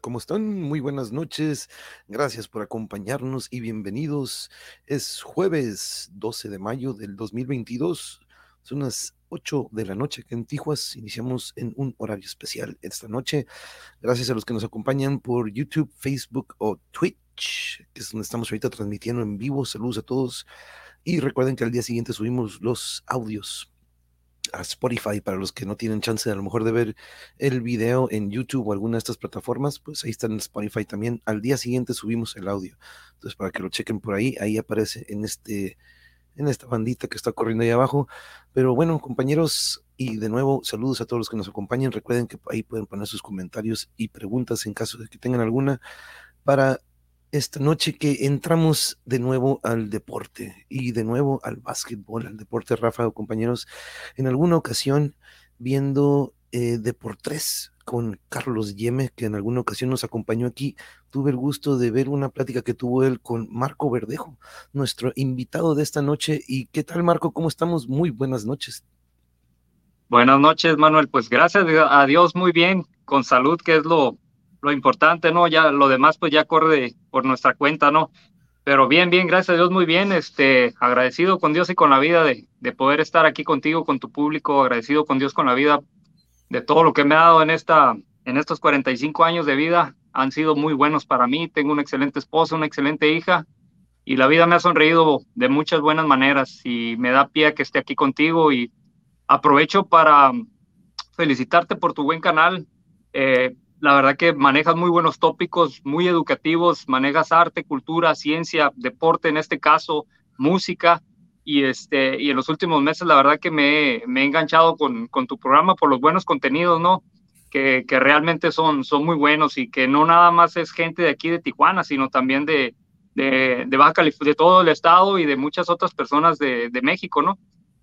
¿cómo están? Muy buenas noches. Gracias por acompañarnos y bienvenidos. Es jueves 12 de mayo del 2022. Son las 8 de la noche que en Tijuas. Iniciamos en un horario especial esta noche. Gracias a los que nos acompañan por YouTube, Facebook o Twitch, que es donde estamos ahorita transmitiendo en vivo. Saludos a todos. Y recuerden que al día siguiente subimos los audios a Spotify para los que no tienen chance a lo mejor de ver el video en YouTube o alguna de estas plataformas, pues ahí está en Spotify también. Al día siguiente subimos el audio. Entonces, para que lo chequen por ahí, ahí aparece en este en esta bandita que está corriendo ahí abajo. Pero bueno, compañeros, y de nuevo, saludos a todos los que nos acompañan. Recuerden que ahí pueden poner sus comentarios y preguntas en caso de que tengan alguna para esta noche que entramos de nuevo al deporte y de nuevo al básquetbol, al deporte, Rafa, compañeros, en alguna ocasión viendo eh, Deportes con Carlos Yeme, que en alguna ocasión nos acompañó aquí, tuve el gusto de ver una plática que tuvo él con Marco Verdejo, nuestro invitado de esta noche. ¿Y qué tal, Marco? ¿Cómo estamos? Muy buenas noches. Buenas noches, Manuel. Pues gracias a Dios, muy bien, con salud, que es lo, lo importante, ¿no? Ya lo demás pues ya corre por nuestra cuenta, ¿no? Pero bien, bien, gracias a Dios, muy bien, este, agradecido con Dios y con la vida de, de poder estar aquí contigo, con tu público, agradecido con Dios con la vida de todo lo que me ha dado en esta, en estos 45 años de vida, han sido muy buenos para mí, tengo una excelente esposa, una excelente hija, y la vida me ha sonreído de muchas buenas maneras y me da pie a que esté aquí contigo y aprovecho para felicitarte por tu buen canal. Eh, la verdad que manejas muy buenos tópicos, muy educativos, manejas arte, cultura, ciencia, deporte en este caso, música. Y, este, y en los últimos meses, la verdad que me, me he enganchado con, con, tu programa por los buenos contenidos, ¿no? Que, que, realmente son, son muy buenos y que no nada más es gente de aquí de Tijuana, sino también de, de, Baja California, de todo el estado y de muchas otras personas de, de México, ¿no?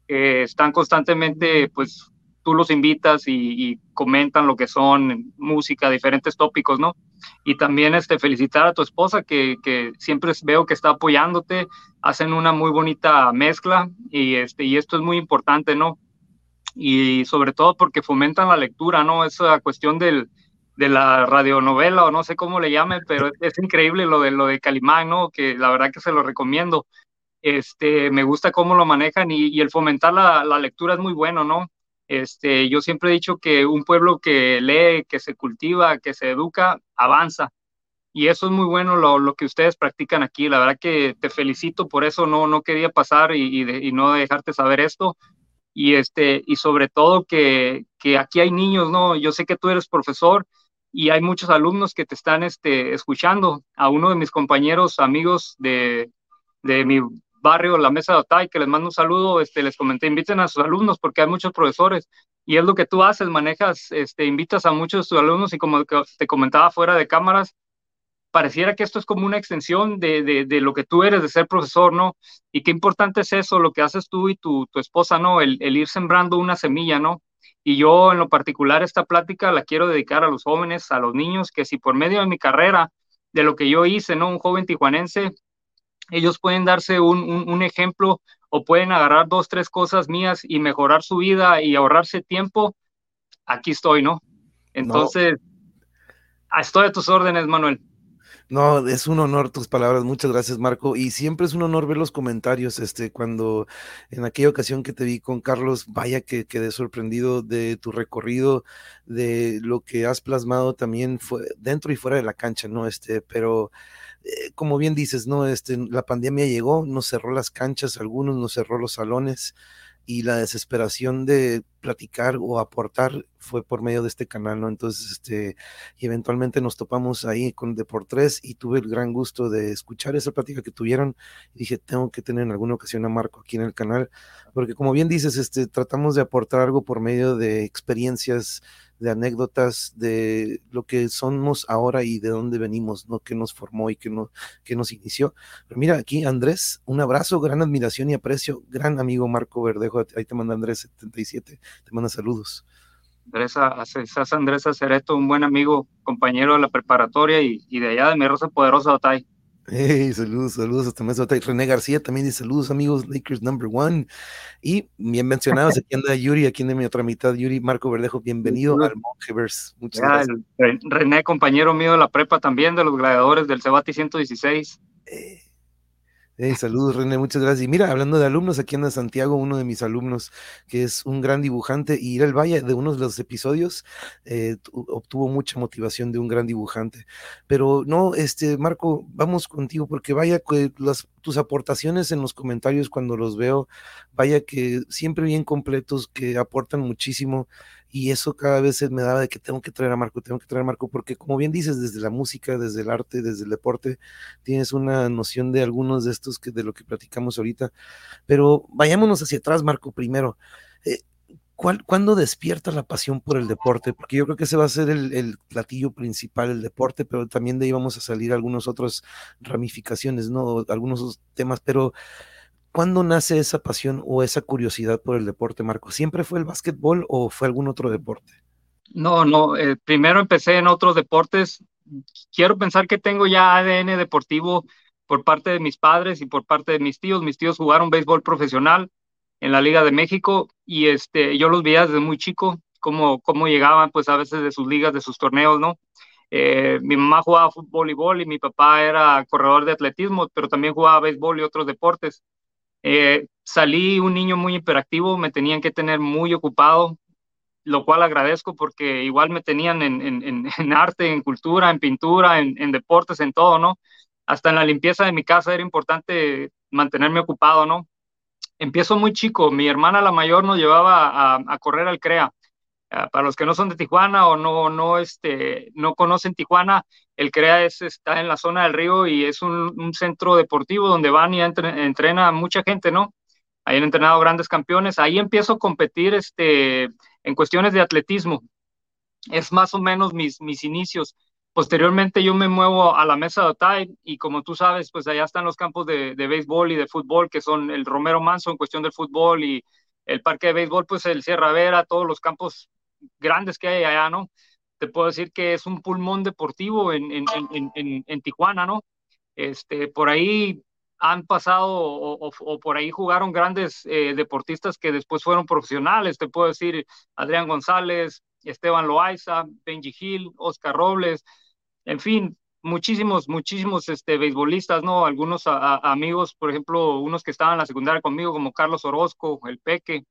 Están constantemente, pues, tú los invitas y, comentan lo que son música, diferentes tópicos, ¿no? Y también este, felicitar a tu esposa que, que, siempre veo que está apoyándote, hacen una muy bonita mezcla y, este, y esto es muy importante, ¿no? Y sobre todo porque fomentan la lectura, ¿no? Esa cuestión del, de la radionovela o no sé cómo le llamen, pero es, increíble lo de, lo de Calimán, ¿no? Que la verdad que se lo recomiendo. Este, me gusta cómo lo manejan y, y el fomentar la, la lectura es muy bueno, ¿no? Este, yo siempre he dicho que un pueblo que lee, que se cultiva, que se educa, avanza. Y eso es muy bueno lo, que ustedes practican aquí. La verdad que te felicito por eso. No, no quería pasar y, y, no dejarte saber esto. Y, este, y sobre todo que, que, aquí hay niños, ¿no? Yo sé que tú eres profesor y hay muchos alumnos que te están este, escuchando. A uno de mis compañeros, amigos de, de mi barrio, la mesa de Otay, que les mando un saludo, este, les comenté, inviten a sus alumnos porque hay muchos profesores y es lo que tú haces, manejas, este, invitas a muchos de tus alumnos y como te comentaba fuera de cámaras, pareciera que esto es como una extensión de, de, de, lo que tú eres, de ser profesor, ¿no? Y qué importante es eso, lo que haces tú y tu, tu esposa, ¿no? El, el ir sembrando una semilla, ¿no? Y yo en lo particular esta plática la quiero dedicar a los jóvenes, a los niños, que si por medio de mi carrera, de lo que yo hice, ¿no? Un joven tijuanense, ellos pueden darse un, ejemplo o pueden agarrar dos, tres cosas mías y mejorar su vida y ahorrarse tiempo, aquí estoy, ¿no? Entonces, estoy a tus órdenes, Manuel. No, es un honor tus palabras, muchas gracias Marco, y siempre es un honor ver los comentarios, este, cuando en aquella ocasión que te vi con Carlos, vaya que quedé sorprendido de tu recorrido, de lo que has plasmado también fue dentro y fuera de la cancha, ¿no? Este, pero eh, como bien dices, ¿no? Este, la pandemia llegó, nos cerró las canchas, algunos nos cerró los salones y la desesperación de platicar o aportar fue por medio de este canal, ¿no? Entonces, este, y eventualmente nos topamos ahí con Deportes y tuve el gran gusto de escuchar esa plática que tuvieron y dije, tengo que tener en alguna ocasión a Marco aquí en el canal, porque como bien dices, este, tratamos de aportar algo por medio de experiencias de anécdotas de lo que somos ahora y de dónde venimos, ¿no? Que nos formó y que, no, que nos inició. Pero mira, aquí Andrés, un abrazo, gran admiración y aprecio, gran amigo Marco Verdejo, ahí te manda Andrés 77, te manda saludos. Andrés, Andrés Acereto, un buen amigo, compañero de la preparatoria y, y de allá de mi Rosa Poderosa Otay. Hey, saludos, saludos hasta más. René García también dice saludos amigos, Lakers number one. Y bien mencionados, aquí anda Yuri, aquí anda mi otra mitad, Yuri Marco Verdejo, bienvenido al Mongeverse. Muchas gracias. René, compañero mío de la prepa también, de los gladiadores del Cebati 116. Eh, saludos, René, muchas gracias. Y mira, hablando de alumnos, aquí anda Santiago, uno de mis alumnos, que es un gran dibujante, y ir al Valle de uno de los episodios eh, obtuvo mucha motivación de un gran dibujante. Pero no, este, Marco, vamos contigo, porque vaya que las, tus aportaciones en los comentarios cuando los veo, vaya que siempre bien completos, que aportan muchísimo y eso cada vez me daba de que tengo que traer a Marco, tengo que traer a Marco, porque como bien dices, desde la música, desde el arte, desde el deporte, tienes una noción de algunos de estos que de lo que platicamos ahorita. Pero vayámonos hacia atrás, Marco, primero. Eh, ¿Cuándo despierta la pasión por el deporte? Porque yo creo que ese va a ser el, el, platillo principal, el deporte, pero también de ahí vamos a salir algunas otras ramificaciones, ¿no? Algunos temas, pero ¿Cuándo nace esa pasión o esa curiosidad por el deporte, Marco? ¿Siempre fue el básquetbol o fue algún otro deporte? No, no, eh, primero empecé en otros deportes. Quiero pensar que tengo ya ADN deportivo por parte de mis padres y por parte de mis tíos. Mis tíos jugaron béisbol profesional en la Liga de México y este, yo los veía desde muy chico, cómo, cómo llegaban pues a veces de sus ligas, de sus torneos, ¿no? Eh, mi mamá jugaba y y mi papá era corredor de atletismo, pero también jugaba béisbol y otros deportes. Eh, salí un niño muy hiperactivo, me tenían que tener muy ocupado, lo cual agradezco porque igual me tenían en, en, en arte, en cultura, en pintura, en, deportes, en todo, ¿no? Hasta en la limpieza de mi casa era importante mantenerme ocupado, ¿no? Empiezo muy chico, mi hermana la mayor nos llevaba a, a correr al CREA. Ah, para los que no son de Tijuana o no, no, este, no conocen Tijuana, el CREA es, está en la zona del río y es un, centro deportivo donde van y entrena mucha gente, ¿no? Ahí han entrenado grandes campeones. Ahí empiezo a competir este, en cuestiones de atletismo. Es más o menos mis, mis inicios. Posteriormente yo me muevo a la mesa de Otay y como tú sabes, pues allá están los campos de, de béisbol y de fútbol, que son el Romero Manso en cuestión del fútbol y el parque de béisbol, pues el Sierra Vera, todos los campos grandes que hay allá, ¿no? Te puedo decir que es un pulmón deportivo en, en, en, en Tijuana, ¿no? Este, por ahí han pasado o, o, por ahí jugaron grandes eh, deportistas que después fueron profesionales, te puedo decir Adrián González, Esteban Loaiza, Benji Gil, Oscar Robles, en fin, muchísimos, muchísimos este, beisbolistas, ¿no? Algunos amigos, por ejemplo, unos que estaban en la secundaria conmigo, como Carlos Orozco, el Peque,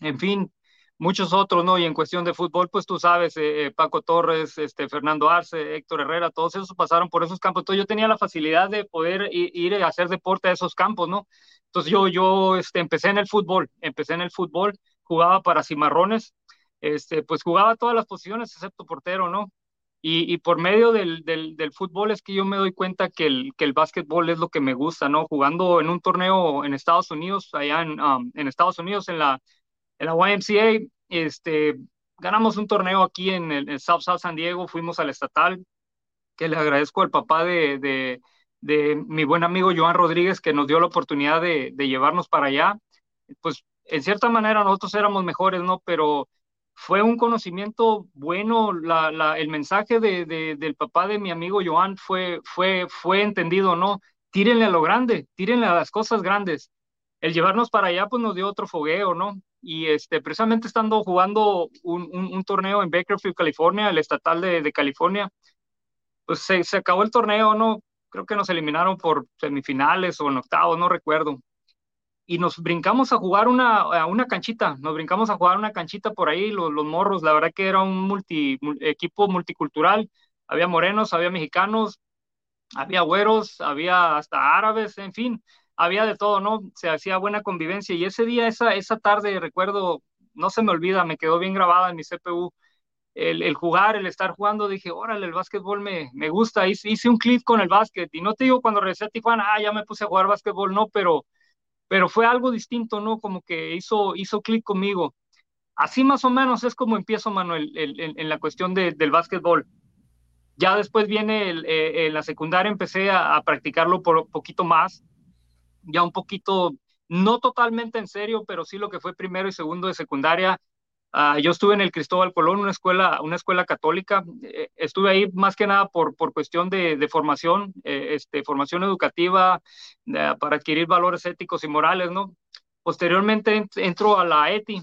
en fin, muchos otros, ¿no? Y en cuestión de fútbol, pues tú sabes, eh, eh, Paco Torres, este, Fernando Arce, Héctor Herrera, todos esos pasaron por esos campos. Entonces yo tenía la facilidad de poder ir, a hacer deporte a esos campos, ¿no? Entonces yo, yo este, empecé en el fútbol, empecé en el fútbol, jugaba para cimarrones, este, pues jugaba todas las posiciones excepto portero, ¿no? Y, y por medio del, del, del, fútbol es que yo me doy cuenta que el, que el básquetbol es lo que me gusta, ¿no? Jugando en un torneo en Estados Unidos, allá en, um, en Estados Unidos, en la, en la YMCA, este, ganamos un torneo aquí en el, South South San Diego, fuimos al estatal, que le agradezco al papá de, de, de, mi buen amigo Joan Rodríguez que nos dio la oportunidad de, de llevarnos para allá. Pues en cierta manera nosotros éramos mejores, ¿no? Pero fue un conocimiento bueno, la, la, el mensaje de, de, del papá de mi amigo Joan fue, fue, fue entendido, ¿no? Tírenle a lo grande, tírenle a las cosas grandes. El llevarnos para allá, pues nos dio otro fogueo, ¿no? Y este, precisamente estando jugando un, un, torneo en Bakerfield, California, el estatal de, de California, pues se, se, acabó el torneo, ¿no? Creo que nos eliminaron por semifinales o en octavos, no recuerdo. Y nos brincamos a jugar una, a una canchita, nos brincamos a jugar una canchita por ahí, los, los morros, la verdad que era un multi, equipo multicultural, había morenos, había mexicanos, había güeros, había hasta árabes, en fin, había de todo, ¿no? Se hacía buena convivencia y ese día, esa, esa tarde, recuerdo, no se me olvida, me quedó bien grabada en mi CPU, el, el jugar, el estar jugando, dije, órale, el básquetbol me, me gusta, hice, hice un clip con el básquet y no te digo cuando regresé a Tijuana, ah, ya me puse a jugar básquetbol, no, pero, pero fue algo distinto, ¿no? Como que hizo, hizo clic conmigo. Así más o menos es como empiezo, Manuel, en, la cuestión de, del básquetbol. Ya después viene el, eh, la secundaria, empecé a, a practicarlo por poquito más ya un poquito, no totalmente en serio, pero sí lo que fue primero y segundo de secundaria, Ah, yo estuve en el Cristóbal Colón, una escuela, una escuela católica. Eh, estuve ahí más que nada por, por cuestión de, de formación, eh, este, formación educativa, para adquirir valores éticos y morales, ¿no? Posteriormente entro a la ETI,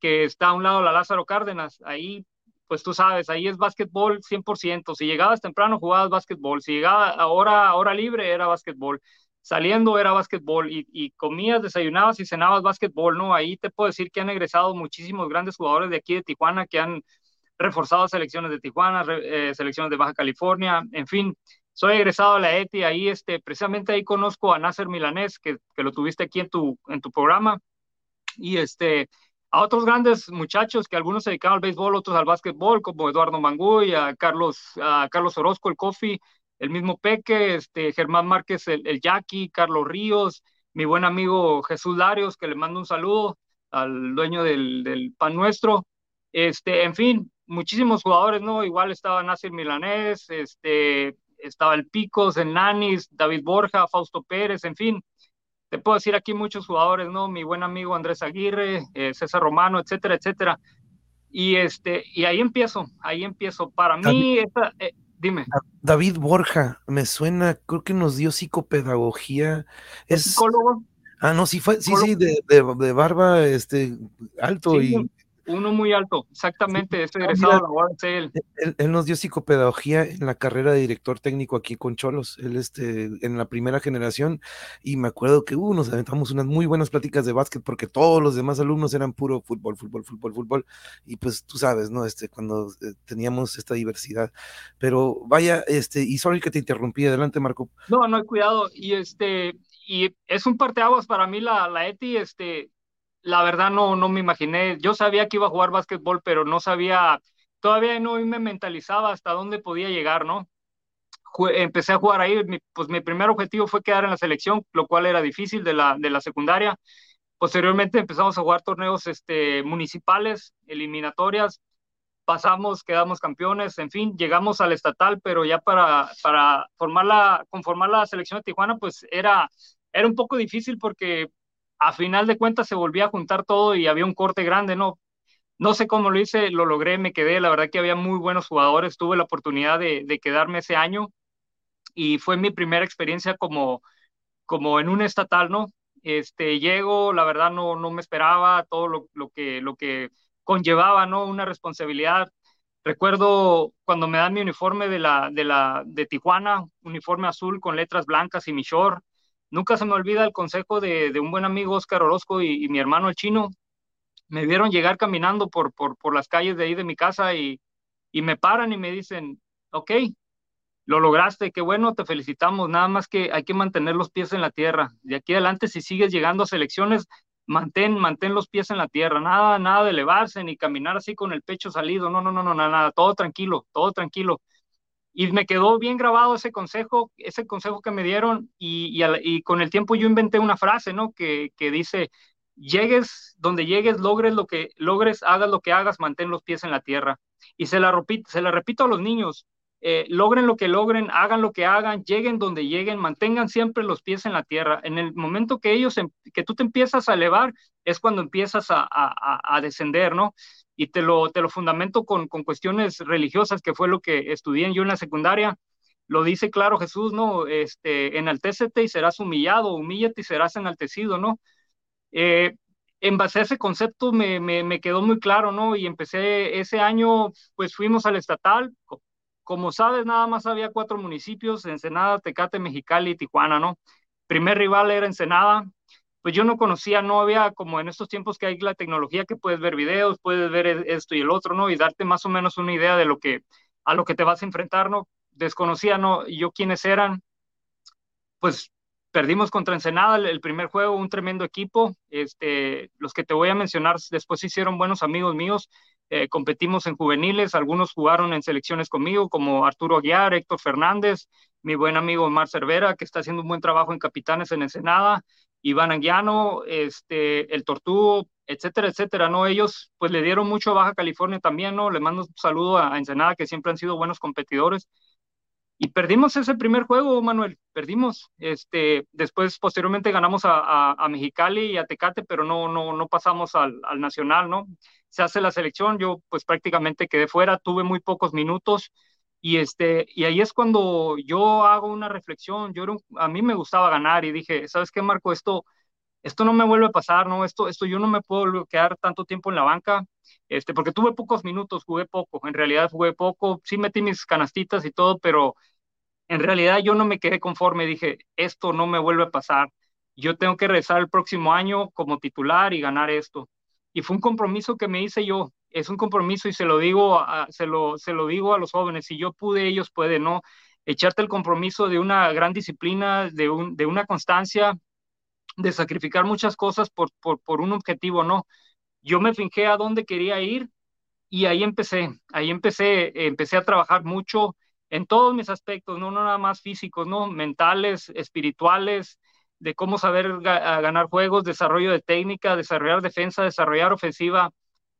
que está a un lado de la Lázaro Cárdenas. Ahí, pues tú sabes, ahí es básquetbol 100%. Si llegabas temprano, jugabas básquetbol. Si llegaba a hora, hora libre, era básquetbol saliendo era básquetbol y, comías, desayunabas y cenabas básquetbol, ¿no? Ahí te puedo decir que han egresado muchísimos grandes jugadores de aquí de Tijuana que han reforzado selecciones de Tijuana, eh, selecciones de Baja California, en fin. Soy egresado a la ETI, ahí este, precisamente ahí conozco a Nasser Milanés, que, que lo tuviste aquí en tu, en tu programa, y este, a otros grandes muchachos que algunos se dedicaban al béisbol, otros al básquetbol, como Eduardo Manguy, a Carlos, a Carlos Orozco, el Coffee, el mismo Peque, este, Germán Márquez, el, el Jackie, Carlos Ríos, mi buen amigo Jesús Larios, que le mando un saludo al dueño del, del Pan Nuestro. Este, en fin, muchísimos jugadores, ¿no? Igual estaba Nasir Milanés, este, estaba el Picos, el Nanis, David Borja, Fausto Pérez, en fin. Te puedo decir aquí muchos jugadores, ¿no? Mi buen amigo Andrés Aguirre, eh, César Romano, etcétera, etcétera. Y este, y ahí empiezo, ahí empiezo. Para mí, esta, eh, Dime. David Borja, me suena, creo que nos dio psicopedagogía. ¿Es psicólogo? Ah, no, sí fue, sí, sí, de, de, barba, este, alto y uno muy alto, exactamente, es egresado la él. él. nos dio psicopedagogía en la carrera de director técnico aquí con Cholos, él este, en la primera generación, y me acuerdo que uh, nos aventamos unas muy buenas pláticas de básquet porque todos los demás alumnos eran puro fútbol, fútbol, fútbol, fútbol, y pues tú sabes, ¿no? Este, cuando eh, teníamos esta diversidad. Pero vaya, este, y sorry que te interrumpí, adelante Marco. No, no, cuidado, y este, y es un parteaguas para mí la, la ETI, este, la verdad no, no me imaginé. Yo sabía que iba a jugar básquetbol, pero no sabía, todavía no me mentalizaba hasta dónde podía llegar, ¿no? empecé a jugar ahí, pues mi primer objetivo fue quedar en la selección, lo cual era difícil de la, de la secundaria. Posteriormente empezamos a jugar torneos este, municipales, eliminatorias, pasamos, quedamos campeones, en fin, llegamos al estatal, pero ya para, para formar la, conformar la selección de Tijuana, pues era, era un poco difícil porque a final de cuentas se volvía a juntar todo y había un corte grande, ¿no? No sé cómo lo hice, lo logré, me quedé, la verdad que había muy buenos jugadores, tuve la oportunidad de, quedarme ese año y fue mi primera experiencia como, como en un estatal, ¿no? Este, llego, la verdad no, no me esperaba todo lo, lo, que, lo que conllevaba, ¿no? Una responsabilidad. Recuerdo cuando me dan mi uniforme de, la, de, la, de Tijuana, uniforme azul con letras blancas y mi short, Nunca se me olvida el consejo de, un buen amigo Oscar Orozco y, mi hermano el chino. Me vieron llegar caminando por, las calles de ahí de mi casa y, y me paran y me dicen, ok, lo lograste, qué bueno, te felicitamos, nada más que hay que mantener los pies en la tierra. De aquí adelante, si sigues llegando a selecciones, mantén, mantén los pies en la tierra, nada, nada de elevarse ni caminar así con el pecho salido, no, no, no, no, nada, nada, todo tranquilo, todo tranquilo. Y me quedó bien grabado ese consejo, ese consejo que me dieron y, y, con el tiempo yo inventé una frase, ¿no? Que, que dice, llegues donde llegues, logres lo que logres, hagas lo que hagas, mantén los pies en la tierra. Y se la repito, se la repito a los niños, eh, logren lo que logren, hagan lo que hagan, lleguen donde lleguen, mantengan siempre los pies en la tierra. En el momento que ellos, em, que tú te empiezas a elevar, es cuando empiezas a, a, a descender, ¿no? Y te lo, te lo fundamento con, con cuestiones religiosas, que fue lo que estudié yo en la secundaria. Lo dice claro Jesús, ¿no? Este, enaltécete y serás humillado, humíllate y serás enaltecido, ¿no? Eh, en base a ese concepto me, me, quedó muy claro, ¿no? Y empecé ese año, pues fuimos al estatal. Como sabes, nada más había cuatro municipios, Ensenada, Tecate, Mexicali y Tijuana, ¿no? Primer rival era Ensenada, pues yo no conocía, no había como en estos tiempos que hay la tecnología que puedes ver videos, puedes ver e-, esto y el otro, ¿no? Y darte más o menos una idea de lo que, a lo que te vas a enfrentar, ¿no? Desconocía, ¿no? Yo quiénes eran, pues perdimos contra Ensenada el, primer juego, un tremendo equipo, este, los que te voy a mencionar después hicieron buenos amigos míos, eh, competimos en juveniles, algunos jugaron en selecciones conmigo, como Arturo Aguiar, Héctor Fernández, mi buen amigo Omar Cervera, que está haciendo un buen trabajo en Capitanes en Ensenada, Iván Anguiano, este, el Tortugo, etcétera, etcétera, ¿no? Ellos pues le dieron mucho a Baja California también, ¿no? Le mando un saludo a Ensenada, que siempre han sido buenos competidores. y perdimos ese primer juego, Manuel, perdimos. Este, después, posteriormente, ganamos a, a, Mexicali y a Tecate, pero no, no, no pasamos al, al, Nacional, ¿no? Se hace la selección, yo pues prácticamente quedé fuera, tuve muy pocos minutos y, este, y ahí es cuando yo hago una reflexión, yo a mí me gustaba ganar y dije, ¿sabes qué, Marco? Esto, esto no me vuelve a pasar, ¿no? Esto, esto yo no me puedo quedar tanto tiempo en la banca, este, porque tuve pocos minutos, jugué poco, en realidad jugué poco, sí metí mis canastitas y todo, pero en realidad yo no me quedé conforme, dije, esto no me vuelve a pasar, yo tengo que regresar el próximo año como titular y ganar esto. Y fue un compromiso que me hice yo, es un compromiso y se lo digo a, se lo, se lo digo a los jóvenes, si yo pude, ellos pueden, ¿no? Echarte el compromiso de una gran disciplina, de, un, de una constancia, de sacrificar muchas cosas por, por, por un objetivo, ¿no? Yo me finqué a dónde quería ir y ahí empecé, ahí empecé, empecé a trabajar mucho en todos mis aspectos, no nada más físicos, no mentales, espirituales, de cómo saber ganar juegos, desarrollo de técnica, desarrollar defensa, desarrollar ofensiva.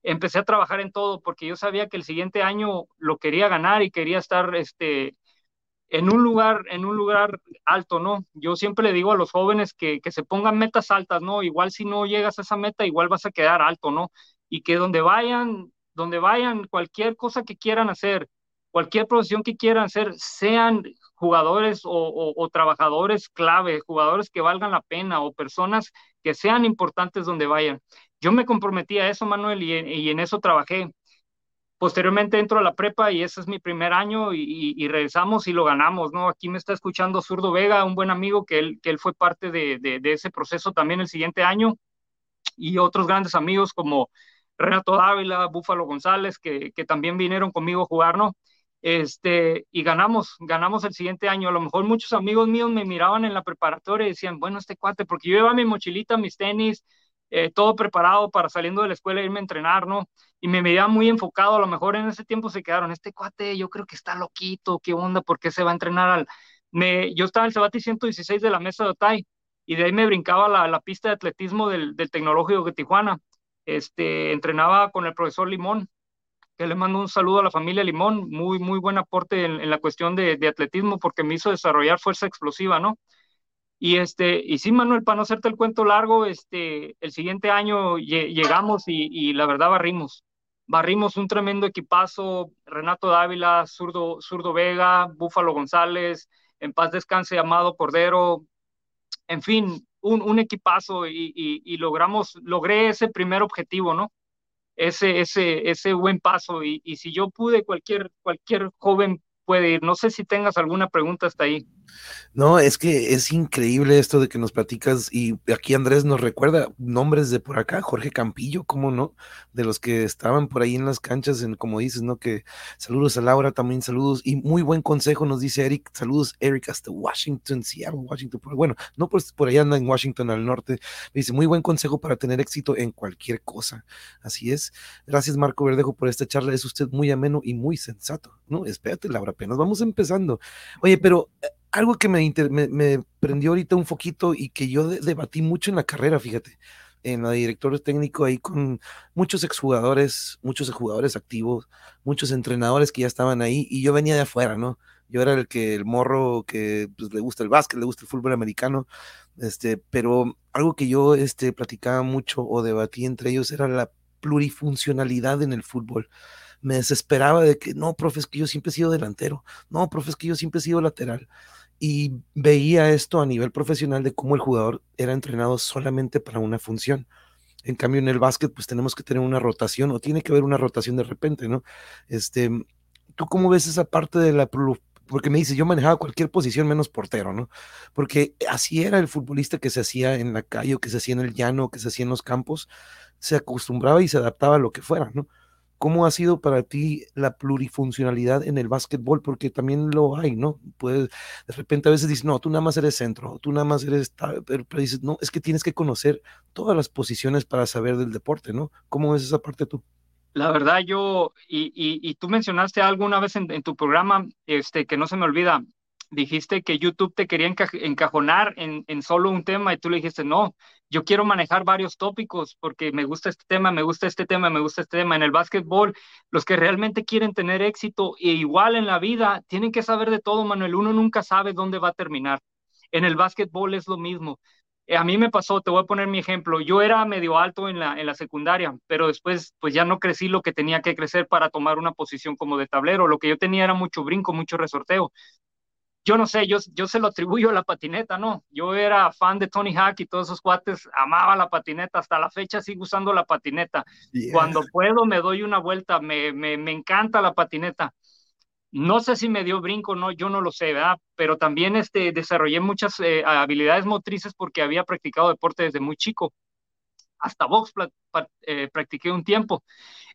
Empecé a trabajar en todo porque yo sabía que el siguiente año lo quería ganar y quería estar este, en un lugar, en un lugar alto, ¿no? Yo siempre le digo a los jóvenes que, que se pongan metas altas, ¿no? Igual si no llegas a esa meta, igual vas a quedar alto, ¿no? Y que donde vayan, donde vayan, cualquier cosa que quieran hacer, cualquier profesión que quieran hacer, sean jugadores o, trabajadores clave, jugadores que valgan la pena o personas que sean importantes donde vayan. Yo me comprometí a eso, Manuel, y, y en eso trabajé. Posteriormente entro a la prepa y ese es mi primer año y, regresamos y lo ganamos, ¿no? Aquí me está escuchando Zurdo Vega, un buen amigo que él, que él fue parte de, de, ese proceso también el siguiente año y otros grandes amigos como Renato Dávila, Búfalo González, que, que también vinieron conmigo a jugar, ¿no? Este, y ganamos, ganamos el siguiente año. A lo mejor muchos amigos míos me miraban en la preparatoria y decían, bueno, este cuate, porque yo llevaba mi mochilita, mis tenis, eh, todo preparado para saliendo de la escuela irme a entrenar, ¿no? Y me veía muy enfocado, a lo mejor en ese tiempo se quedaron, este cuate yo creo que está loquito, ¿qué onda? ¿Por qué se va a entrenar al...? Me, yo estaba en el Sabati 116 de la mesa de Otay y de ahí me brincaba la, la pista de atletismo del, del, Tecnológico de Tijuana. Este, entrenaba con el profesor Limón, que le mando un saludo a la familia Limón, muy, muy buen aporte en, en la cuestión de, de atletismo porque me hizo desarrollar fuerza explosiva, ¿no? Y este, y sí, Manuel, para no hacerte el cuento largo, este, el siguiente año llegamos y, la verdad barrimos. Barrimos un tremendo equipazo, Renato Dávila, Zurdo, Zurdo Vega, Búfalo González, en paz descanse Amado Cordero, en fin, un, un equipazo y, y, logramos, logré ese primer objetivo, ¿no? Ese, ese, ese buen paso y, y si yo pude, cualquier, cualquier joven puede ir. No sé si tengas alguna pregunta hasta ahí. No, es que es increíble esto de que nos platicas y aquí Andrés nos recuerda nombres de por acá, Jorge Campillo, ¿cómo no? De los que estaban por ahí en las canchas, en, como dices, ¿no? Que saludos a Laura, también saludos y muy buen consejo nos dice Eric, saludos Eric hasta Washington, Seattle, Washington, bueno, no pues por allá anda en Washington al norte, dice muy buen consejo para tener éxito en cualquier cosa, así es. Gracias Marco Verdejo por esta charla, es usted muy ameno y muy sensato, ¿no? Espérate Laura, apenas vamos empezando. Oye, pero eh, algo que me, me, prendió ahorita un foquito y que yo debatí mucho en la carrera, fíjate, en la director técnico ahí con muchos exjugadores, muchos jugadores activos, muchos entrenadores que ya estaban ahí y yo venía de afuera, ¿no? Yo era el que el morro que pues, le gusta el básquet, le gusta el fútbol americano, este, pero algo que yo este, platicaba mucho o debatí entre ellos era la plurifuncionalidad en el fútbol me desesperaba de que no, profe, es que yo siempre he sido delantero, no, profe, es que yo siempre he sido lateral y veía esto a nivel profesional de cómo el jugador era entrenado solamente para una función. En cambio, en el básquet, pues tenemos que tener una rotación o tiene que haber una rotación de repente, ¿no? Este, ¿tú cómo ves esa parte de la porque me dice, yo manejaba cualquier posición menos portero, ¿no? Porque así era el futbolista que se hacía en la calle o que se hacía en el llano, que se hacía en los campos, se acostumbraba y se adaptaba a lo que fuera, ¿no? ¿Cómo ha sido para ti la plurifuncionalidad en el básquetbol? Porque también lo hay, ¿no? Puedes, de repente a veces dices, no, tú nada más eres centro, tú nada más eres, pero, dices, no, es que tienes que conocer todas las posiciones para saber del deporte, ¿no? ¿Cómo es esa parte tú? La verdad, yo, y, y, tú mencionaste alguna vez en, tu programa, este, que no se me olvida, dijiste que YouTube te quería encajonar en, en, solo un tema y tú le dijiste, no, yo quiero manejar varios tópicos porque me gusta este tema, me gusta este tema, me gusta este tema. En el básquetbol, los que realmente quieren tener éxito e igual en la vida, tienen que saber de todo, Manuel. Uno nunca sabe dónde va a terminar. En el básquetbol es lo mismo. Eh, a mí me pasó, te voy a poner mi ejemplo, yo era medio alto en la, en la secundaria, pero después pues ya no crecí lo que tenía que crecer para tomar una posición como de tablero, lo que yo tenía era mucho brinco, mucho resorteo. Yo no sé, yo, yo se lo atribuyo a la patineta, ¿no? Yo era fan de Tony Hawk y todos esos cuates, amaba la patineta, hasta la fecha sigo usando la patineta. Cuando puedo me doy una vuelta, me, me, me encanta la patineta. No sé si me dio brinco, no, yo no lo sé, ¿verdad? Pero también este, desarrollé muchas eh, habilidades motrices porque había practicado deporte desde muy chico. Hasta box eh, practiqué un tiempo.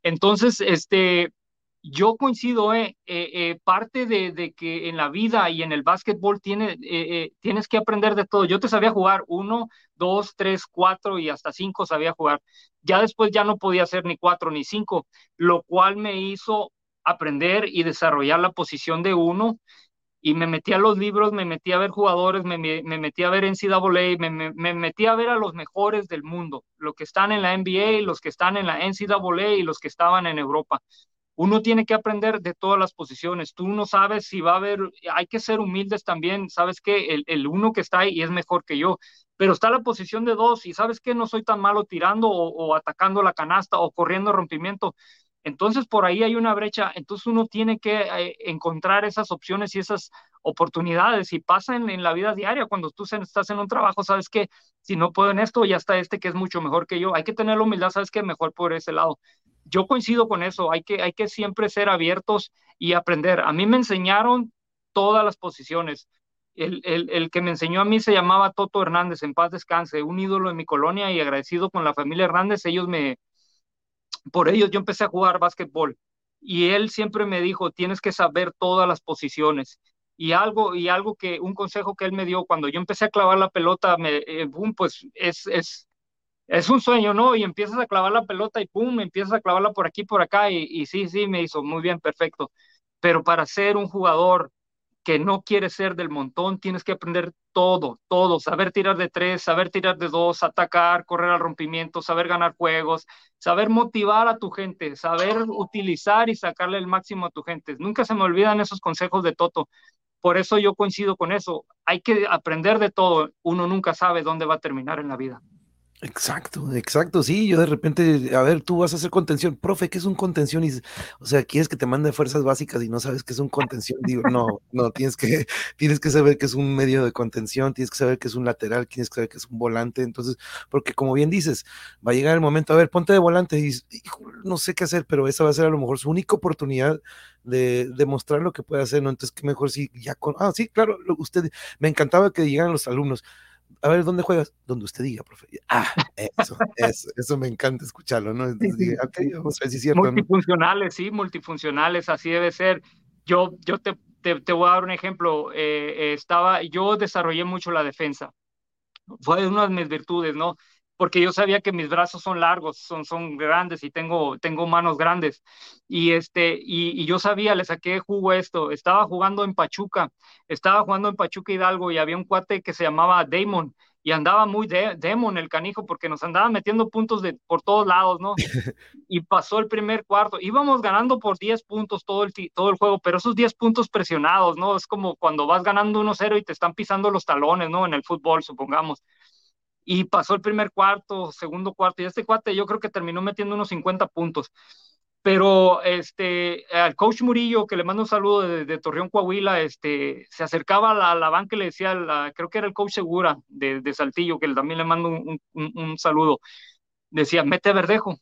Entonces, este, yo coincido, eh, eh parte de, que en la vida y en el básquetbol tiene, tienes que aprender de todo. Yo te sabía jugar uno, dos, tres, cuatro y hasta cinco sabía jugar. Ya después ya no podía hacer ni cuatro ni cinco, lo cual me hizo aprender y desarrollar la posición de uno y me metí a los libros, me metí a ver jugadores, me, me metí a ver NCAA, me, me, me, metí a ver a los mejores del mundo, los que están en la NBA, los que están en la NCAA y los que estaban en Europa. Uno tiene que aprender de todas las posiciones. Tú no sabes si va a haber, hay que ser humildes también. Sabes que el, el uno que está ahí es mejor que yo, pero está la posición de dos y sabes que no soy tan malo tirando o, atacando la canasta o corriendo rompimiento entonces, por ahí hay una brecha. Entonces, uno tiene que eh, encontrar esas opciones y esas oportunidades. Y pasa en, la vida diaria. Cuando tú estás en un trabajo, sabes que si no puedo en esto, ya está este que es mucho mejor que yo. Hay que tener la humildad, sabes que mejor por ese lado. Yo coincido con eso. Hay que, hay que siempre ser abiertos y aprender. A mí me enseñaron todas las posiciones. El, el, el, que me enseñó a mí se llamaba Toto Hernández, en paz descanse, un ídolo en mi colonia y agradecido con la familia Hernández. Ellos me, por ellos yo empecé a jugar básquetbol y él siempre me dijo, tienes que saber todas las posiciones. Y algo, y algo que, un consejo que él me dio cuando yo empecé a clavar la pelota, me, eh, boom, pues es, es, es un sueño, ¿no? Y empiezas a clavar la pelota y pum, empiezas a clavarla por aquí, por acá, y, sí, sí, me hizo muy bien, perfecto. Pero para ser un jugador que no quieres ser del montón, tienes que aprender todo, todo, saber tirar de tres, saber tirar de dos, atacar, correr al rompimiento, saber ganar juegos, saber motivar a tu gente, saber utilizar y sacarle el máximo a tu gente. Nunca se me olvidan esos consejos de Toto. Por eso yo coincido con eso. Hay que aprender de todo. Uno nunca sabe dónde va a terminar en la vida. Exacto, exacto, sí, yo de repente, a ver, tú vas a hacer contención, profe, ¿qué es un contención? Y, o sea, quieres que te mande fuerzas básicas y no sabes qué es un contención, digo, no, no, tienes que, tienes que saber que es un medio de contención, tienes que saber que es un lateral, tienes que saber que es un volante, entonces, porque como bien dices, va a llegar el momento, a ver, ponte de volante y, no sé qué hacer, pero esa va a ser a lo mejor su única oportunidad de demostrar lo que puede hacer, ¿no? Entonces, qué mejor si ya con, ah, sí, claro, usted, me encantaba que llegaran los alumnos, a ver, ¿dónde juegas? Donde usted diga, profe. Ah, eso, eso, eso me encanta escucharlo, ¿no? multifuncionales, sí, multifuncionales, así debe ser. Yo, yo te, te, voy a dar un ejemplo. Eh, estaba, yo desarrollé mucho la defensa. Fue una de mis virtudes, ¿no? Porque yo sabía que mis brazos son largos, son, son grandes y tengo, tengo manos grandes. Y, este, y, yo sabía, le saqué jugo esto. Estaba jugando en Pachuca, estaba jugando en Pachuca Hidalgo y había un cuate que se llamaba Damon y andaba muy de, Damon el canijo porque nos andaba metiendo puntos de, por todos lados, ¿no? Y pasó el primer cuarto. Íbamos ganando por 10 puntos todo el, todo el juego, pero esos 10 puntos presionados, ¿no? Es como cuando vas ganando 1-0 y te están pisando los talones, ¿no? En el fútbol, supongamos y pasó el primer cuarto, segundo cuarto, y este cuate yo creo que terminó metiendo unos 50 puntos. Pero este, al coach Murillo, que le mando un saludo de, Torreón, Coahuila, este, se acercaba a la, banca y le decía, creo que era el coach Segura de, Saltillo, que también le mando un, saludo, decía, mete a Verdejo,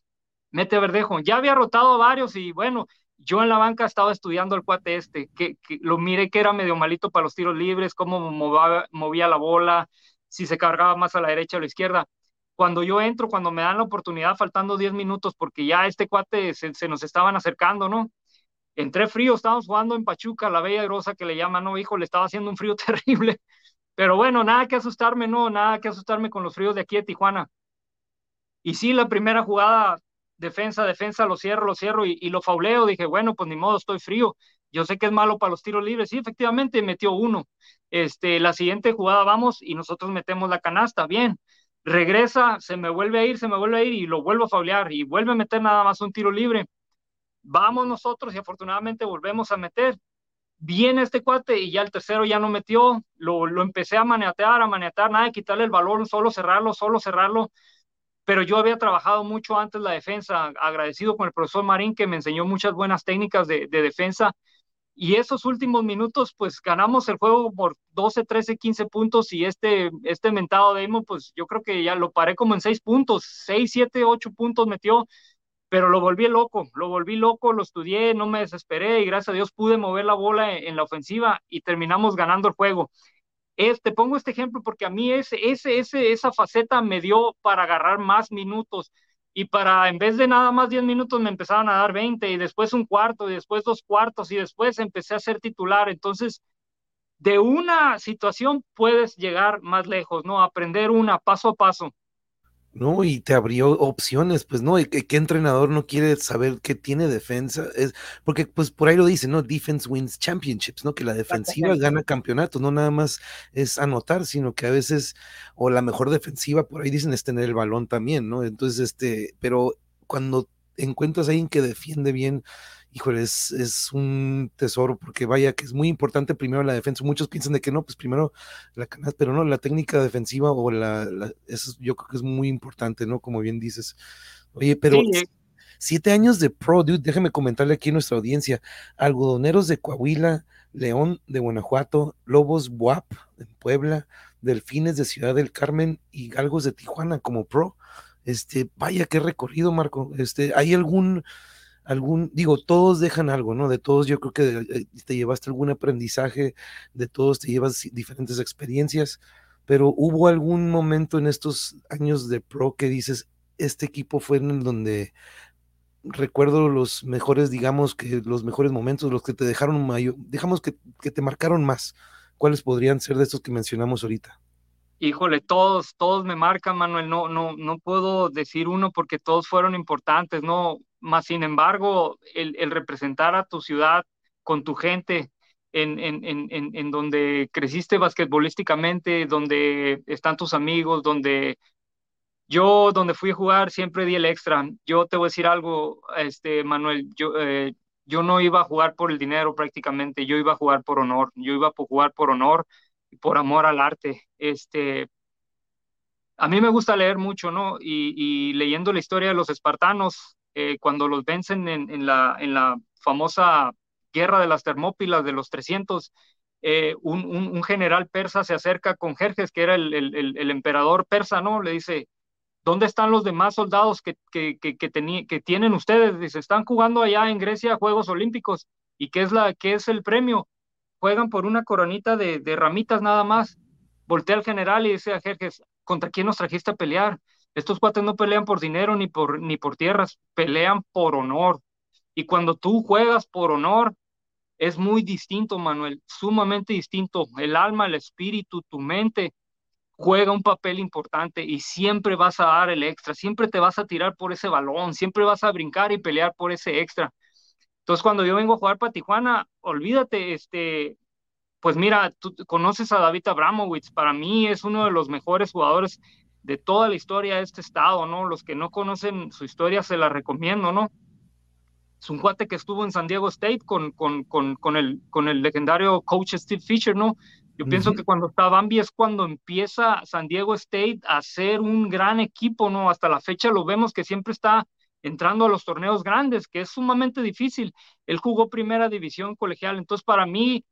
mete a Verdejo. Ya había rotado a varios y bueno, yo en la banca estaba estudiando al cuate este, que, lo miré que era medio malito para los tiros libres, cómo movía la bola, si se cargaba más a la derecha o a la izquierda. Cuando yo entro, cuando me dan la oportunidad, faltando 10 minutos, porque ya este cuate se, nos estaban acercando, ¿no? Entré frío, estábamos jugando en Pachuca, la Bella Grosa que le llaman, no, hijo, le estaba haciendo un frío terrible. Pero bueno, nada que asustarme, no, nada que asustarme con los fríos de aquí de Tijuana. Y sí, la primera jugada, defensa, defensa, lo cierro, lo cierro y, y, lo fauleo. Dije, bueno, pues ni modo, estoy frío. Yo sé que es malo para los tiros libres. Sí, efectivamente, metió uno. Este, la siguiente jugada vamos y nosotros metemos la canasta, bien. regresa, se me vuelve a ir, se me vuelve a ir y lo vuelvo a faulear y vuelve a meter nada más un tiro libre. Vamos nosotros y afortunadamente volvemos a meter. Viene este cuate y ya el tercero ya no metió, lo, lo empecé a maniatear, a maniatear, nada de quitarle el balón, solo cerrarlo, solo cerrarlo. Pero yo había trabajado mucho antes la defensa, agradecido con el profesor Marín que me enseñó muchas buenas técnicas de defensa y esos últimos minutos, pues ganamos el juego por 12, 13, 15 puntos y este, este mentado Damon, pues yo creo que ya lo paré como en 6 puntos, 6, 7, 8 puntos metió, pero lo volví loco, lo volví loco, lo estudié, no me desesperé y gracias a Dios pude mover la bola en, la ofensiva y terminamos ganando el juego. Este, pongo este ejemplo porque a mí ese, ese, ese, esa faceta me dio para agarrar más minutos y para, en vez de nada más 10 minutos, me empezaron a dar 20 y después un cuarto y después dos cuartos y después empecé a ser titular. Entonces, de una situación puedes llegar más lejos, ¿no? Aprender una paso a paso. ¿No? Y te abrió opciones, pues, ¿no? ¿Qué, qué entrenador no quiere saber qué tiene defensa? Es, porque, pues, por ahí lo dice, ¿no? Defense wins championships, ¿no? Que la defensiva gana campeonatos, no nada más es anotar, sino que a veces, o la mejor defensiva, por ahí dicen, es tener el balón también, ¿no? Entonces, este, pero cuando encuentras a alguien que defiende bien, híjole, es, es, un tesoro porque vaya que es muy importante primero la defensa. Muchos piensan de que no, pues primero la canasta, pero no, la técnica defensiva o la, eso yo creo que es muy importante, ¿no? Como bien dices. Oye, pero eh. siete años de pro, dude, déjame comentarle aquí a nuestra audiencia. Algodoneros de Coahuila, León de Guanajuato, Lobos Buap en Puebla, Delfines de Ciudad del Carmen y Galgos de Tijuana como pro. Este, vaya qué recorrido, Marco. Este, ¿hay algún algún, digo, todos dejan algo, ¿no? De todos yo creo que eh, te llevaste algún aprendizaje, de todos te llevas diferentes experiencias, pero hubo algún momento en estos años de pro que dices, este equipo fue en donde recuerdo los mejores, digamos que los mejores momentos, los que te dejaron mayor, dejamos que, que te marcaron más. ¿Cuáles podrían ser de estos que mencionamos ahorita? Híjole, todos, todos me marcan, Manuel. No, no, no puedo decir uno porque todos fueron importantes, ¿no? Más sin embargo, el, el representar a tu ciudad con tu gente en, en, en, en, donde creciste basquetbolísticamente, donde están tus amigos, donde yo, donde fui a jugar, siempre di el extra. Yo te voy a decir algo, este, Manuel, yo, eh, yo no iba a jugar por el dinero prácticamente, yo iba a jugar por honor, yo iba a jugar por honor por amor al arte. Este, a mí me gusta leer mucho, ¿no? Y, leyendo la historia de los espartanos, eh, cuando los vencen en, la, en la famosa guerra de las Termópilas de los 300, eh, un, general persa se acerca con Jerjes, que era el, el, emperador persa, ¿no? Le dice, ¿dónde están los demás soldados que, que, que, que tienen ustedes? Dice, están jugando allá en Grecia Juegos Olímpicos. ¿Y qué es, la, qué es el premio? Juegan por una coronita de, ramitas nada más. Voltea al general y dice a Jerjes, ¿contra quién nos trajiste a pelear? Estos cuates no pelean por dinero ni por, ni por tierras, pelean por honor. Y cuando tú juegas por honor, es muy distinto, Manuel, sumamente distinto. El alma, el espíritu, tu mente juega un papel importante y siempre vas a dar el extra, siempre te vas a tirar por ese balón, siempre vas a brincar y pelear por ese extra. Entonces, cuando yo vengo a jugar para Tijuana, olvídate, este, pues mira, tú conoces a David Abramowitz, para mí es uno de los mejores jugadores de toda la historia de este estado, ¿no? Los que no conocen su historia se la recomiendo, ¿no? Es un cuate que estuvo en San Diego State con, con, con, con el, con el legendario coach Steve Fisher, ¿no? Yo pienso que cuando está Bambi es cuando empieza San Diego State a ser un gran equipo, ¿no? Hasta la fecha lo vemos que siempre está entrando a los torneos grandes, que es sumamente difícil. Él jugó primera división colegial, entonces para mí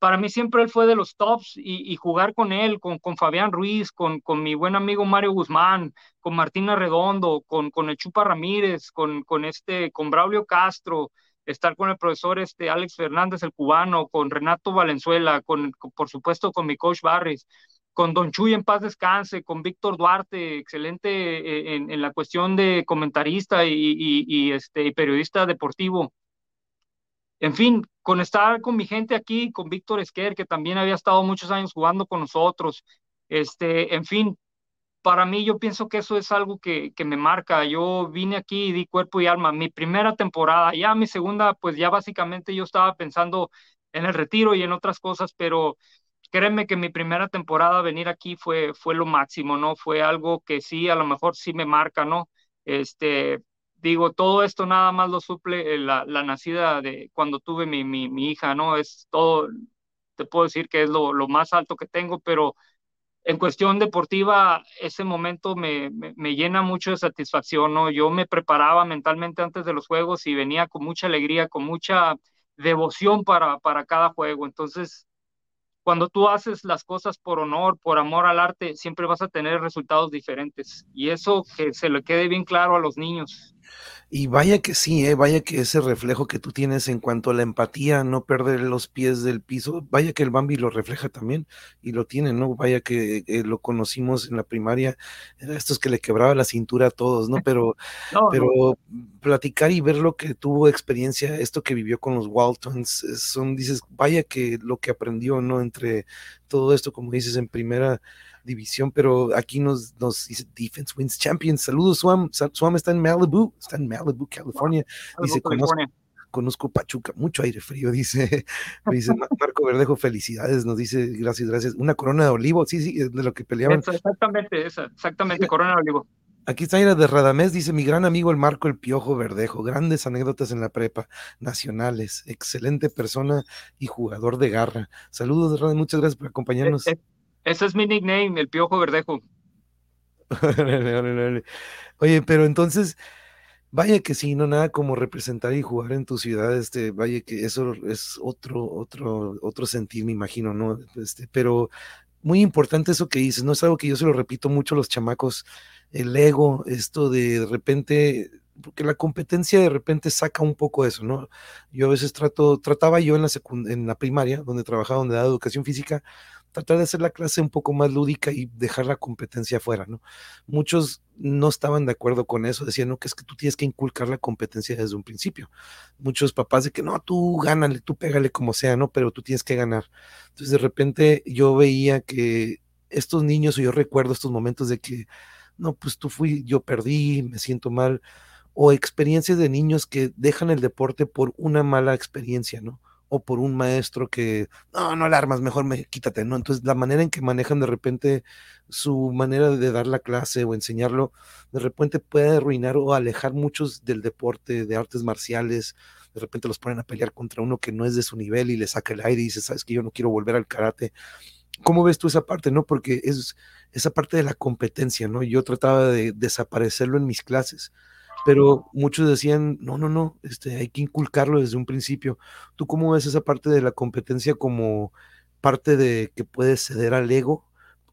para mí siempre él fue de los tops y, jugar con él, con, con Fabián Ruiz, con, con, mi buen amigo Mario Guzmán, con Martina Redondo, con, con el Chupa Ramírez, con, con, este, con Braulio Castro, estar con el profesor este, Alex Fernández, el cubano, con Renato Valenzuela, con, por supuesto con mi coach Barris, con Don Chuy en paz descanse, con Víctor Duarte, excelente eh, en, en, la cuestión de comentarista y, y, este, y periodista deportivo en fin, con estar con mi gente aquí, con Víctor Esquer, que también había estado muchos años jugando con nosotros, este, en fin, para mí yo pienso que eso es algo que, que me marca. Yo vine aquí y di cuerpo y alma. Mi primera temporada, ya mi segunda, pues ya básicamente yo estaba pensando en el retiro y en otras cosas, pero créeme que mi primera temporada venir aquí fue, fue lo máximo, ¿no? Fue algo que sí, a lo mejor sí me marca, ¿no? Este, digo, todo esto nada más lo suple la, la nacida de cuando tuve mi, mi, mi, hija, ¿no? Es todo, te puedo decir que es lo, lo más alto que tengo, pero en cuestión deportiva, ese momento me, me, me, llena mucho de satisfacción, ¿no? Yo me preparaba mentalmente antes de los juegos y venía con mucha alegría, con mucha devoción para, para cada juego. Entonces, cuando tú haces las cosas por honor, por amor al arte, siempre vas a tener resultados diferentes. Y eso que se le quede bien claro a los niños. Y vaya que sí, ¿eh? vaya que ese reflejo que tú tienes en cuanto a la empatía, no perder los pies del piso, vaya que el Bambi lo refleja también y lo tiene, ¿no? Vaya que eh, lo conocimos en la primaria, era estos que le quebraba la cintura a todos, ¿no? Pero, no, pero no. platicar y ver lo que tuvo experiencia, esto que vivió con los Waltons, son, dices, vaya que lo que aprendió, ¿no? Entre todo esto, como dices, en primera división, pero aquí nos, nos dice Defense Wins Champions. Saludos, Swam. Swam está en Malibu, está en Malibu, California. Dice, conozco, conozco, Pachuca, mucho aire frío, dice, dice Marco Verdejo, felicidades, nos dice, gracias, gracias. Una corona de olivo, sí, sí, de lo que peleaban. exactamente, esa, exactamente, corona de olivo. Aquí está Ira de Radamés, dice mi gran amigo el Marco el Piojo Verdejo, grandes anécdotas en la prepa, nacionales, excelente persona y jugador de garra. Saludos, muchas gracias por acompañarnos. Eh, eh, ese es mi nickname, el Piojo Verdejo. Oye, pero entonces, vaya que sí, no nada como representar y jugar en tu ciudad, este, vaya que eso es otro, otro, otro sentir, me imagino, ¿no? Este, pero muy importante eso que dices, no es algo que yo se lo repito mucho a los chamacos, el ego, esto de, de repente, porque la competencia de repente saca un poco eso, ¿no? Yo a veces trato, trataba yo en la, en la primaria, donde trabajaba, donde daba educación física, tratar de hacer la clase un poco más lúdica y dejar la competencia afuera, ¿no? Muchos no estaban de acuerdo con eso, decían, no, que es que tú tienes que inculcar la competencia desde un principio. Muchos papás de que, no, tú gánale, tú pégale como sea, ¿no? Pero tú tienes que ganar. Entonces de repente yo veía que estos niños, o yo recuerdo estos momentos de que, no, pues tú fui, yo perdí, me siento mal, o experiencias de niños que dejan el deporte por una mala experiencia, ¿no? o por un maestro que, no, no alarmas, mejor me, quítate, ¿no? Entonces, la manera en que manejan de repente su manera de dar la clase o enseñarlo, de repente puede arruinar o alejar muchos del deporte, de artes marciales, de repente los ponen a pelear contra uno que no es de su nivel y le saca el aire y dice, sabes que yo no quiero volver al karate. ¿Cómo ves tú esa parte, no? Porque es esa parte de la competencia, ¿no? Yo trataba de desaparecerlo en mis clases pero muchos decían, no, no, no, este, hay que inculcarlo desde un principio. ¿Tú cómo ves esa parte de la competencia como parte de que puede ceder al ego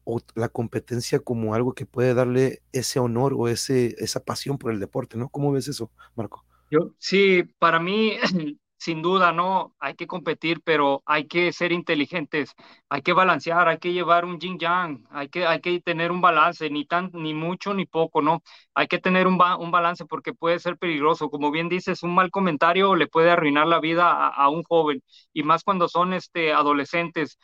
o la competencia como algo que puede darle ese honor o ese, esa pasión por el deporte, ¿no? ¿Cómo ves eso, Marco? Yo, sí, para mí sin duda, no, hay que competir, pero hay que ser inteligentes, hay que balancear, hay que llevar un yin yang, hay que, hay que tener un balance, ni tan, ni mucho ni poco, ¿no? Hay que tener un, un balance porque puede ser peligroso. Como bien dices, un mal comentario le puede arruinar la vida a, a un joven, y más cuando son este, adolescentes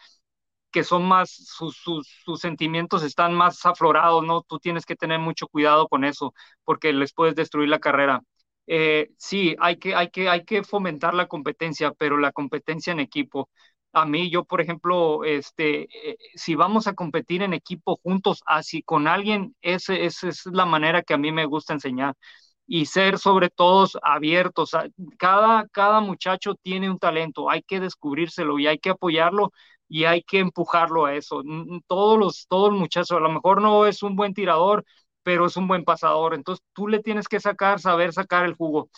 que son más, sus, sus, sus, sentimientos están más aflorados, ¿no? Tú tienes que tener mucho cuidado con eso, porque les puedes destruir la carrera eh, sí, hay que, hay, que, hay que fomentar la competencia, pero la competencia en equipo. A mí, yo, por ejemplo, este, eh, si vamos a competir en equipo juntos, así con alguien, esa ese es la manera que a mí me gusta enseñar y ser sobre todo abiertos. Cada, cada muchacho tiene un talento, hay que descubrírselo y hay que apoyarlo y hay que empujarlo a eso. Todos los, todos los muchachos, a lo mejor no es un buen tirador, pero es un buen pasador. Entonces tú le tienes que sacar, saber sacar el jugo.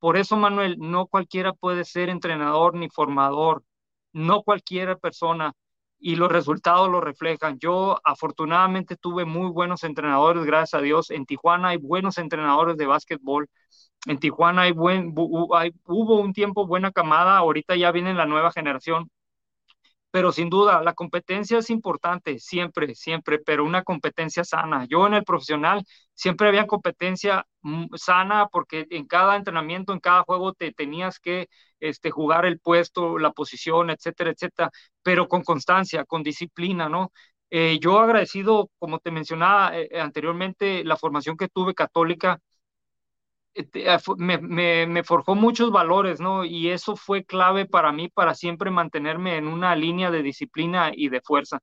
Por eso, Manuel, no cualquiera puede ser entrenador ni formador, no cualquiera persona, y los resultados lo reflejan. Yo afortunadamente tuve muy buenos entrenadores, gracias a Dios. En Tijuana hay buenos entrenadores de básquetbol. En Tijuana hay buen, hay, hubo un tiempo buena camada, ahorita ya viene la nueva generación pero sin duda la competencia es importante, siempre, siempre, pero una competencia sana. Yo en el profesional siempre había competencia mm, sana porque en cada entrenamiento, en cada juego te tenías que este, jugar el puesto, la posición, etcétera, etcétera, pero con constancia, con disciplina, ¿no? Eh, yo agradecido, como te mencionaba eh, anteriormente, la formación que tuve católica, eh, me, me, forjó muchos valores, ¿no? Y eso fue clave para mí para siempre mantenerme en una línea de disciplina y de fuerza.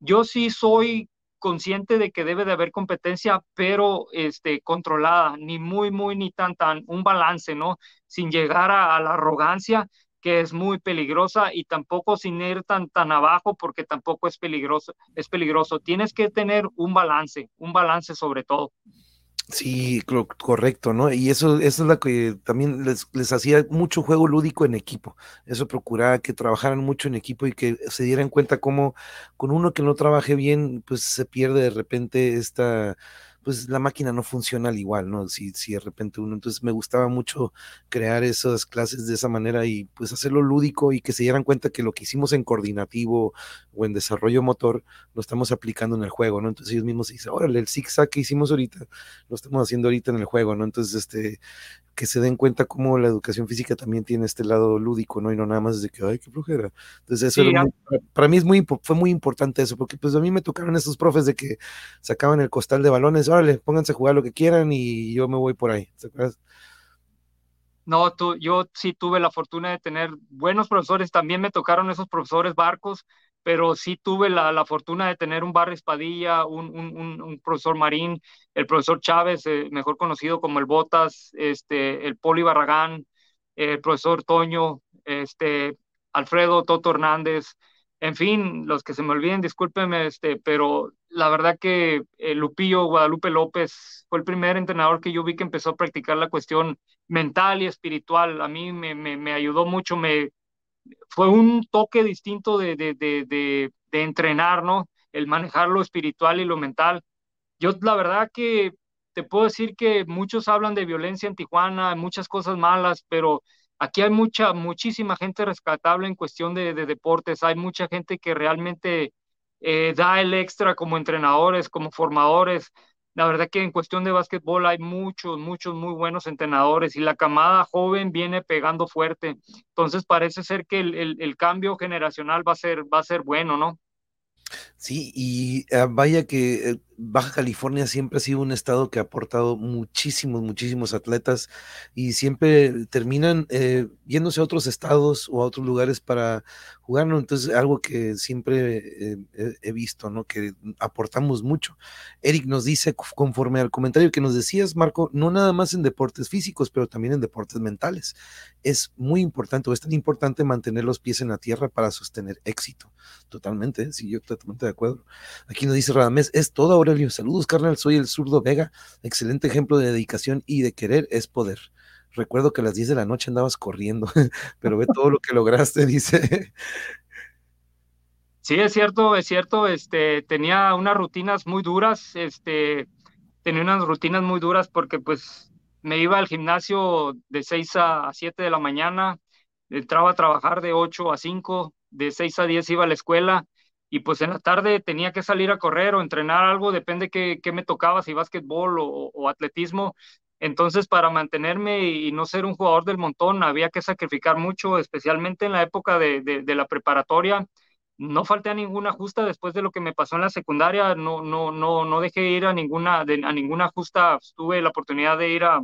Yo sí soy consciente de que debe de haber competencia, pero este, controlada, ni muy, muy, ni tan, tan, un balance, ¿no? Sin llegar a, a la arrogancia, que es muy peligrosa, y tampoco sin ir tan, tan abajo, porque tampoco es peligroso, es peligroso. Tienes que tener un balance, un balance sobre todo. Sí, correcto, ¿no? Y eso, eso es lo que también les, les, hacía mucho juego lúdico en equipo. Eso procuraba que trabajaran mucho en equipo y que se dieran cuenta cómo con uno que no trabaje bien, pues se pierde de repente esta pues la máquina no funciona al igual, ¿no? Si, si de repente uno, entonces me gustaba mucho crear esas clases de esa manera y pues hacerlo lúdico y que se dieran cuenta que lo que hicimos en coordinativo o en desarrollo motor lo estamos aplicando en el juego, ¿no? Entonces ellos mismos dicen, órale, el zigzag que hicimos ahorita, lo estamos haciendo ahorita en el juego, ¿no? Entonces, este, que se den cuenta cómo la educación física también tiene este lado lúdico, ¿no? Y no nada más de que, ay, qué flojera. Entonces, eso para mí es muy, fue muy importante eso, porque pues a mí me tocaron esos profes de que sacaban el costal de balones, órale, pónganse a jugar lo que quieran y yo me voy por ahí. No, tú, yo sí tuve la fortuna de tener buenos profesores, también me tocaron esos profesores barcos, pero sí tuve la, la fortuna de tener un Barry Espadilla, un, un, un, profesor Marín, el profesor Chávez, eh, mejor conocido como el Botas, este, el Poli Barragán, el profesor Toño, este, Alfredo Toto Hernández, en fin, los que se me olviden, discúlpenme, este, pero la verdad que eh, Lupillo Guadalupe López fue el primer entrenador que yo vi que empezó a practicar la cuestión mental y espiritual. A mí me, me, ayudó mucho, me, fue un toque distinto de, de, de, de, entrenar, ¿no? El manejar lo espiritual y lo mental. Yo la verdad que te puedo decir que muchos hablan de violencia en Tijuana, muchas cosas malas, pero aquí hay mucha, muchísima gente rescatable en cuestión de, deportes, hay mucha gente que realmente eh, da el extra como entrenadores, como formadores, la verdad que en cuestión de básquetbol hay muchos, muchos muy buenos entrenadores y la camada joven viene pegando fuerte. Entonces parece ser que el, el, cambio generacional va a ser, va a ser bueno, ¿no? Sí, y ah, vaya que eh, Baja California siempre ha sido un estado que ha aportado muchísimos, muchísimos atletas y siempre terminan eh, yéndose a otros estados o a otros lugares para jugar, ¿no? Entonces, algo que siempre eh, he visto, ¿no? Que aportamos mucho. Eric nos dice, conforme al comentario que nos decías, Marco, no nada más en deportes físicos, pero también en deportes mentales. Es muy importante o es tan importante mantener los pies en la tierra para sostener éxito. Totalmente, sí, yo totalmente de acuerdo. Aquí nos dice Radamés, es todo Saludos, carnal, soy el zurdo Vega. Excelente ejemplo de dedicación y de querer es poder. Recuerdo que a las 10 de la noche andabas corriendo, pero ve todo lo que lograste, dice. Sí, es cierto, es cierto. Este, tenía unas rutinas muy duras, este, tenía unas rutinas muy duras porque pues me iba al gimnasio de 6 a 7 de la mañana, entraba a trabajar de 8 a 5, de 6 a 10 iba a la escuela y pues en la tarde tenía que salir a correr o entrenar algo, depende qué, qué me tocaba, si básquetbol o, atletismo. Entonces, para mantenerme y no ser un jugador del montón, había que sacrificar mucho, especialmente en la época de, de, la preparatoria. No falté a ninguna justa después de lo que me pasó en la secundaria, no, no, no, no dejé ir a ninguna, a ninguna justa, tuve la oportunidad de ir a,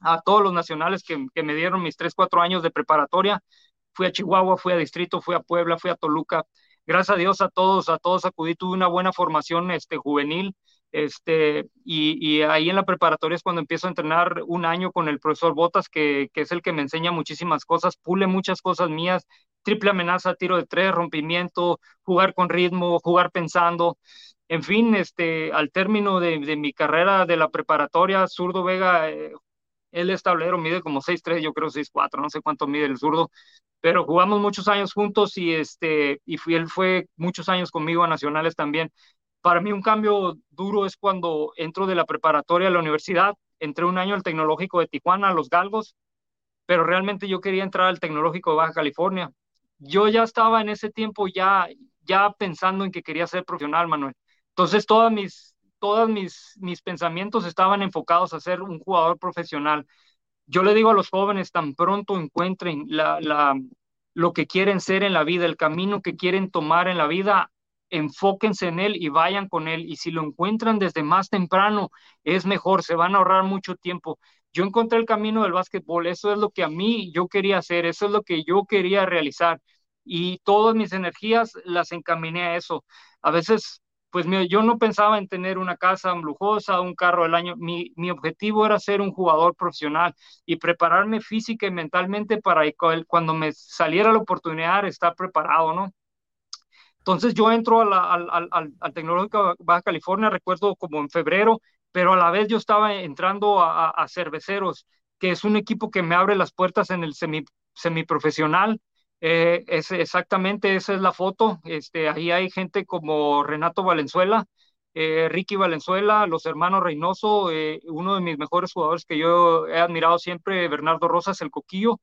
a todos los nacionales que, que me dieron mis tres, cuatro años de preparatoria. Fui a Chihuahua, fui a Distrito, fui a Puebla, fui a Toluca, gracias a Dios a todos, a todos acudí, tuve una buena formación este, juvenil, este, y, ahí en la preparatoria es cuando empiezo a entrenar un año con el profesor Botas, que, que, es el que me enseña muchísimas cosas, pule muchas cosas mías, triple amenaza, tiro de tres, rompimiento, jugar con ritmo, jugar pensando. En fin, este, al término de, de mi carrera de la preparatoria, Zurdo Vega, eh, él es tablero, mide como 6'3, yo creo 6'4, no sé cuánto mide el zurdo, pero jugamos muchos años juntos y, este, y fui, él fue muchos años conmigo a nacionales también. Para mí un cambio duro es cuando entro de la preparatoria a la universidad, entré un año al tecnológico de Tijuana, a los Galgos, pero realmente yo quería entrar al tecnológico de Baja California. Yo ya estaba en ese tiempo ya, ya pensando en que quería ser profesional, Manuel. Entonces todas mis, todas mis, mis pensamientos estaban enfocados a ser un jugador profesional yo le digo a los jóvenes, tan pronto encuentren la, la, lo que quieren ser en la vida, el camino que quieren tomar en la vida, enfóquense en él y vayan con él. Y si lo encuentran desde más temprano, es mejor, se van a ahorrar mucho tiempo. yo encontré el camino del básquetbol, eso es lo que a mí yo quería hacer, eso es lo que yo quería realizar y todas mis energías las encaminé a eso. A veces, pues yo no pensaba en tener una casa lujosa, un carro del año, mi, mi objetivo era ser un jugador profesional y prepararme física y mentalmente para cuando me saliera la oportunidad estar preparado, ¿no? Entonces yo entro al, al, al, Tecnológico Baja California, recuerdo como en febrero, pero a la vez yo estaba entrando a, a, Cerveceros, que es un equipo que me abre las puertas en el semi, semiprofesional. Eh, es exactamente esa es la foto. Este, ahí hay gente como Renato Valenzuela, eh, Ricky Valenzuela, los hermanos Reynoso, eh, uno de mis mejores jugadores que yo he admirado siempre, Bernardo Rosas, el Coquillo,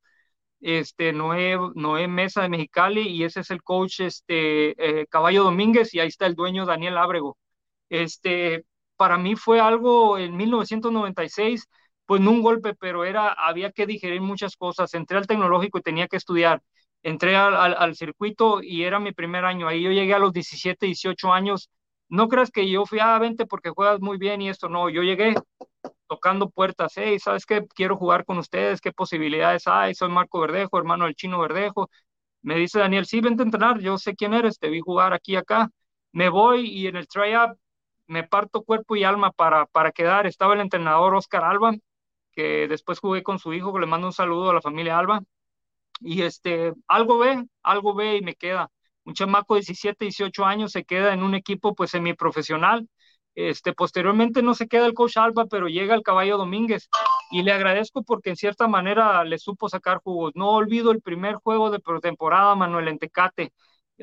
este, Noé, Noé Mesa de Mexicali, y ese es el coach este, Caballo Domínguez, y ahí está el dueño Daniel Ábrego. Este, para mí fue algo en 1996, pues no un golpe, pero era, había que digerir muchas cosas. Entré al tecnológico y tenía que estudiar. Entré al, al, circuito y era mi primer año. Ahí yo llegué a los 17, 18 años. No creas que yo fui a ah, 20 porque juegas muy bien y esto, no. Yo llegué tocando puertas, hey, ¿sabes qué? Quiero jugar con ustedes, ¿qué posibilidades hay? Soy Marco Verdejo, hermano del chino Verdejo. Me dice Daniel, sí, vente a entrenar, yo sé quién eres, te vi jugar aquí acá. Me voy y en el tryout me parto cuerpo y alma para, para quedar. Estaba el entrenador Oscar Alba, que después jugué con su hijo, le mando un saludo a la familia Alba. Y este, algo ve, algo ve y me queda. Un chamaco de 17, 18 años se queda en un equipo pues semiprofesional. Este, posteriormente no se queda el coach Alba, pero llega el caballo Domínguez y le agradezco porque en cierta manera le supo sacar jugos. No olvido el primer juego de pretemporada, Manuel Entecate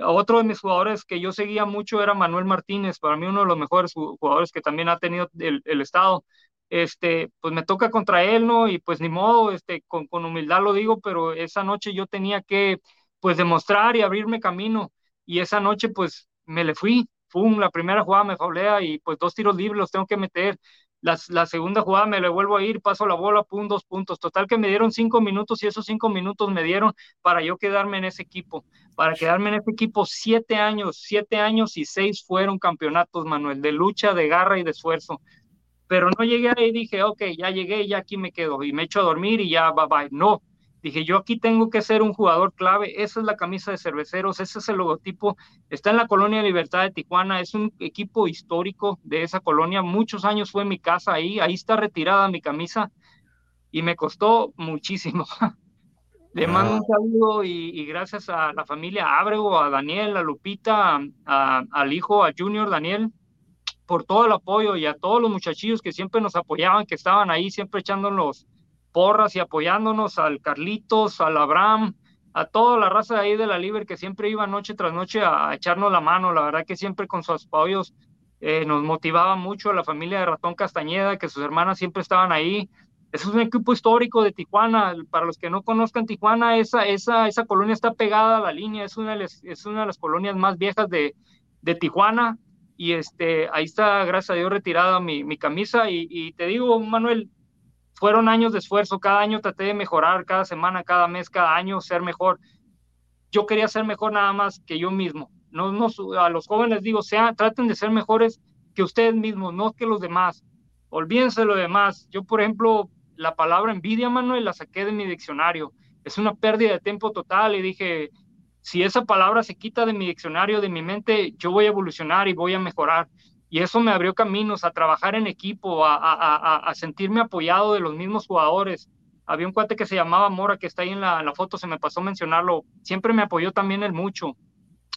otro de mis jugadores que yo seguía mucho era Manuel Martínez, para mí uno de los mejores jugadores que también ha tenido el, estado. Este, pues me toca contra él, ¿no? Y pues ni modo, este, con, con, humildad lo digo, pero esa noche yo tenía que, pues, demostrar y abrirme camino. Y esa noche, pues, me le fui. Fum, la primera jugada me faulea y pues dos tiros libres los tengo que meter la, segunda jugada me le vuelvo a ir, paso la bola, pum, dos puntos. Total que me dieron cinco minutos y esos cinco minutos me dieron para yo quedarme en ese equipo. Para quedarme en ese equipo siete años, siete años y seis fueron campeonatos, Manuel, de lucha, de garra y de esfuerzo. Pero no llegué ahí y dije, ok, ya llegué, ya aquí me quedo y me echo a dormir y ya, bye bye. No, Dije, yo aquí tengo que ser un jugador clave. Esa es la camisa de cerveceros, ese es el logotipo. Está en la colonia Libertad de Tijuana, es un equipo histórico de esa colonia. Muchos años fue mi casa ahí, ahí está retirada mi camisa y me costó muchísimo. Le mando un saludo y, gracias a la familia Ábrego, a Daniel, a Lupita, al hijo, a Junior Daniel, por todo el apoyo y a todos los muchachillos que siempre nos apoyaban, que estaban ahí siempre echándonos porras y apoyándonos al Carlitos, al Abraham, a toda la raza de ahí de la Liber que siempre iba noche tras noche a, echarnos la mano. La verdad que siempre con sus apoyos eh, nos motivaba mucho a la familia de Ratón Castañeda, que sus hermanas siempre estaban ahí. es un equipo histórico de Tijuana. Para los que no conozcan Tijuana, esa, esa, esa colonia está pegada a la línea. Es una de las, es una de las colonias más viejas de, de Tijuana. Y este, ahí está, gracias a Dios, retirada mi, mi camisa. Y, te digo, Manuel, fueron años de esfuerzo, cada año traté de mejorar, cada semana, cada mes, cada año ser mejor. Yo quería ser mejor nada más que yo mismo. No, no a los jóvenes digo, sea, traten de ser mejores que ustedes mismos, no que los demás. Olvídense lo demás. Yo, por ejemplo, la palabra envidia, Manuel, la saqué de mi diccionario. Es una pérdida de tiempo total y dije, si esa palabra se quita de mi diccionario, de mi mente, yo voy a evolucionar y voy a mejorar y eso me abrió caminos a trabajar en equipo, a, sentirme apoyado de los mismos jugadores. Había un cuate que se llamaba Mora, que está ahí en la, foto, se me pasó mencionarlo, siempre me apoyó también él mucho.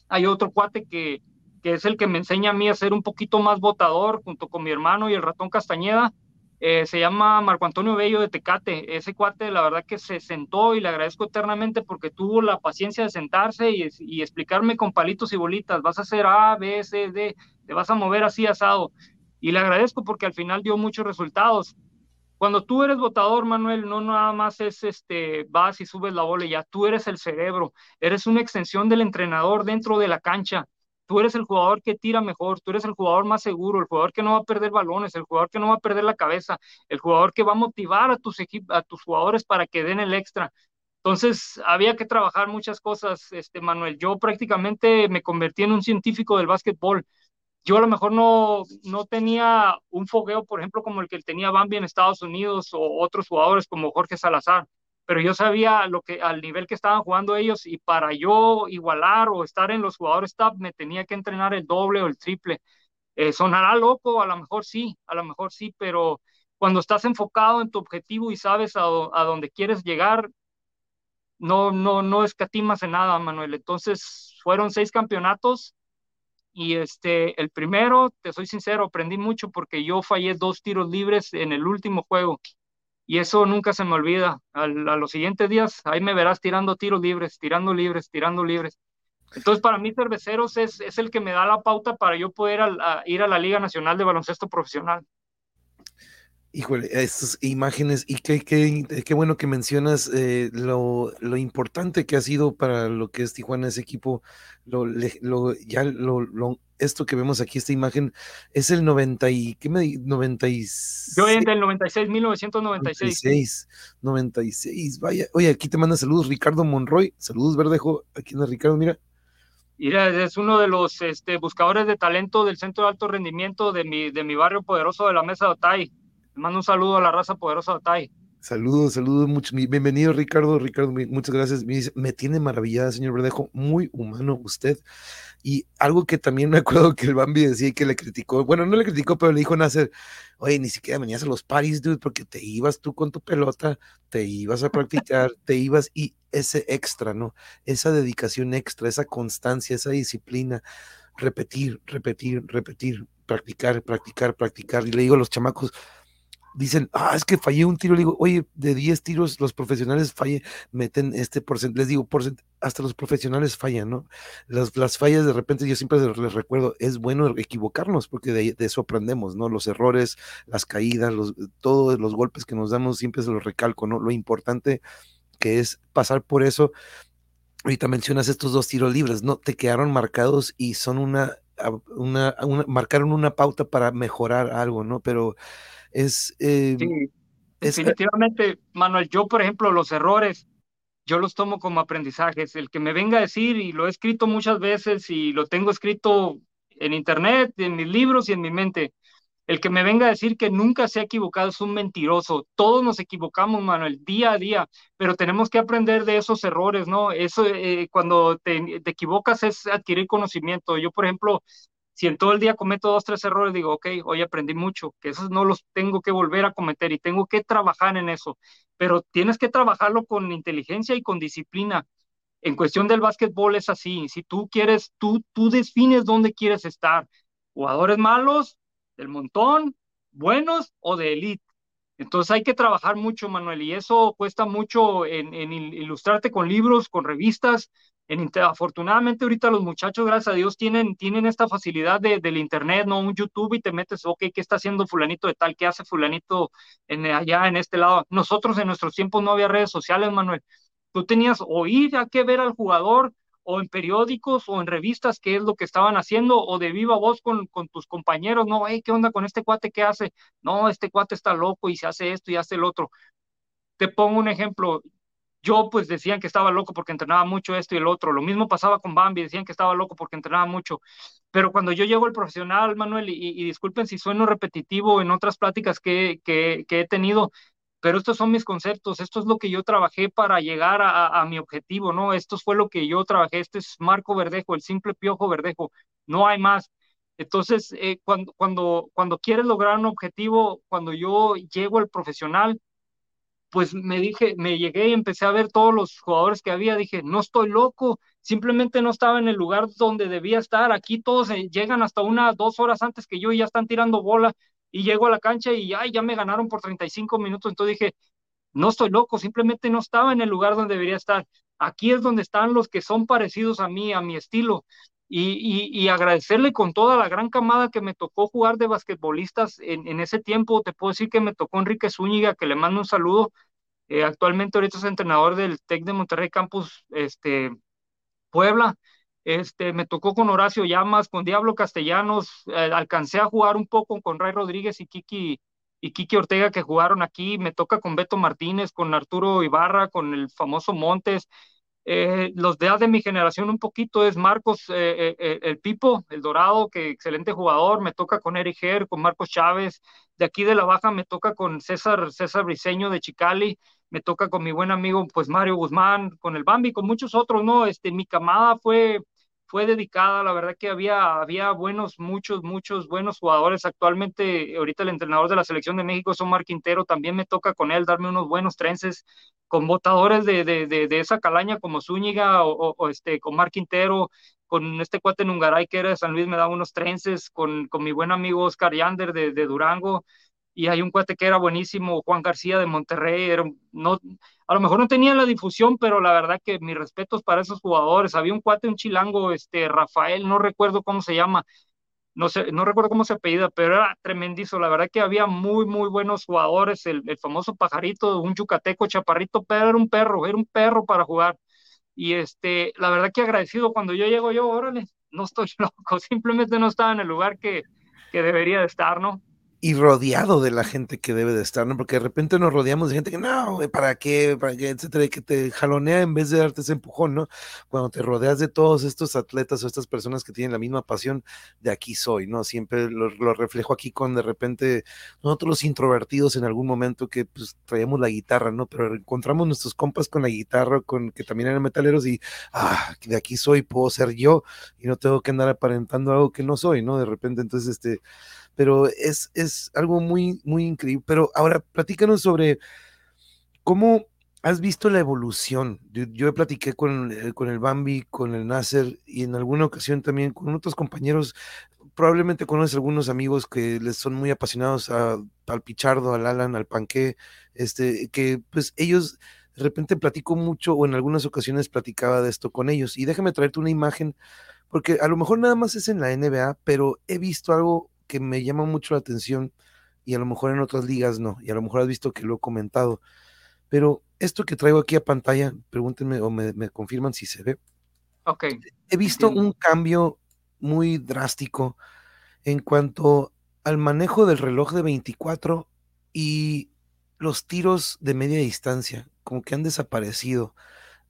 Hay otro cuate que, que es el que me enseña a mí a ser un poquito más votador, junto con mi hermano y el ratón Castañeda, eh, se llama Marco Antonio Bello de Tecate. Ese cuate, la verdad que se sentó y le agradezco eternamente porque tuvo la paciencia de sentarse y, y, explicarme con palitos y bolitas, vas a hacer A, B, C, D, te vas a mover así asado. Y le agradezco porque al final dio muchos resultados. Cuando tú eres votador, Manuel, no nada más es este, vas y subes la bola ya, tú eres el cerebro, eres una extensión del entrenador dentro de la cancha. Tú eres el jugador que tira mejor, tú eres el jugador más seguro, el jugador que no va a perder balones, el jugador que no va a perder la cabeza, el jugador que va a motivar a tus, a tus jugadores para que den el extra. Entonces, había que trabajar muchas cosas, este, Manuel. Yo prácticamente me convertí en un científico del básquetbol yo a lo mejor no, no tenía un fogueo, por ejemplo, como el que tenía Bambi en Estados Unidos o otros jugadores como Jorge Salazar, pero yo sabía lo que al nivel que estaban jugando ellos y para yo igualar o estar en los jugadores top me tenía que entrenar el doble o el triple. Eh, sonará loco, a lo mejor sí, a lo mejor sí, pero cuando estás enfocado en tu objetivo y sabes a, dónde quieres llegar, no, no, no escatimas en nada, Manuel. Entonces, fueron seis campeonatos y este, el primero, te soy sincero, aprendí mucho porque yo fallé dos tiros libres en el último juego y eso nunca se me olvida. a los siguientes días, ahí me verás tirando tiros libres, tirando libres, tirando libres. Entonces, para mí, Cerveceros es, es el que me da la pauta para yo poder ir a la Liga Nacional de Baloncesto Profesional. Híjole, estas imágenes, y qué, qué, qué bueno que mencionas eh, lo, lo, importante que ha sido para lo que es Tijuana ese equipo. Lo, lo, ya lo, lo, esto que vemos aquí, esta imagen, es el 90 y, ¿qué me 96? Yo en el 96, 1996. 96, 96, vaya. Oye, aquí te manda saludos Ricardo Monroy. Saludos, Verdejo. Aquí anda Ricardo, mira. Mira, es uno de los este, buscadores de talento del Centro de Alto Rendimiento de mi, de mi barrio poderoso de la Mesa de Otay mando un saludo a la raza poderosa de Tai. Saludos, saludos, mucho. Bienvenido, Ricardo. Ricardo, muchas gracias. Me, tiene maravillada, señor Verdejo. Muy humano usted. Y algo que también me acuerdo que el Bambi decía que le criticó. Bueno, no le criticó, pero le dijo Nacer, oye, ni siquiera venías a los paris, dude, porque te ibas tú con tu pelota, te ibas a practicar, te ibas y ese extra, ¿no? Esa dedicación extra, esa constancia, esa disciplina, repetir, repetir, repetir, practicar, practicar, practicar. Y le digo a los chamacos, dicen, ah, es que fallé un tiro, le digo, oye, de 10 tiros los profesionales falle, meten este porcentaje, les digo, hasta los profesionales fallan, ¿no? Las, las, fallas de repente yo siempre les recuerdo, es bueno equivocarnos porque de, eso aprendemos, ¿no? Los errores, las caídas, los, todos los golpes que nos damos, siempre se los recalco, ¿no? Lo importante que es pasar por eso. Ahorita mencionas estos dos tiros libres, ¿no? Te quedaron marcados y son una, una, una marcaron una pauta para mejorar algo, ¿no? Pero es... Eh, sí, definitivamente, Manuel, yo por ejemplo los errores, yo los tomo como aprendizajes. El que me venga a decir, y lo he escrito muchas veces y lo tengo escrito en internet, en mis libros y en mi mente, el que me venga a decir que nunca se ha equivocado es un mentiroso. Todos nos equivocamos, Manuel, día a día, pero tenemos que aprender de esos errores, ¿no? Eso, eh, cuando te, te, equivocas es adquirir conocimiento. Yo, por ejemplo, si en todo el día cometo dos, tres errores, digo, ok, hoy aprendí mucho, que esos no los tengo que volver a cometer y tengo que trabajar en eso, pero tienes que trabajarlo con inteligencia y con disciplina. En cuestión del básquetbol es así, si tú quieres, tú, tú defines dónde quieres estar, jugadores malos, del montón, buenos o de elite. Entonces hay que trabajar mucho, Manuel, y eso cuesta mucho en, en ilustrarte con libros, con revistas, en, afortunadamente ahorita los muchachos, gracias a Dios, tienen, tienen esta facilidad de, del internet, ¿no? Un YouTube y te metes, ok, ¿qué está haciendo fulanito de tal? ¿Qué hace fulanito en, allá en este lado? Nosotros en nuestros tiempos no había redes sociales, Manuel. Tú tenías o ir a qué ver al jugador o en periódicos o en revistas qué es lo que estaban haciendo o de viva voz con, con tus compañeros, no, hey, ¿qué onda con este cuate? ¿Qué hace? No, este cuate está loco y se hace esto y hace el otro. Te pongo un ejemplo, yo pues decían que estaba loco porque entrenaba mucho esto y el otro. Lo mismo pasaba con Bambi, decían que estaba loco porque entrenaba mucho. Pero cuando yo llego al profesional, Manuel, y, disculpen si sueno repetitivo en otras pláticas que, que, he tenido, pero estos son mis conceptos, esto es lo que yo trabajé para llegar a, mi objetivo, ¿no? Esto fue lo que yo trabajé, este es Marco Verdejo, el simple piojo Verdejo, no hay más. Entonces, eh, cuando, cuando, cuando quieres lograr un objetivo, cuando yo llego al profesional, pues me dije, me llegué y empecé a ver todos los jugadores que había, dije, no estoy loco, simplemente no estaba en el lugar donde debía estar, aquí todos eh, llegan hasta una, dos horas antes que yo y ya están tirando bola y llego a la cancha y ay, ya me ganaron por 35 minutos, entonces dije, no estoy loco, simplemente no estaba en el lugar donde debería estar. Aquí es donde están los que son parecidos a mí, a mi estilo. Y, y, agradecerle con toda la gran camada que me tocó jugar de basquetbolistas en, en, ese tiempo. Te puedo decir que me tocó Enrique Zúñiga, que le mando un saludo, eh, actualmente ahorita es entrenador del TEC de Monterrey Campus este, Puebla. Este, me tocó con Horacio Llamas, con Diablo Castellanos, eh, alcancé a jugar un poco con Ray Rodríguez y Kiki, y Kiki Ortega que jugaron aquí, me toca con Beto Martínez, con Arturo Ibarra, con el famoso Montes, Eh, los de, de mi generación un poquito es Marcos, eh, eh, el Pipo, el Dorado, que excelente jugador, me toca con Eric Ger, con Marcos Chávez, de aquí de la baja me toca con César, César Briseño de Chicali, me toca con mi buen amigo pues Mario Guzmán, con el Bambi, con muchos otros, ¿no? Este, mi camada fue, fue dedicada, la verdad que había, había buenos, muchos, muchos buenos jugadores. Actualmente, ahorita el entrenador de la selección de México es Omar Quintero, también me toca con él darme unos buenos trences con votadores de, de, de, esa calaña como Zúñiga o, este, con Omar Quintero, con este cuate Nungaray que era de San Luis, me da unos trences, con, con mi buen amigo Oscar Yander de, de Durango, y hay un cuate que era buenísimo, Juan García de Monterrey, era, no, a lo mejor no tenía la difusión, pero la verdad que mis respetos para esos jugadores. Había un cuate, un chilango, este, Rafael, no recuerdo cómo se llama, no sé, no recuerdo cómo se apellida, pero era tremendizo. La verdad que había muy, muy buenos jugadores. El, el famoso pajarito, un yucateco chaparrito, pero era un perro, era un perro para jugar. Y este, la verdad que agradecido cuando yo llego yo, órale, no estoy loco, simplemente no estaba en el lugar que, que debería de estar, ¿no? Y rodeado de la gente que debe de estar, ¿no? Porque de repente nos rodeamos de gente que no, ¿para qué? ¿Para qué? Etcétera, que te jalonea en vez de darte ese empujón, ¿no? Cuando te rodeas de todos estos atletas o estas personas que tienen la misma pasión, de aquí soy, ¿no? Siempre lo, reflejo aquí con de repente nosotros los introvertidos en algún momento que pues traíamos la guitarra, ¿no? Pero encontramos nuestros compas con la guitarra, con que también eran metaleros y, ah, de aquí soy, puedo ser yo y no tengo que andar aparentando algo que no soy, ¿no? De repente, entonces, este pero es, es algo muy, muy increíble. Pero ahora, platícanos sobre cómo has visto la evolución. Yo, yo platiqué con, eh, con el Bambi, con el Nasser y en alguna ocasión también con otros compañeros. Probablemente conoces algunos amigos que les son muy apasionados al Pichardo, al Alan, al Panqué, este, que pues ellos de repente platico mucho o en algunas ocasiones platicaba de esto con ellos. Y déjame traerte una imagen, porque a lo mejor nada más es en la NBA, pero he visto algo que me llama mucho la atención y a lo mejor en otras ligas no, y a lo mejor has visto que lo he comentado, pero esto que traigo aquí a pantalla, pregúntenme o me, confirman si se ve. Ok. He visto un cambio muy drástico en cuanto al manejo del reloj de 24 y los tiros de media distancia, como que han desaparecido,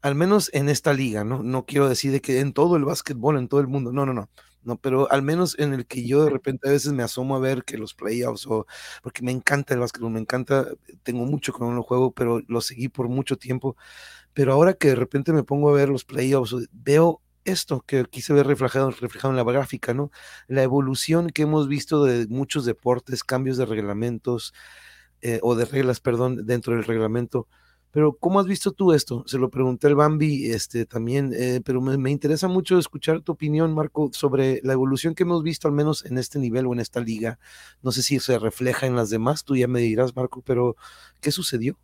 al menos en esta liga, ¿no? No quiero decir de que en todo el básquetbol, en todo el mundo, no, no, no. ¿No? Pero al menos en el que yo de repente a veces me asomo a ver que los playoffs o porque me encanta el básquetbol, me encanta, tengo mucho que no lo juego, pero lo seguí por mucho tiempo. Pero ahora que de repente me pongo a ver los playoffs, veo esto que quise ver reflejado, reflejado en la gráfica, ¿no? La evolución que hemos visto de muchos deportes, cambios de reglamentos eh, o de reglas, perdón, dentro del reglamento pero ¿cómo has visto tú esto? Se lo pregunté al Bambi este, también, eh, pero me, interesa mucho escuchar tu opinión, Marco, sobre la evolución que hemos visto, al menos en este nivel o en esta liga. No sé si se refleja en las demás, tú ya me dirás, Marco, pero ¿qué sucedió?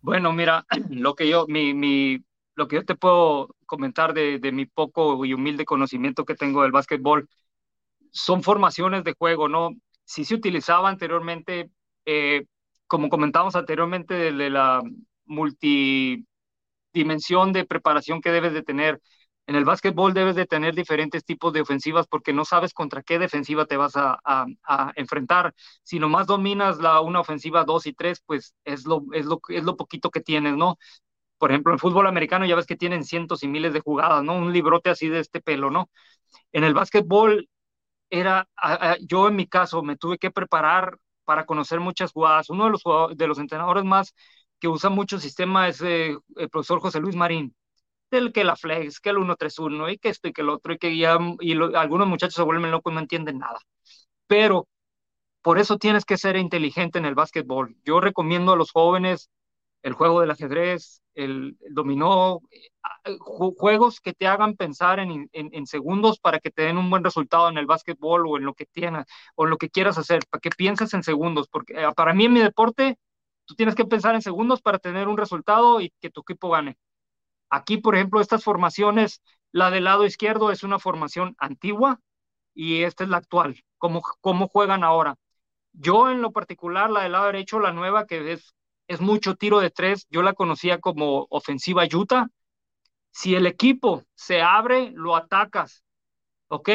Bueno, mira, lo que yo, mi, mi, lo que yo te puedo comentar de, de mi poco y humilde conocimiento que tengo del básquetbol son formaciones de juego, ¿no? Si se utilizaba anteriormente, eh, como comentábamos anteriormente, de la multidimensión de preparación que debes de tener. En el básquetbol debes de tener diferentes tipos de ofensivas porque no sabes contra qué defensiva te vas a, enfrentar. Si nomás dominas la, una ofensiva 2 y 3, pues es lo, es, lo, es lo poquito que tienes, ¿no? Por ejemplo, en fútbol americano ya ves que tienen cientos y miles de jugadas, ¿no? Un librote así de este pelo, ¿no? En el básquetbol era, yo en mi caso me tuve que preparar para conocer muchas jugadas. Uno de los, de los entrenadores más que usa mucho sistema es el profesor José Luis Marín, del que la flex, que el 131 y que esto y que el otro y que ya y algunos muchachos se vuelven locos no entienden nada. Pero por eso tienes que ser inteligente en el básquetbol. Yo recomiendo a los jóvenes el juego del ajedrez, el, dominó, eh, juegos que te hagan pensar en, segundos para que te den un buen resultado en el básquetbol o en lo que tienes o lo que quieras hacer, para que pienses en segundos, porque eh, para mí en mi deporte Tú tienes que pensar en segundos para tener un resultado y que tu equipo gane. Aquí, por ejemplo, estas formaciones, la del lado izquierdo es una formación antigua y esta es la actual. ¿Cómo, cómo juegan ahora? Yo en lo particular, la del lado derecho, la nueva, que es, es mucho tiro de tres, yo la conocía como ofensiva Utah. Si el equipo se abre, lo atacas, ¿ok?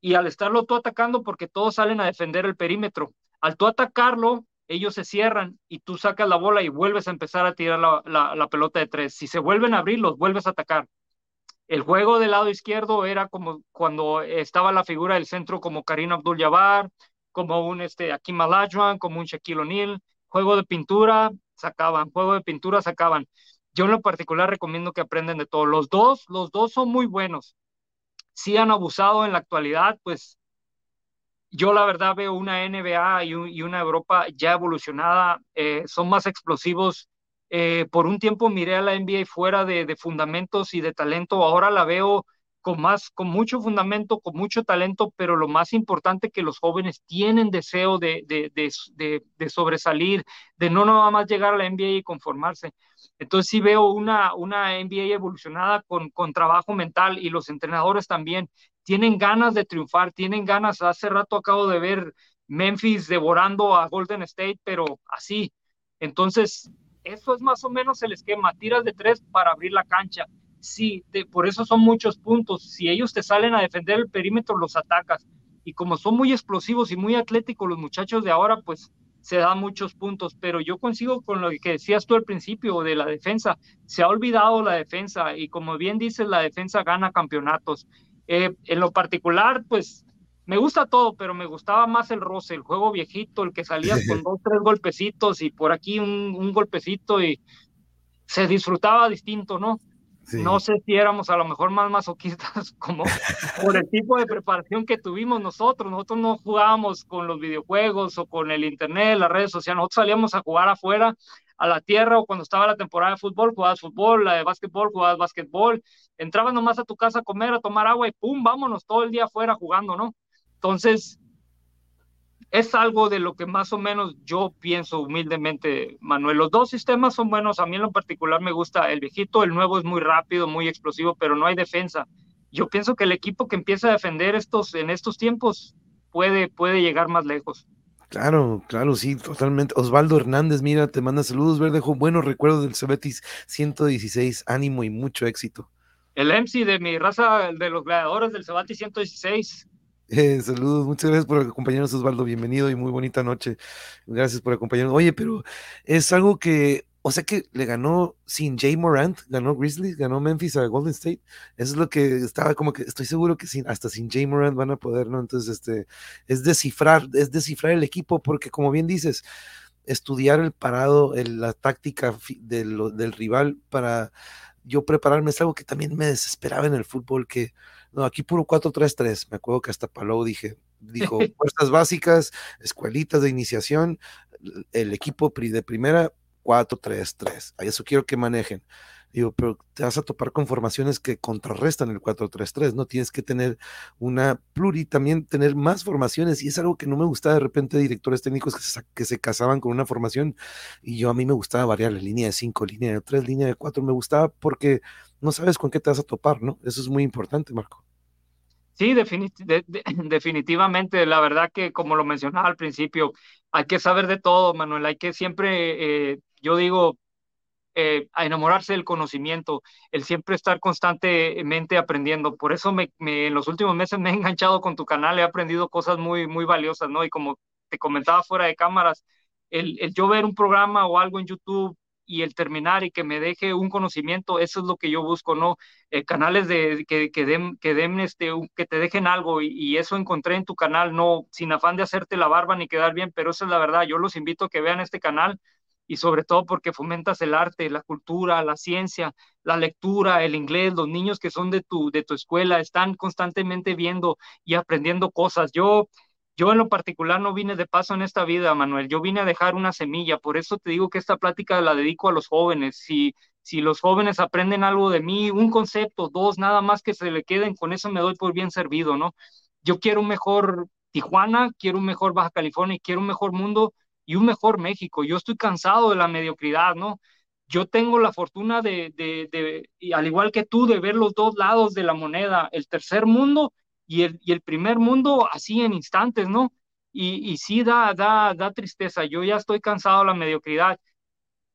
Y al estarlo tú atacando, porque todos salen a defender el perímetro, al tú atacarlo, ellos se cierran y tú sacas la bola y vuelves a empezar a tirar la, la, pelota de tres. Si se vuelven a abrir, los vuelves a atacar. El juego del lado izquierdo era como cuando estaba la figura del centro como Karim Abdul-Jabbar, como un este, Akim Olajuwon, como un Shaquille O'Neal. Juego de pintura, sacaban. Juego de pintura, sacaban. Yo en lo particular recomiendo que aprenden de todo. Los dos, los dos son muy buenos. Si han abusado en la actualidad, pues yo la verdad veo una NBA y, una Europa ya evolucionada, eh, son más explosivos. Eh, por un tiempo miré a la NBA fuera de, de, fundamentos y de talento, ahora la veo con más, con mucho fundamento, con mucho talento, pero lo más importante que los jóvenes tienen deseo de, de, de, de sobresalir, de no nada más llegar a la NBA y conformarse. Entonces sí veo una, una NBA evolucionada con, con trabajo mental y los entrenadores también tienen ganas de triunfar, tienen ganas. Hace rato acabo de ver Memphis devorando a Golden State, pero así. Entonces, eso es más o menos el esquema. Tiras de tres para abrir la cancha. Sí, por eso son muchos puntos. Si ellos te salen a defender el perímetro, los atacas. Y como son muy explosivos y muy atléticos los muchachos de ahora, pues se dan muchos puntos. Pero yo consigo con lo que decías tú al principio de la defensa. Se ha olvidado la defensa y como bien dices, la defensa gana campeonatos. Eh, en lo particular, pues me gusta todo, pero me gustaba más el roce, el juego viejito, el que salías con dos, tres golpecitos y por aquí un, golpecito y se disfrutaba distinto, ¿no? No sé si éramos a lo mejor más masoquistas como por el tipo de preparación que tuvimos nosotros. Nosotros no jugábamos con los videojuegos o con el internet, las redes sociales. Nosotros salíamos a jugar afuera a la tierra o cuando estaba la temporada de fútbol, jugabas fútbol, la de básquetbol, jugabas básquetbol, entrabas nomás a tu casa a comer, a tomar agua y pum, vámonos todo el día afuera jugando, ¿no? Entonces, es algo de lo que más o menos yo pienso humildemente, Manuel. Los dos sistemas son buenos, a mí en lo particular me gusta el viejito, el nuevo es muy rápido, muy explosivo, pero no hay defensa. Yo pienso que el equipo que empieza a defender estos en estos tiempos puede, puede llegar más lejos. Claro, claro, sí, totalmente. Osvaldo Hernández, mira, te manda saludos, Verdejo. Buenos recuerdos del Cebetis 116, ánimo y mucho éxito. El MC de mi raza, de los gladiadores del Cebetis 116. Eh, saludos, muchas gracias por acompañarnos, Osvaldo. Bienvenido y muy bonita noche. Gracias por acompañarnos. Oye, pero es algo que o sea que le ganó sin Jay Morant, ganó Grizzlies, ganó Memphis a Golden State. Eso es lo que estaba como que estoy seguro que sin, hasta sin Jay Morant van a poder, ¿no? Entonces, este, es descifrar, es descifrar el equipo, porque como bien dices, estudiar el parado, la táctica del rival para yo prepararme es algo que también me desesperaba en el fútbol, que no, aquí puro 4-3-3. Me acuerdo que hasta Palou dije, dijo, fuerzas básicas, escuelitas de iniciación, el equipo de primera 4-3-3. A eso quiero que manejen. Digo, pero te vas a topar con formaciones que contrarrestan el 4-3-3, ¿no? Tienes que tener una pluri, también tener más formaciones, y es algo que no me gusta de repente directores técnicos que se, que se casaban con una formación, y yo a mí me gustaba variar la línea de 5, línea de 3, línea de 4, me gustaba porque no sabes con qué te vas a topar, ¿no? Eso es muy importante, Marco. Sí, definitivamente. La verdad que, como lo mencionaba al principio, hay que saber de todo, Manuel. Hay que siempre eh, yo digo, eh, a enamorarse del conocimiento, el siempre estar constantemente aprendiendo. Por eso me, en los últimos meses me he enganchado con tu canal, he aprendido cosas muy, muy valiosas, ¿no? Y como te comentaba fuera de cámaras, el, el yo ver un programa o algo en YouTube y el terminar y que me deje un conocimiento, eso es lo que yo busco, ¿no? Eh, canales de, que, que, den, que, den este, que te dejen algo y, y, eso encontré en tu canal, no sin afán de hacerte la barba ni quedar bien, pero esa es la verdad, yo los invito a que vean este canal y sobre todo porque fomentas el arte, la cultura, la ciencia, la lectura, el inglés, los niños que son de tu, de tu escuela están constantemente viendo y aprendiendo cosas. Yo, yo en lo particular no vine de paso en esta vida, Manuel, yo vine a dejar una semilla, por eso te digo que esta plática la dedico a los jóvenes. Si, si los jóvenes aprenden algo de mí, un concepto, dos, nada más que se le queden, con eso me doy por bien servido, ¿no? Yo quiero un mejor Tijuana, quiero un mejor Baja California y quiero un mejor mundo y un mejor México. Yo estoy cansado de la mediocridad, ¿no? Yo tengo la fortuna de, de, de al igual que tú, de ver los dos lados de la moneda, el tercer mundo y el, y el primer mundo así en instantes, ¿no? Y, y sí da, da, da tristeza. Yo ya estoy cansado de la mediocridad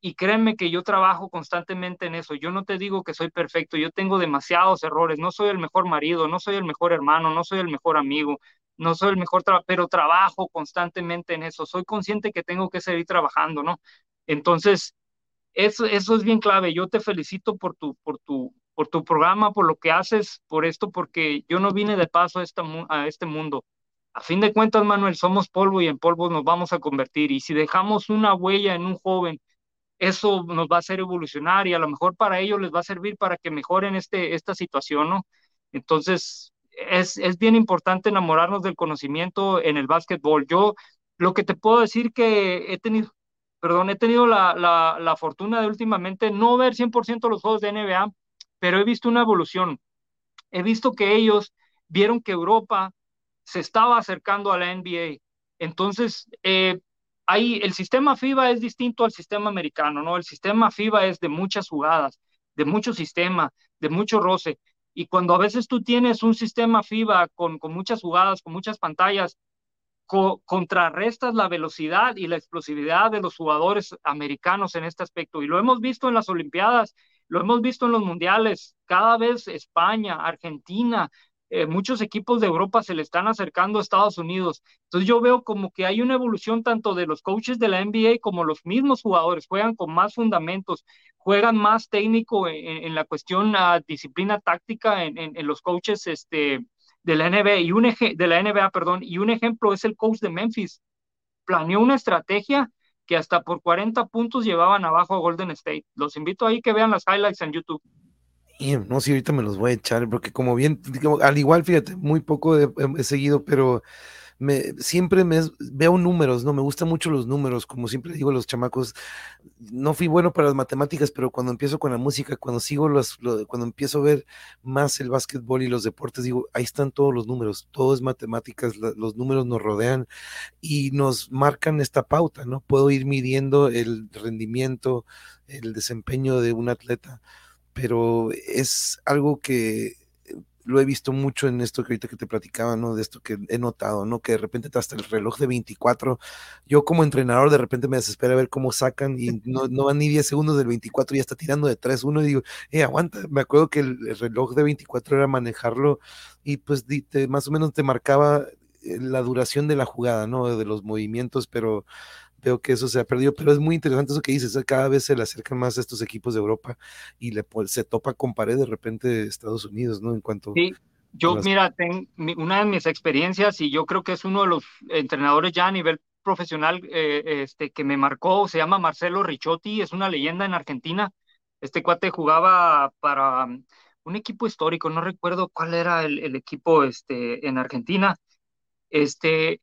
y créeme que yo trabajo constantemente en eso. Yo no te digo que soy perfecto, yo tengo demasiados errores, no soy el mejor marido, no soy el mejor hermano, no soy el mejor amigo, no soy el mejor, pero trabajo constantemente en eso, soy consciente que tengo que seguir trabajando, ¿no? Entonces, eso, eso es bien clave. Yo te felicito por tu, por, tu, por tu programa, por lo que haces, por esto, porque yo no vine de paso a, esta, a este mundo. A fin de cuentas, Manuel, somos polvo y en polvo nos vamos a convertir. Y si dejamos una huella en un joven, eso nos va a hacer evolucionar y a lo mejor para ellos les va a servir para que mejoren este, esta situación, ¿no? Entonces, es, es bien importante enamorarnos del conocimiento en el básquetbol. Yo lo que te puedo decir que he tenido, perdón, he tenido la, la, la fortuna de últimamente no ver 100% los juegos de NBA, pero he visto una evolución. He visto que ellos vieron que Europa se estaba acercando a la NBA. Entonces, eh, ahí el sistema FIBA es distinto al sistema americano, ¿no? El sistema FIBA es de muchas jugadas, de mucho sistema, de mucho roce. Y cuando a veces tú tienes un sistema FIBA con, con muchas jugadas, con muchas pantallas, contrarrestas la velocidad y la explosividad de los jugadores americanos en este aspecto. Y lo hemos visto en las Olimpiadas, lo hemos visto en los mundiales, cada vez España, Argentina, eh, muchos equipos de Europa se le están acercando a Estados Unidos. Entonces yo veo como que hay una evolución tanto de los coaches de la NBA como los mismos jugadores, juegan con más fundamentos, juegan más técnico en, la cuestión a disciplina táctica en, los coaches este, de la NBA y un de la NBA, perdón, y un ejemplo es el coach de Memphis. Planeó una estrategia que hasta por 40 puntos llevaban abajo a Golden State. Los invito ahí que vean las highlights en YouTube. No sé, ahorita me los voy a echar, porque como bien, al igual, fíjate, muy poco he seguido, pero me, siempre me veo números, ¿no? Me gustan mucho los números, como siempre digo a los chamacos, no fui bueno para las matemáticas, pero cuando empiezo con la música, cuando sigo los, cuando empiezo a ver más el básquetbol y los deportes, digo, ahí están todos los números, todo es matemáticas, los números nos rodean y nos marcan esta pauta, ¿no? Puedo ir midiendo el rendimiento, el desempeño de un atleta, pero es algo que lo he visto mucho en esto que ahorita que te platicaba, ¿no? De esto que he notado, ¿no? Que de repente hasta el reloj de 24, yo como entrenador de repente me desespera ver cómo sacan y no, no van ni 10 segundos del 24 y ya está tirando de 3-1 y digo, eh, aguanta, me acuerdo que el, reloj de 24 era manejarlo y pues más o menos te marcaba eh, la duración de la jugada, ¿no? De los movimientos, pero veo que eso se ha perdido, pero es muy interesante eso que dices, cada vez se le acercan más a estos equipos de Europa y le, se topa con pared de repente de Estados Unidos, ¿no? En cuanto... Sí, yo mira, tengo una de mis experiencias y yo creo que es uno de los entrenadores ya a nivel profesional eh, este, que me marcó, se llama Marcelo Ricciotti, es una leyenda en Argentina, este cuate jugaba para um, un equipo histórico, no recuerdo cuál era el, el equipo este, en Argentina, este,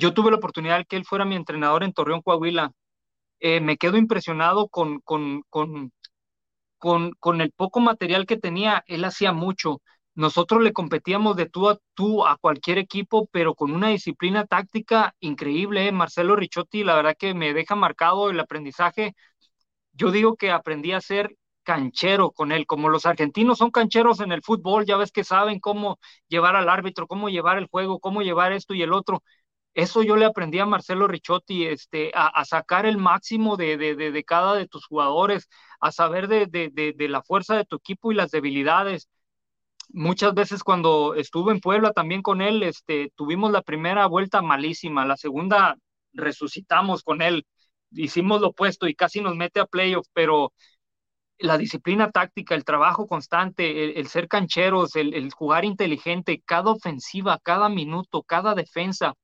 yo tuve la oportunidad de que él fuera mi entrenador en Torreón, Coahuila. Eh, me quedo impresionado con, con, con, con, con el poco material que tenía. Él hacía mucho. Nosotros le competíamos de tú a tú a cualquier equipo, pero con una disciplina táctica increíble. ¿eh? Marcelo Ricciotti, la verdad que me deja marcado el aprendizaje. Yo digo que aprendí a ser canchero con él, como los argentinos son cancheros en el fútbol, ya ves que saben cómo llevar al árbitro, cómo llevar el juego, cómo llevar esto y el otro. Eso yo le aprendí a Marcelo Ricciotti, este, a, sacar el máximo de, de, de, cada de tus jugadores, a saber de, la fuerza de tu equipo y las debilidades. Muchas veces cuando estuve en Puebla también con él, este, tuvimos la primera vuelta malísima, la segunda resucitamos con él, hicimos lo opuesto y casi nos mete a playoff, pero la disciplina táctica, el trabajo constante, el, ser cancheros, el, jugar inteligente, cada ofensiva, cada minuto, cada defensa,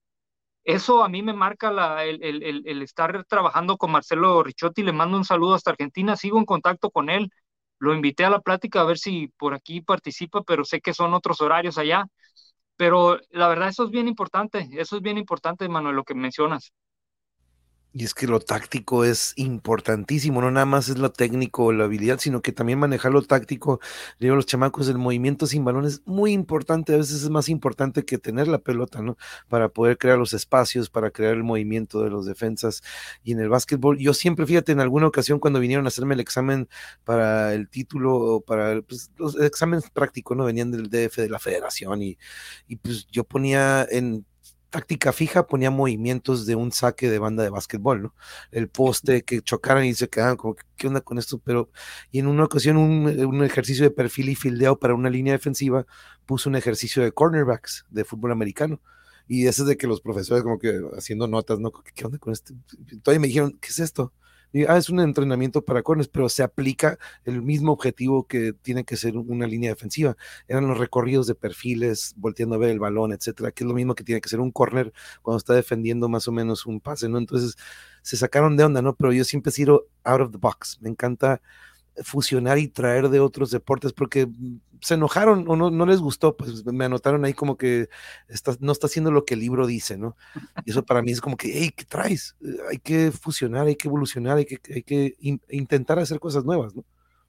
eso a mí me marca el, estar trabajando con Marcelo Ricciotti. Le mando un saludo hasta Argentina. Sigo en contacto con él. Lo invité a la plática a ver si por aquí participa, pero sé que son otros horarios allá. Pero la verdad, eso es bien importante. Eso es bien importante, Manuel, lo que mencionas. Y es que lo táctico es importantísimo, no nada más es lo técnico o la habilidad, sino que también manejar lo táctico, digo los chamacos, el movimiento sin balón es muy importante, a veces es más importante que tener la pelota, ¿no? Para poder crear los espacios, para crear el movimiento de los defensas. Y en el básquetbol, yo siempre, fíjate, en alguna ocasión cuando vinieron a hacerme el examen para el título, o para pues, los exámenes prácticos, ¿no? Venían del DF de la federación y, y pues yo ponía en táctica fija ponía movimientos de un saque de banda de básquetbol, ¿no? El poste que chocaran y se quedaban como, ¿qué onda con esto? Pero, y en una ocasión un, ejercicio de perfil y fildeo para una línea defensiva, puso un ejercicio de cornerbacks de fútbol americano. Y eso es de que los profesores como que haciendo notas, ¿no? ¿Qué onda con este? Todavía me dijeron, ¿qué es esto? Ah, es un entrenamiento para corners, pero se aplica el mismo objetivo que tiene que ser una línea defensiva. Eran los recorridos de perfiles, volteando a ver el balón, etcétera, que es lo mismo que tiene que ser un corner cuando está defendiendo más o menos un pase, ¿no? Entonces se sacaron de onda, ¿no? Pero yo siempre sido out of the box. Me encanta fusionar y traer de otros deportes porque se enojaron o no, no les gustó, pues me anotaron ahí como que no está haciendo lo que el libro dice, ¿no? Y eso para mí es como que, hey, ¿qué traes? Eh, hay que fusionar, hay que evolucionar, hay que, hay que intentar hacer cosas nuevas, ¿no?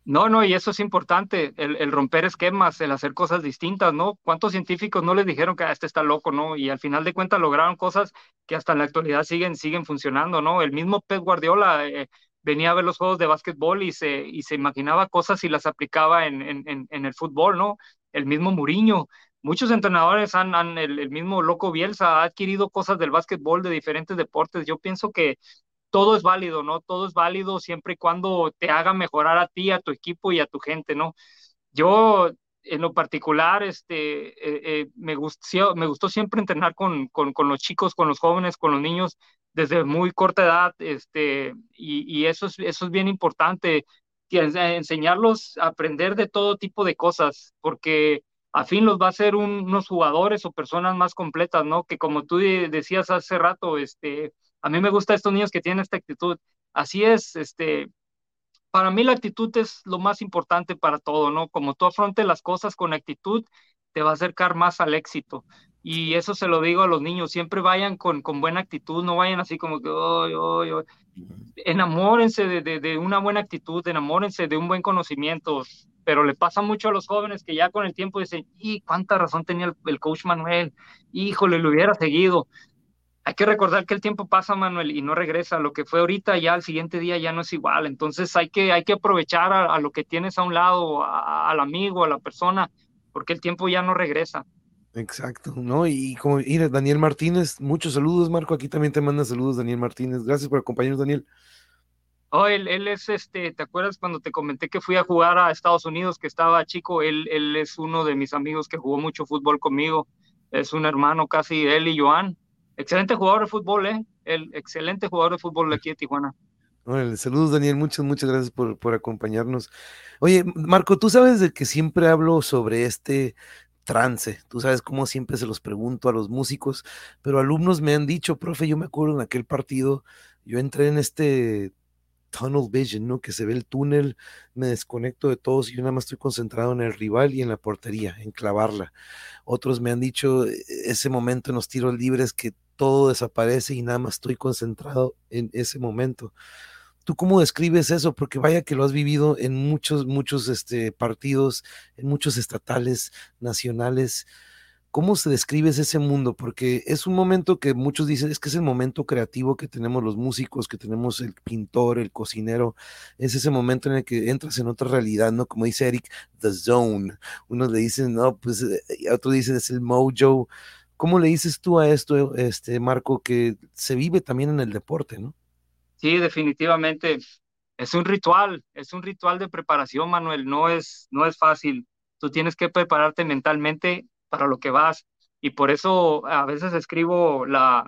No, no, y eso es importante, el, romper esquemas, el hacer cosas distintas, ¿no? ¿Cuántos científicos no les dijeron que ah, este está loco, ¿no? Y al final de cuentas lograron cosas que hasta en la actualidad siguen, siguen funcionando, ¿no? El mismo Pep Guardiola eh, venía a ver los juegos de básquetbol y se, y se imaginaba cosas y las aplicaba en, en, en el fútbol, ¿no? El mismo Muriño. Muchos entrenadores han, han el, el, mismo Loco Bielsa ha adquirido cosas del básquetbol de diferentes deportes. Yo pienso que todo es válido, ¿no? Todo es válido siempre y cuando te haga mejorar a ti, a tu equipo y a tu gente, ¿no? Yo, en lo particular, este, eh, eh, me, gustó, me gustó siempre entrenar con, con, con, los chicos, con los jóvenes, con los niños desde muy corta edad, este, y, y eso, es, eso es bien importante, enseñarlos a aprender de todo tipo de cosas, porque a fin los va a ser unos jugadores o personas más completas, ¿no? Que como tú decías hace rato, este, a mí me gusta estos niños que tienen esta actitud. Así es, este, para mí la actitud es lo más importante para todo, ¿no? Como tú afrontes las cosas con actitud, te va a acercar más al éxito. Y eso se lo digo a los niños, siempre vayan con, con buena actitud, no vayan así como que, oh, oh, enamórense de, de, una buena actitud, enamórense de un buen conocimiento, pero le pasa mucho a los jóvenes que ya con el tiempo dicen, y cuánta razón tenía el, el coach Manuel, híjole, lo hubiera seguido hay que recordar que el tiempo pasa, Manuel, y no regresa. Lo que fue ahorita, ya al siguiente día ya no es igual. Entonces hay que, hay que aprovechar a, lo que tienes a un lado, al amigo, a la persona, porque el tiempo ya no regresa. Exacto, ¿no? Y como, mira, Daniel Martínez, muchos saludos, Marco. Aquí también te manda saludos, Daniel Martínez. Gracias por acompañarnos, Daniel. Oh, él, él, es este, ¿te acuerdas cuando te comenté que fui a jugar a Estados Unidos, que estaba chico? Él, él es uno de mis amigos que jugó mucho fútbol conmigo. Es un hermano casi, él y Joan Excelente jugador de fútbol, ¿eh? El excelente jugador de fútbol de aquí de Tijuana. saludos Daniel, muchas, muchas gracias por, por acompañarnos. Oye, Marco, tú sabes de que siempre hablo sobre este trance. Tú sabes cómo siempre se los pregunto a los músicos, pero alumnos me han dicho, profe, yo me acuerdo en aquel partido, yo entré en este tunnel vision, ¿no? Que se ve el túnel, me desconecto de todos y yo nada más estoy concentrado en el rival y en la portería, en clavarla. Otros me han dicho e, ese momento en los tiros libres que todo desaparece y nada más estoy concentrado en ese momento. ¿Tú cómo describes eso? Porque vaya que lo has vivido en muchos, muchos este, partidos, en muchos estatales, nacionales. ¿Cómo se describe ese mundo? Porque es un momento que muchos dicen, es que es el momento creativo que tenemos los músicos, que tenemos el pintor, el cocinero, es ese momento en el que entras en otra realidad, ¿no? Como dice Eric, the zone. Unos le dicen, no, pues, eh, otros dicen es el mojo. ¿Cómo le dices tú a esto, este Marco, que se vive también en el deporte, no? Sí, definitivamente. Es un ritual, es un ritual de preparación, Manuel. No es, no es fácil. Tú tienes que prepararte mentalmente para lo que vas. Y por eso a veces escribo la,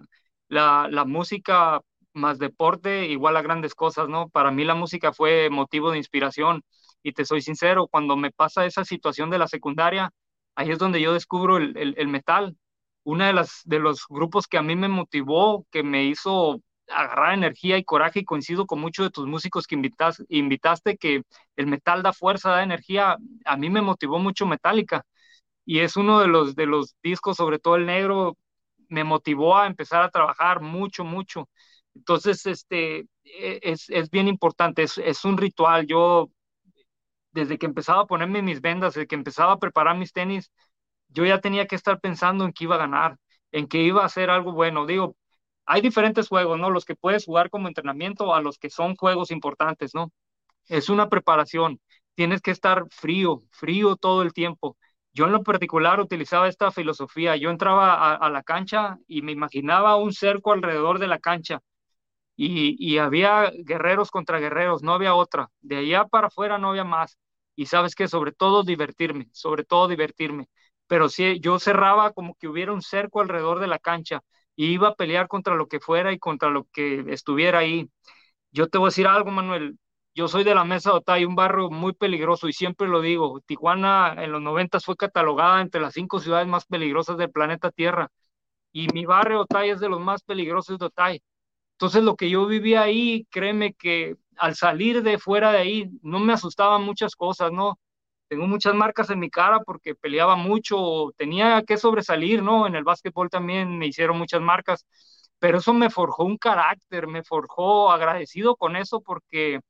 la, la música más deporte igual a grandes cosas, ¿no? Para mí la música fue motivo de inspiración. Y te soy sincero, cuando me pasa esa situación de la secundaria, ahí es donde yo descubro el, el, el metal una de las de los grupos que a mí me motivó, que me hizo agarrar energía y coraje y coincido con muchos de tus músicos que invitas, invitaste que el metal da fuerza, da energía, a mí me motivó mucho Metallica y es uno de los de los discos, sobre todo el negro, me motivó a empezar a trabajar mucho, mucho. Entonces, este, e, es, es bien importante, es, es un ritual. Yo, desde que empezaba a ponerme mis vendas, desde que empezaba a preparar mis tenis, yo ya tenía que estar pensando en que iba a ganar, en que iba a hacer algo bueno. Digo, hay diferentes juegos, ¿no? Los que puedes jugar como entrenamiento a los que son juegos importantes, ¿no? Es una preparación. Tienes que estar frío, frío todo el tiempo. Yo en lo particular utilizaba esta filosofía. Yo entraba a, la cancha y me imaginaba un cerco alrededor de la cancha y, y, había guerreros contra guerreros, no había otra. De allá para afuera no había más. Y sabes que sobre todo divertirme, sobre todo divertirme pero sí, yo cerraba como que hubiera un cerco alrededor de la cancha y iba a pelear contra lo que fuera y contra lo que estuviera ahí. Yo te voy a decir algo, Manuel, yo soy de la Mesa de Otay, un barrio muy peligroso y siempre lo digo, Tijuana en los 90 fue catalogada entre las cinco ciudades más peligrosas del planeta Tierra y mi barrio Otay es de los más peligrosos de Otay. Entonces lo que yo vivía ahí, créeme que al salir de fuera de ahí no me asustaban muchas cosas, ¿no? Tengo muchas marcas en mi cara porque peleaba mucho, tenía que sobresalir, ¿no? En el básquetbol también me hicieron muchas marcas, pero eso me forjó un carácter, me forjó agradecido con eso porque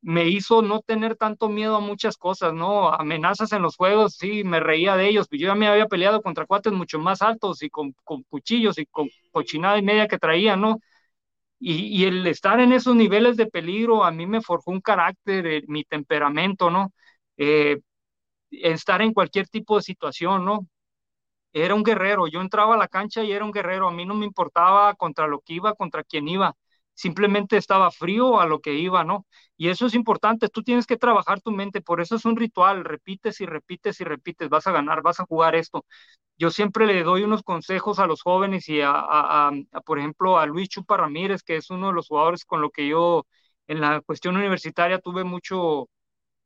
me hizo no tener tanto miedo a muchas cosas, ¿no? Amenazas en los juegos, sí, me reía de ellos, yo ya me había peleado contra cuates mucho más altos y con, cuchillos y con cochinada y media que traía, ¿no? Y, el estar en esos niveles de peligro a mí me forjó un carácter, eh, mi temperamento, ¿no? Eh, estar en cualquier tipo de situación, ¿no? Era un guerrero, yo entraba a la cancha y era un guerrero, a mí no me importaba contra lo que iba, contra quién iba, simplemente estaba frío a lo que iba, ¿no? Y eso es importante, tú tienes que trabajar tu mente, por eso es un ritual, repites y repites y repites, vas a ganar, vas a jugar esto. Yo siempre le doy unos consejos a los jóvenes y a, por ejemplo, a Luis Chupa Ramírez, que es uno de los jugadores con lo que yo en la cuestión universitaria tuve mucho,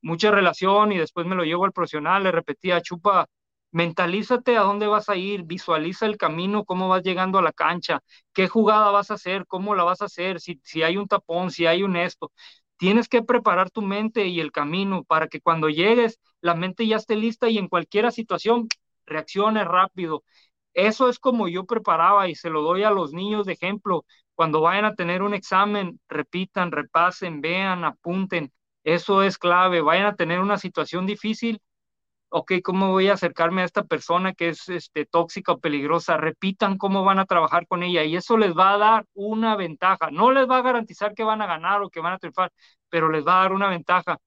mucha relación y después me lo llevo al profesional, le repetía, Chupa, mentalízate a dónde vas a ir, visualiza el camino, cómo vas llegando a la cancha, qué jugada vas a hacer, cómo la vas a hacer, si, si hay un tapón, si hay un esto. Tienes que preparar tu mente y el camino para que cuando llegues, la mente ya esté lista y en cualquier situación reaccione rápido. Eso es como yo preparaba y se lo doy a los niños de ejemplo. Cuando vayan a tener un examen, repitan, repasen, vean, apunten. Eso es clave. Vayan a tener una situación difícil, ok, ¿cómo voy a acercarme a esta persona que es este, tóxica o peligrosa? Repitan cómo van a trabajar con ella y eso les va a dar una ventaja. No les va a garantizar que van a ganar o que van a triunfar, pero les va a dar una ventaja.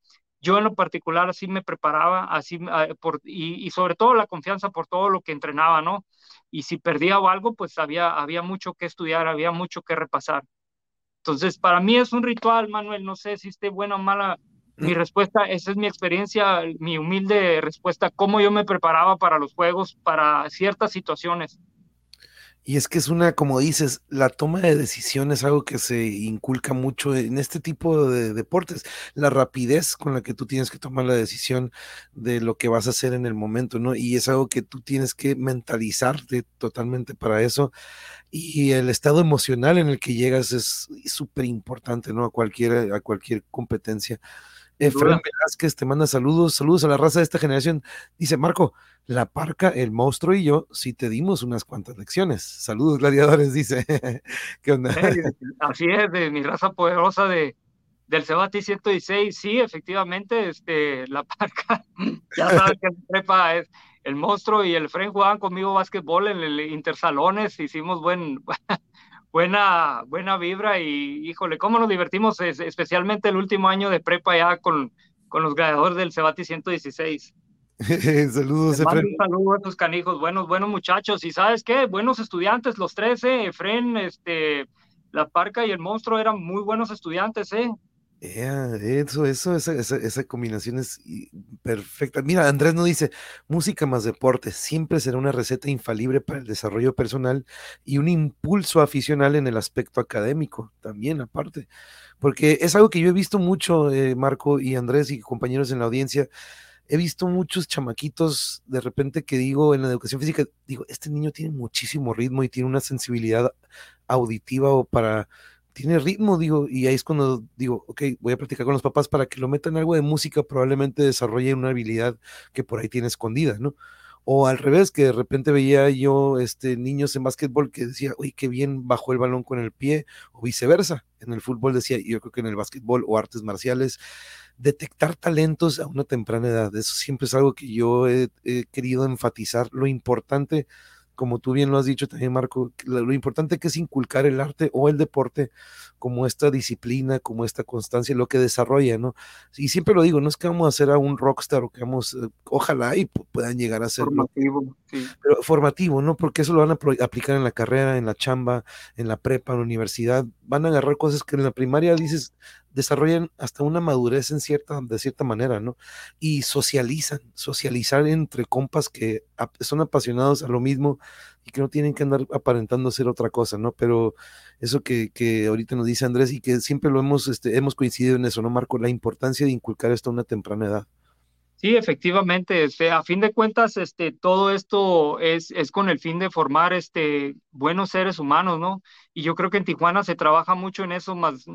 Yo en lo particular así me preparaba, así ah, por, y, sobre todo la confianza por todo lo que entrenaba, ¿no? Y si perdía o algo, pues había, había mucho que estudiar, había mucho que repasar. Entonces, para mí es un ritual, Manuel, no sé si esté buena o mala mi respuesta, esa es mi experiencia, mi humilde respuesta, cómo yo me preparaba para los juegos, para ciertas situaciones. Y es que es una, como dices, la toma de decisiones es algo que se inculca mucho en este tipo de deportes. La rapidez con la que tú tienes que tomar la decisión de lo que vas a hacer en el momento, ¿no? Y es algo que tú tienes que mentalizarte totalmente para eso. Y el estado emocional en el que llegas es súper importante, ¿no? A cualquier, a cualquier competencia. Efraín Velázquez te manda saludos, saludos a la raza de esta generación. Dice Marco, la parca, el monstruo y yo, sí te dimos unas cuantas lecciones. Saludos, gladiadores, dice. ¿Qué onda? Así es, de mi raza poderosa de, del Cebati 116, sí, efectivamente, este, la parca, ya sabes que prepa es el monstruo y el Fren jugaban conmigo básquetbol en el Intersalones, hicimos buen, buena, buena vibra y híjole, cómo nos divertimos, especialmente el último año de prepa ya con, con los gladiadores del Cebati 116. saludos, Efren. Saludos a tus canijos, buenos, buenos muchachos. Y sabes qué, buenos estudiantes, los tres, eh, Efren, este, la parca y el monstruo eran muy buenos estudiantes, eh eso, eso, esa, combinación es perfecta. Mira, Andrés no dice, música más deporte, siempre será una receta infalible para el desarrollo personal y un impulso aficional en el aspecto académico, también aparte, porque es algo que yo he visto mucho, eh, Marco y Andrés y compañeros en la audiencia, he visto muchos chamaquitos de repente que digo en la educación física, digo, este niño tiene muchísimo ritmo y tiene una sensibilidad auditiva o para tiene ritmo, digo, y ahí es cuando digo, ok, voy a practicar con los papás para que lo metan algo de música, probablemente desarrolle una habilidad que por ahí tiene escondida, ¿no? O al revés, que de repente veía yo este, niños en básquetbol que decía, uy, qué bien bajó el balón con el pie, o viceversa. En el fútbol decía, yo creo que en el básquetbol o artes marciales, detectar talentos a una temprana edad, eso siempre es algo que yo he, he querido enfatizar, lo importante como tú bien lo has dicho también, Marco, lo, importante que es inculcar el arte o el deporte como esta disciplina, como esta constancia, lo que desarrolla, ¿no? Y siempre lo digo, no es que vamos a hacer a un rockstar o que vamos, eh, ojalá y puedan llegar a ser formativo, sí. pero formativo, ¿no? Porque eso lo van a aplicar en la carrera, en la chamba, en la prepa, en la universidad, van a agarrar cosas que en la primaria dices, desarrollan hasta una madurez en cierta, de cierta manera, ¿no? Y socializan, socializar entre compas que son apasionados a lo mismo y que no tienen que andar aparentando ser otra cosa, ¿no? Pero eso que, que ahorita nos dice Andrés y que siempre lo hemos, este, hemos coincidido en eso, ¿no, Marco? La importancia de inculcar esto a una temprana edad. Sí, efectivamente, este, a fin de cuentas, este, todo esto es, es con el fin de formar este, buenos seres humanos, ¿no? Y yo creo que en Tijuana se trabaja mucho en eso, más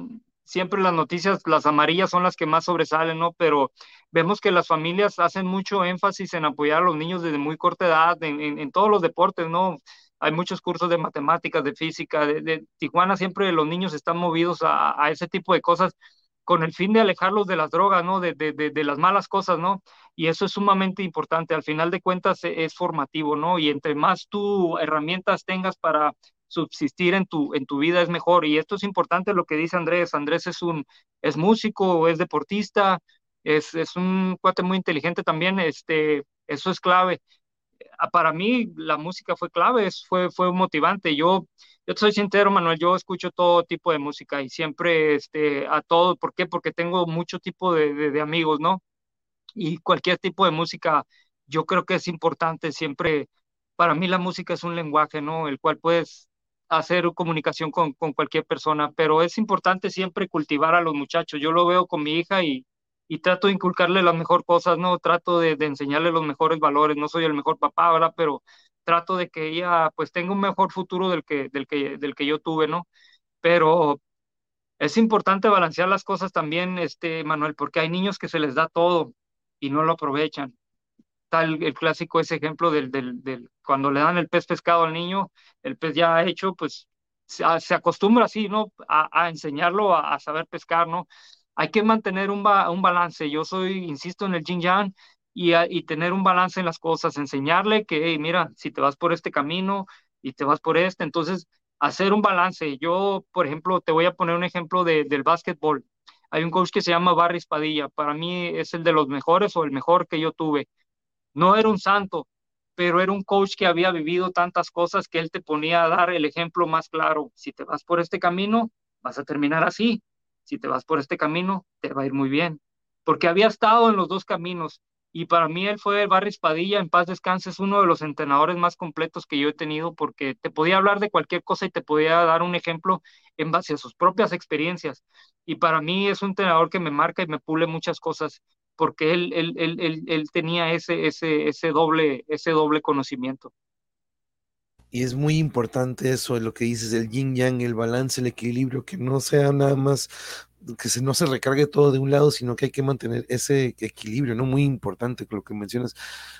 siempre las noticias, las amarillas son las que más sobresalen, ¿no? Pero vemos que las familias hacen mucho énfasis en apoyar a los niños desde muy corta edad, en, en, todos los deportes, ¿no? Hay muchos cursos de matemáticas, de física, de, Tijuana siempre los niños están movidos a, a ese tipo de cosas con el fin de alejarlos de las drogas, ¿no? De, de, de, las malas cosas, ¿no? Y eso es sumamente importante. Al final de cuentas e, es formativo, ¿no? Y entre más tú herramientas tengas para subsistir en tu, en tu vida es mejor. Y esto es importante lo que dice Andrés. Andrés es un, es músico, es deportista, es, es un cuate muy inteligente también. Este, eso es clave. Para mí la música fue clave, fue, fue motivante. Yo yo soy sincero, Manuel, yo escucho todo tipo de música y siempre este, a todo, ¿por qué? Porque tengo mucho tipo de, de, amigos, ¿no? Y cualquier tipo de música, yo creo que es importante siempre, para mí la música es un lenguaje, ¿no? El cual puedes hacer comunicación con, con cualquier persona, pero es importante siempre cultivar a los muchachos. Yo lo veo con mi hija y, y trato de inculcarle las mejores cosas, ¿no? Trato de, de enseñarle los mejores valores. No soy el mejor papá, ¿verdad? Pero trato de que ella pues tenga un mejor futuro del que, del que, del que yo tuve, ¿no? Pero es importante balancear las cosas también, este, Manuel, porque hay niños que se les da todo y no lo aprovechan. Tal el clásico ese ejemplo del, del, del cuando le dan el pez pescado al niño, el pez ya hecho, pues se, se acostumbra así, ¿no? A, enseñarlo a, saber pescar, ¿no? Hay que mantener un, ba, un balance. Yo soy, insisto, en el yin yang, y, tener un balance en las cosas, enseñarle que, mira, si te vas por este camino y te vas por este, entonces hacer un balance. Yo, por ejemplo, te voy a poner un ejemplo de, del básquetbol. Hay un coach que se llama Barry Spadilla, para mí es el de los mejores o el mejor que yo tuve. No era un santo, pero era un coach que había vivido tantas cosas que él te ponía a dar el ejemplo más claro. Si te vas por este camino, vas a terminar así. Si te vas por este camino, te va a ir muy bien. Porque había estado en los dos caminos y para mí él fue Barry Padilla, en paz descanse, es uno de los entrenadores más completos que yo he tenido porque te podía hablar de cualquier cosa y te podía dar un ejemplo en base a sus propias experiencias. Y para mí es un entrenador que me marca y me pule muchas cosas porque él, él, él, él, tenía ese, ese, ese, doble, ese doble conocimiento. Y es muy importante eso, lo que dices, el yin yang, el balance, el equilibrio, que no sea nada más que se, no se recargue todo de un lado, sino que hay que mantener ese equilibrio, ¿no? Muy importante lo que mencionas.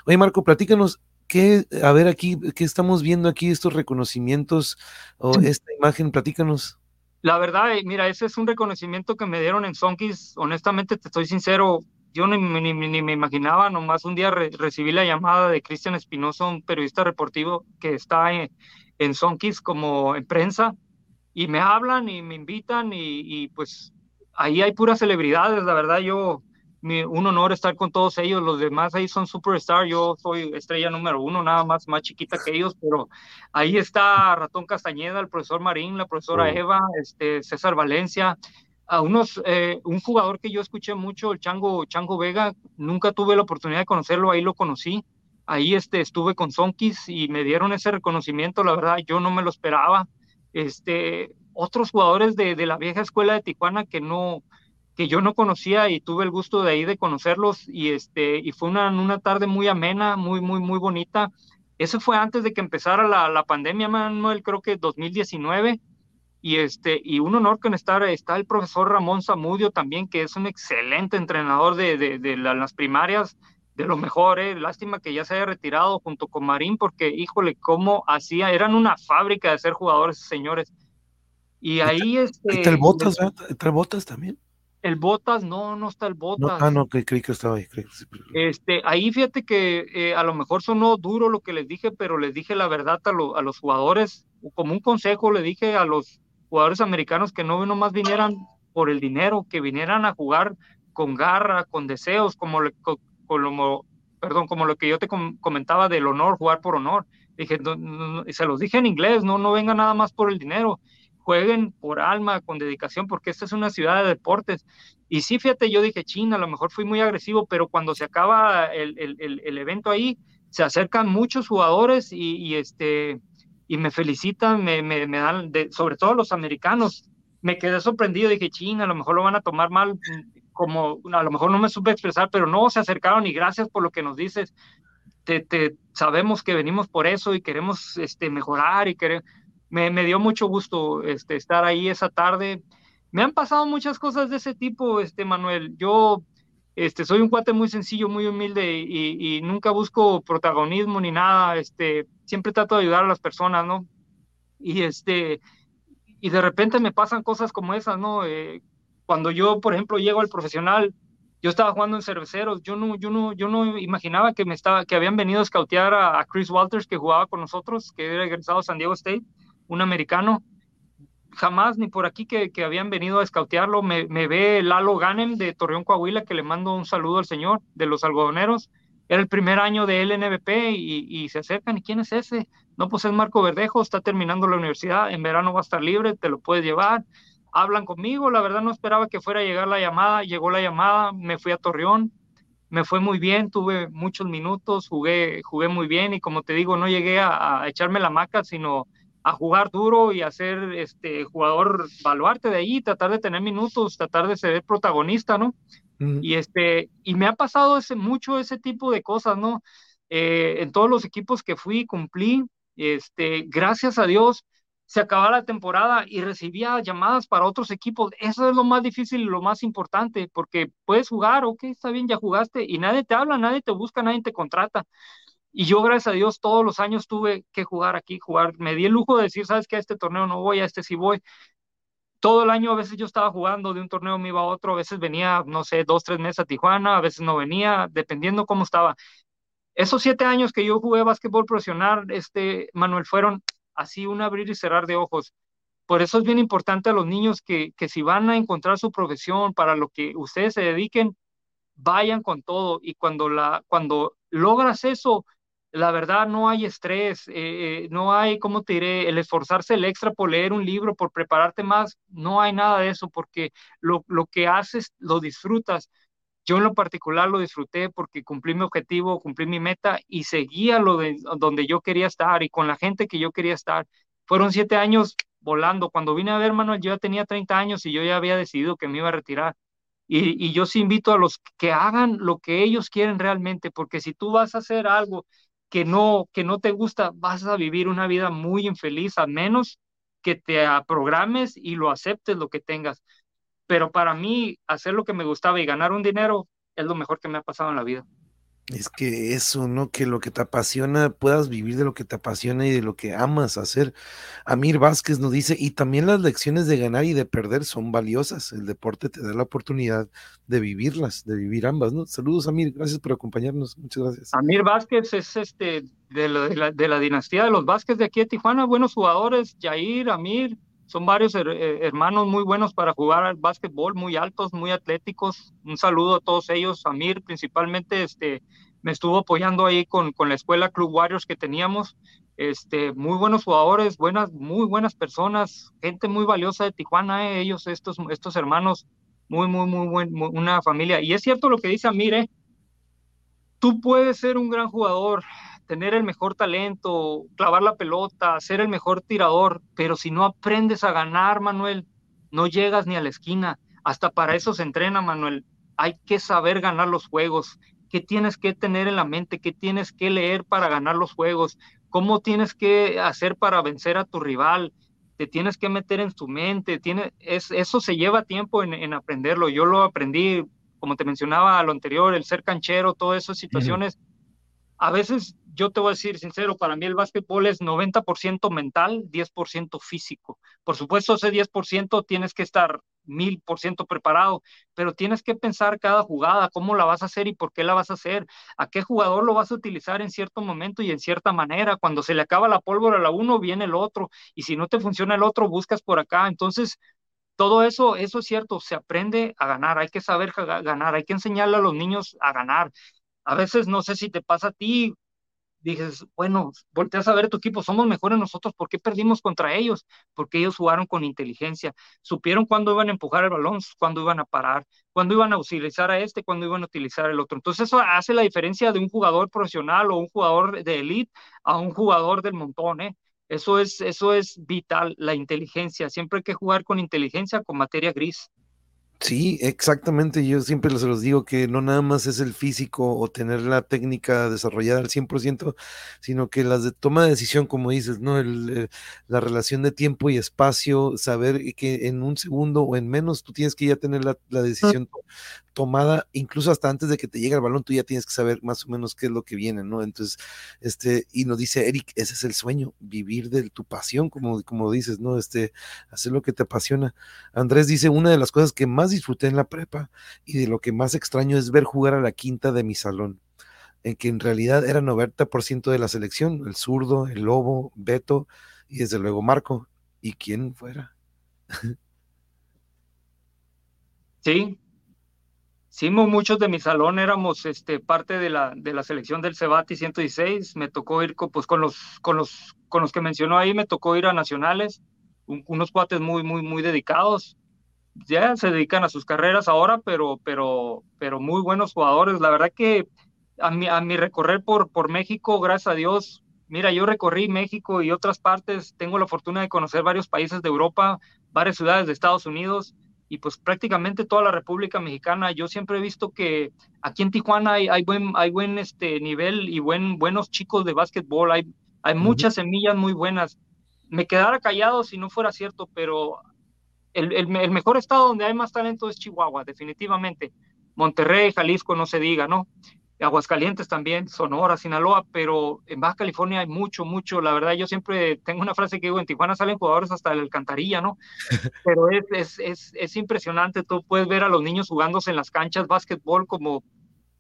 Oye, Marco, platícanos, ¿qué, a ver aquí, qué estamos viendo aquí, estos reconocimientos o esta imagen? Platícanos. La verdad, eh, mira, ese es un reconocimiento que me dieron en Sonkis. Honestamente, te estoy sincero, yo ni, ni, ni me imaginaba, nomás un día re, recibí la llamada de Cristian Espinosa, un periodista deportivo que está en, en Sonkis como en prensa, y me hablan y me invitan y, y pues ahí hay puras celebridades, la verdad, yo, mi, un honor estar con todos ellos, los demás ahí son superstar, yo soy estrella número uno, nada más, más chiquita que ellos, pero ahí está Ratón Castañeda, el profesor Marín, la profesora. Eva, este, César Valencia, a unos, eh, un jugador que yo escuché mucho, el Chango, Chango Vega, nunca tuve la oportunidad de conocerlo, ahí lo conocí, ahí este, estuve con Sonkis y me dieron ese reconocimiento, la verdad, yo no me lo esperaba, este, otros jugadores de, de, la vieja escuela de Tijuana que no que yo no conocía y tuve el gusto de ahí de conocerlos y este y fue una, una tarde muy amena, muy muy muy bonita. Eso fue antes de que empezara la, la pandemia, Manuel, creo que 2019 y este y un honor con estar está el profesor Ramón Zamudio también que es un excelente entrenador de, de, de las primarias de lo mejor, eh. lástima que ya se haya retirado junto con Marín porque híjole cómo hacía, eran una fábrica de ser jugadores señores y ahí este. ¿Está el Botas, ¿Está el Botas también? El Botas, no, no está el Botas. No, ah, no, creí que estaba ahí. Este, ahí fíjate que eh, a lo mejor sonó duro lo que les dije, pero les dije la verdad a, lo, a los jugadores, como un consejo le dije a los jugadores americanos que no nomás vinieran por el dinero, que vinieran a jugar con garra, con deseos, como, le, como perdón, como lo que yo te comentaba del honor, jugar por honor. Dije, no, no, se los dije en inglés, no, no nada más por el dinero jueguen por alma, con dedicación, porque esta es una ciudad de deportes. Y sí, fíjate, yo dije, China, a lo mejor fui muy agresivo, pero cuando se acaba el, el, el evento ahí, se acercan muchos jugadores y este, y me felicitan, me, me, me dan, de, sobre todo los americanos. Me quedé sorprendido, dije, China, a lo mejor lo van a tomar mal, como a lo mejor no me supe expresar, pero no se acercaron y gracias por lo que nos dices. Te, te sabemos que venimos por eso y queremos este, mejorar y queremos me, me, dio mucho gusto este, estar ahí esa tarde. Me han pasado muchas cosas de ese tipo, este, Manuel. Yo este, soy un cuate muy sencillo, muy humilde y, nunca busco protagonismo ni nada. Este, siempre trato de ayudar a las personas, ¿no? Y, este, y de repente me pasan cosas como esas, ¿no? Eh, cuando yo, por ejemplo, llego al profesional, yo estaba jugando en cerveceros, yo no, yo no, yo no imaginaba que me estaba, que habían venido a escautear a, a Chris Walters, que jugaba con nosotros, que era egresado a San Diego State un americano. Jamás ni por aquí que, que habían venido a escautearlo. Me, me, ve Lalo Ganem de Torreón, Coahuila, que le mando un saludo al señor de los algodoneros. Era el primer año de LNBP y, y se acercan. ¿Y quién es ese? No, pues es Marco Verdejo, está terminando la universidad. En verano va a estar libre, te lo puedes llevar. Hablan conmigo. La verdad no esperaba que fuera a llegar la llamada. Llegó la llamada, me fui a Torreón me fue muy bien, tuve muchos minutos, jugué, jugué muy bien y como te digo, no llegué a, a echarme la maca, sino a jugar duro y a ser este jugador baluarte de ahí, tratar de tener minutos, tratar de ser protagonista, ¿no? Mm. Y este, y me ha pasado ese, mucho ese tipo de cosas, ¿no? Eh, en todos los equipos que fui, cumplí, este, gracias a Dios, se acababa la temporada y recibía llamadas para otros equipos. Eso es lo más difícil y lo más importante, porque puedes jugar, ok, está bien, ya jugaste, y nadie te habla, nadie te busca, nadie te contrata. Y yo, gracias a Dios, todos los años tuve que jugar aquí, jugar. Me di el lujo de decir, sabes que a este torneo no voy, a este sí voy. Todo el año a veces yo estaba jugando, de un torneo me iba a otro, a veces venía, no sé, dos, tres meses a Tijuana, a veces no venía, dependiendo cómo estaba. Esos siete años que yo jugué básquetbol profesional, este, Manuel, fueron así un abrir y cerrar de ojos. Por eso es bien importante a los niños que, que si van a encontrar su profesión para lo que ustedes se dediquen, vayan con todo. Y cuando, la, cuando logras eso, la verdad no hay estrés, eh, no hay, ¿cómo te diré? El esforzarse el extra por leer un libro, por prepararte más, no hay nada de eso, porque lo, lo que haces lo disfrutas. Yo en lo particular lo disfruté porque cumplí mi objetivo, cumplí mi meta y seguía lo de donde yo quería estar y con la gente que yo quería estar. Fueron siete años volando. Cuando vine a ver, Manuel, yo ya tenía 30 años y yo ya había decidido que me iba a retirar. Y, y, yo sí invito a los que hagan lo que ellos quieren realmente, porque si tú vas a hacer algo que no, que no te gusta, vas a vivir una vida muy infeliz, a menos que te programes y lo aceptes lo que tengas. Pero para mí, hacer lo que me gustaba y ganar un dinero es lo mejor que me ha pasado en la vida. Es que eso, ¿no? Que lo que te apasiona, puedas vivir de lo que te apasiona y de lo que amas hacer. Amir Vázquez nos dice, y también las lecciones de ganar y de perder son valiosas. El deporte te da la oportunidad de vivirlas, de vivir ambas, ¿no? Saludos, Amir, gracias por acompañarnos. Muchas gracias. Amir Vázquez es este de, lo, de, la, de la, dinastía de los Vázquez de aquí de Tijuana, buenos jugadores, Jair, Amir, son varios eh, hermanos muy buenos para jugar al básquetbol, muy altos, muy atléticos. Un saludo a todos ellos. Amir principalmente este, me estuvo apoyando ahí con, con la escuela Club Warriors que teníamos. Este, muy buenos jugadores, buenas, muy buenas personas, gente muy valiosa de Tijuana, eh, ellos, estos, estos hermanos, muy, muy, muy buen, una familia. Y es cierto lo que dice Amir, eh, tú puedes ser un gran jugador, tener el mejor talento, clavar la pelota, ser el mejor tirador, pero si no aprendes a ganar, Manuel, no llegas ni a la esquina. Hasta para eso se entrena, Manuel. Hay que saber ganar los juegos. ¿Qué tienes que tener en la mente? ¿Qué tienes que leer para ganar los juegos? ¿Cómo tienes que hacer para vencer a tu rival? Te tienes que meter en tu mente. Tiene, es, eso se lleva tiempo en, en, aprenderlo. Yo lo aprendí, como te mencionaba a lo anterior, el ser canchero, todas esas situaciones. A veces yo te voy a decir sincero, para mí el básquetbol es 90% mental, 10% físico. Por supuesto, ese 10% tienes que estar mil por ciento preparado, pero tienes que pensar cada jugada, cómo la vas a hacer y por qué la vas a hacer, a qué jugador lo vas a utilizar en cierto momento y en cierta manera. Cuando se le acaba la pólvora a la uno, viene el otro, y si no te funciona el otro, buscas por acá. Entonces, todo eso, eso es cierto, se aprende a ganar, hay que saber ganar, hay que enseñarle a los niños a ganar. A veces no sé si te pasa a ti, dices, bueno, volteas a ver tu equipo, somos mejores nosotros, ¿por qué perdimos contra ellos? Porque ellos jugaron con inteligencia, supieron cuándo iban a empujar el balón, cuándo iban a parar, cuándo iban a utilizar a este, cuándo iban a utilizar el otro. Entonces eso hace la diferencia de un jugador profesional o un jugador de elite a un jugador del montón, ¿eh? Eso es, eso es vital, la inteligencia. Siempre hay que jugar con inteligencia, con materia gris. Sí, exactamente. Yo siempre se los digo que no nada más es el físico o tener la técnica desarrollada al 100%, sino que las de toma de decisión, como dices, ¿no? El, eh, la relación de tiempo y espacio, saber que en un segundo o en menos tú tienes que ya tener la, la decisión tomada, incluso hasta antes de que te llegue el balón, tú ya tienes que saber más o menos qué es lo que viene, ¿no? Entonces, este, y nos dice Eric, ese es el sueño, vivir de tu pasión, como, como dices, ¿no? Este, hacer lo que te apasiona. Andrés dice, una de las cosas que más disfruté en la prepa y de lo que más extraño es ver jugar a la quinta de mi salón, en que en realidad era 90% de la selección, el zurdo, el lobo, Beto y desde luego Marco, y quién fuera. Sí, Sí, muchos de mi salón éramos este, parte de la, de la selección del Cebati 116. Me tocó ir pues, con, los, con, los, con los que mencionó ahí, me tocó ir a nacionales, unos cuates muy, muy, muy dedicados. Ya se dedican a sus carreras ahora, pero, pero, pero muy buenos jugadores. La verdad que a mi, a mi recorrer por, por México, gracias a Dios, mira, yo recorrí México y otras partes, tengo la fortuna de conocer varios países de Europa, varias ciudades de Estados Unidos y pues prácticamente toda la República Mexicana. Yo siempre he visto que aquí en Tijuana hay, hay buen, hay buen este, nivel y buen, buenos chicos de básquetbol, hay, hay muchas semillas muy buenas. Me quedara callado si no fuera cierto, pero el, el, el, mejor estado donde hay más talento es Chihuahua, definitivamente. Monterrey, Jalisco, no se diga, ¿no? Aguascalientes también, Sonora, Sinaloa, pero en Baja California hay mucho, mucho. La verdad, yo siempre tengo una frase que digo, en Tijuana salen jugadores hasta el alcantarilla, ¿no? Pero es, es, es, es impresionante, tú puedes ver a los niños jugándose en las canchas básquetbol como,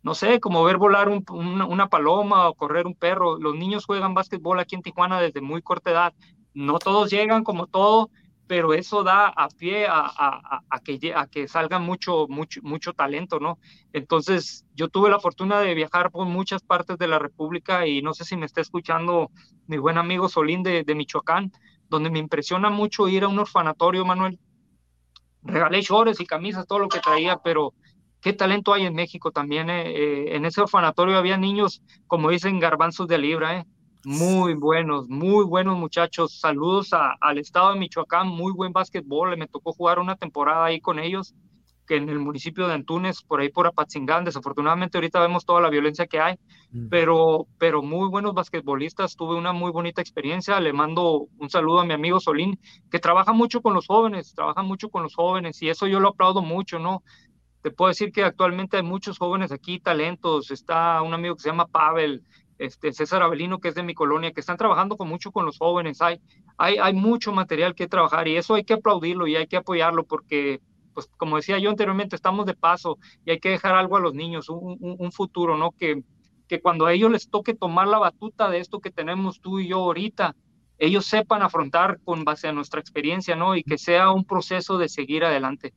no sé, como ver volar un, una, una, paloma o correr un perro. Los niños juegan básquetbol aquí en Tijuana desde muy corta edad. No todos llegan como todo, pero eso da a pie a, que, salga mucho, mucho, mucho talento, ¿no? Entonces, yo tuve la fortuna de viajar por muchas partes de la República y no sé si me está escuchando mi buen amigo Solín de, de Michoacán, donde me impresiona mucho ir a un orfanatorio, Manuel. Regalé shorts y camisas, todo lo que traía, pero qué talento hay en México también. Eh? Eh, en ese orfanatorio había niños, como dicen, garbanzos de libra, ¿eh? Muy buenos, muy buenos muchachos. Saludos a, al estado de Michoacán, muy buen básquetbol. Me tocó jugar una temporada ahí con ellos, que en el municipio de Antunes, por ahí por Apatzingán. Desafortunadamente ahorita vemos toda la violencia que hay, mm. pero, pero muy buenos basquetbolistas. Tuve una muy bonita experiencia. Le mando un saludo a mi amigo Solín, que trabaja mucho con los jóvenes, trabaja mucho con los jóvenes y eso yo lo aplaudo mucho, ¿no? Te puedo decir que actualmente hay muchos jóvenes aquí, talentos. Está un amigo que se llama Pavel, este, César Avelino, que es de mi colonia, que están trabajando con mucho con los jóvenes. Hay, hay, mucho material que trabajar y eso hay que aplaudirlo y hay que apoyarlo porque, pues, como decía yo anteriormente, estamos de paso y hay que dejar algo a los niños, un, un, un futuro, ¿no? Que, que cuando a ellos les toque tomar la batuta de esto que tenemos tú y yo ahorita, ellos sepan afrontar con base a nuestra experiencia, ¿no? Y que sea un proceso de seguir adelante.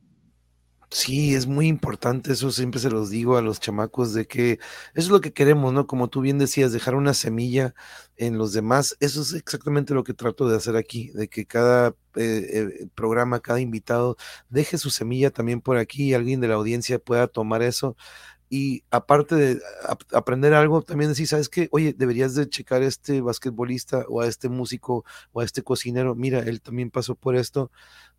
Sí, es muy importante, eso siempre se los digo a los chamacos, de que eso es lo que queremos, ¿no? Como tú bien decías, dejar una semilla en los demás, eso es exactamente lo que trato de hacer aquí, de que cada eh, eh, programa, cada invitado deje su semilla también por aquí y alguien de la audiencia pueda tomar eso. Y aparte de aprender algo, también decir, ¿sabes qué? Oye, deberías de checar a este basquetbolista o a este músico o a este cocinero. Mira, él también pasó por esto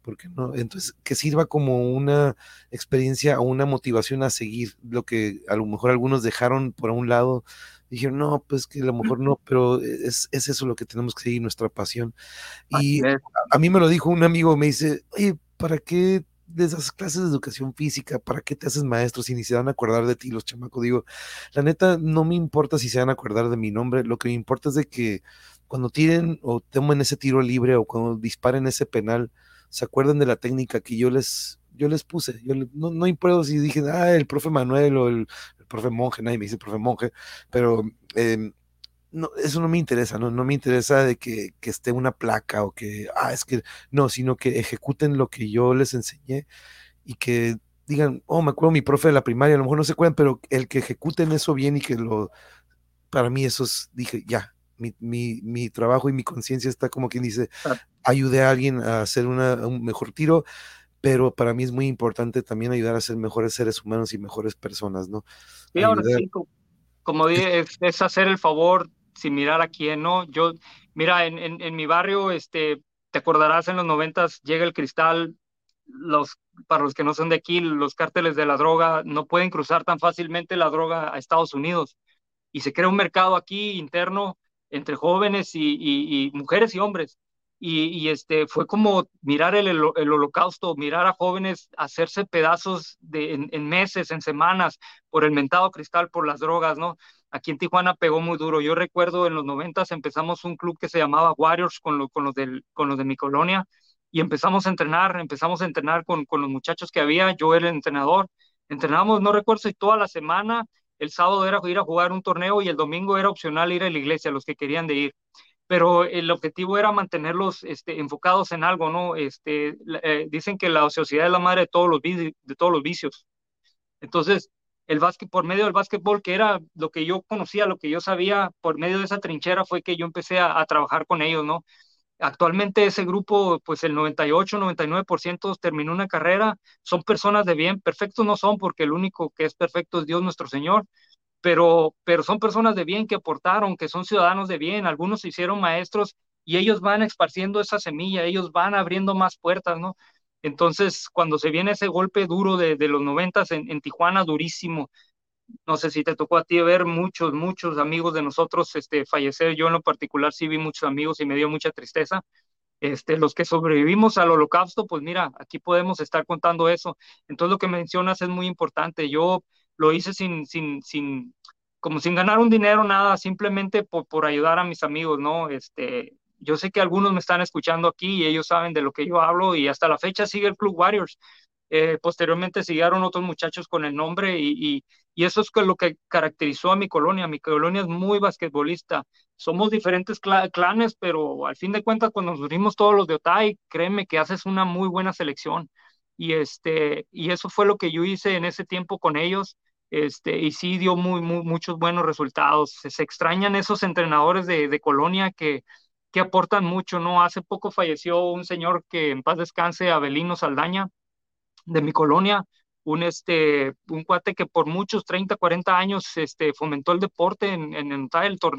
porque no? Entonces, que sirva como una experiencia o una motivación a seguir lo que a lo mejor algunos dejaron por un lado. Dijeron, no, pues que a lo mejor no, pero es, es eso lo que tenemos que seguir, nuestra pasión. Y a, a mí me lo dijo un amigo, me dice, oye, ¿para qué de esas clases de educación física, ¿para qué te haces maestro si ni se van a acordar de ti los chamacos? Digo, la neta, no me importa si se van a acordar de mi nombre, lo que me importa es de que cuando tiren o tomen ese tiro libre o cuando disparen ese penal, se acuerdan de la técnica que yo les, yo les puse. Yo no, no importa si dije, ah, el profe Manuel o el, el profe monje, nadie me dice profe monje, pero eh, no, eso no me interesa, no, no me interesa de que, que, esté una placa o que, ah, es que, no, sino que ejecuten lo que yo les enseñé y que digan, oh, me acuerdo mi profe de la primaria, a lo mejor no se acuerdan, pero el que ejecuten eso bien y que lo para mí eso es, dije, ya, mi, mi, mi trabajo y mi conciencia está como quien dice, ayude a alguien a hacer una, un mejor tiro, pero para mí es muy importante también ayudar a ser mejores seres humanos y mejores personas, ¿no? Sí, ahora sí, como dije, es, hacer el favor sin mirar a quién, ¿no? Yo, mira, en, en, en mi barrio, este, te acordarás en los noventas, llega el cristal, los, para los que no son de aquí, los cárteles de la droga no pueden cruzar tan fácilmente la droga a Estados Unidos. Y se crea un mercado aquí interno entre jóvenes y, mujeres y hombres. Y, este, fue como mirar el, el, holocausto, mirar a jóvenes hacerse pedazos de, en, meses, en semanas, por el mentado cristal, por las drogas, ¿no? Aquí en Tijuana pegó muy duro. Yo recuerdo en los noventas empezamos un club que se llamaba Warriors con, con, los, del, con los de mi colonia y empezamos a entrenar, empezamos a entrenar con, con los muchachos que había, yo era el entrenador, entrenábamos, no recuerdo si toda la semana, el sábado era ir a jugar un torneo y el domingo era opcional ir a la iglesia, los que querían de ir. Pero el objetivo era mantenerlos este, enfocados en algo, ¿no? Este, eh, dicen que la ociosidad es la madre de todos los, de todos los vicios. Entonces, el básquet, por medio del básquetbol, que era lo que yo conocía, lo que yo sabía, por medio de esa trinchera fue que yo empecé a, trabajar con ellos, ¿no? Actualmente ese grupo, pues el 98, 99% terminó una carrera, son personas de bien, perfectos no son porque el único que es perfecto es Dios nuestro Señor, pero, pero son personas de bien que aportaron, que son ciudadanos de bien, algunos se hicieron maestros y ellos van esparciendo esa semilla, ellos van abriendo más puertas, ¿no? Entonces, cuando se viene ese golpe duro de, los noventas en, en Tijuana, durísimo, no sé si te tocó a ti ver muchos, muchos amigos de nosotros este, fallecer. Yo en lo particular sí vi muchos amigos y me dio mucha tristeza. Este, los que sobrevivimos al holocausto, pues mira, aquí podemos estar contando eso. Entonces lo que mencionas es muy importante. Yo lo hice sin, sin, sin, como sin ganar un dinero, nada, simplemente por, por ayudar a mis amigos, ¿no? Este, yo sé que algunos me están escuchando aquí y ellos saben de lo que yo hablo y hasta la fecha sigue el Club Warriors. Eh, posteriormente siguieron otros muchachos con el nombre y, y, eso es lo que caracterizó a mi colonia. Mi colonia es muy basquetbolista. Somos diferentes clanes, pero al fin de cuentas, cuando nos unimos todos los de Otay, créeme que haces una muy buena selección. Y, este, y eso fue lo que yo hice en ese tiempo con ellos. Este, y sí dio muy, muchos buenos resultados. Se, extrañan esos entrenadores de, de colonia que, que aportan mucho, ¿no? Hace poco falleció un señor que en paz descanse, Abelino Saldaña, de mi colonia, un, este, un cuate que por muchos 30, 40 años este, fomentó el deporte en, en, el,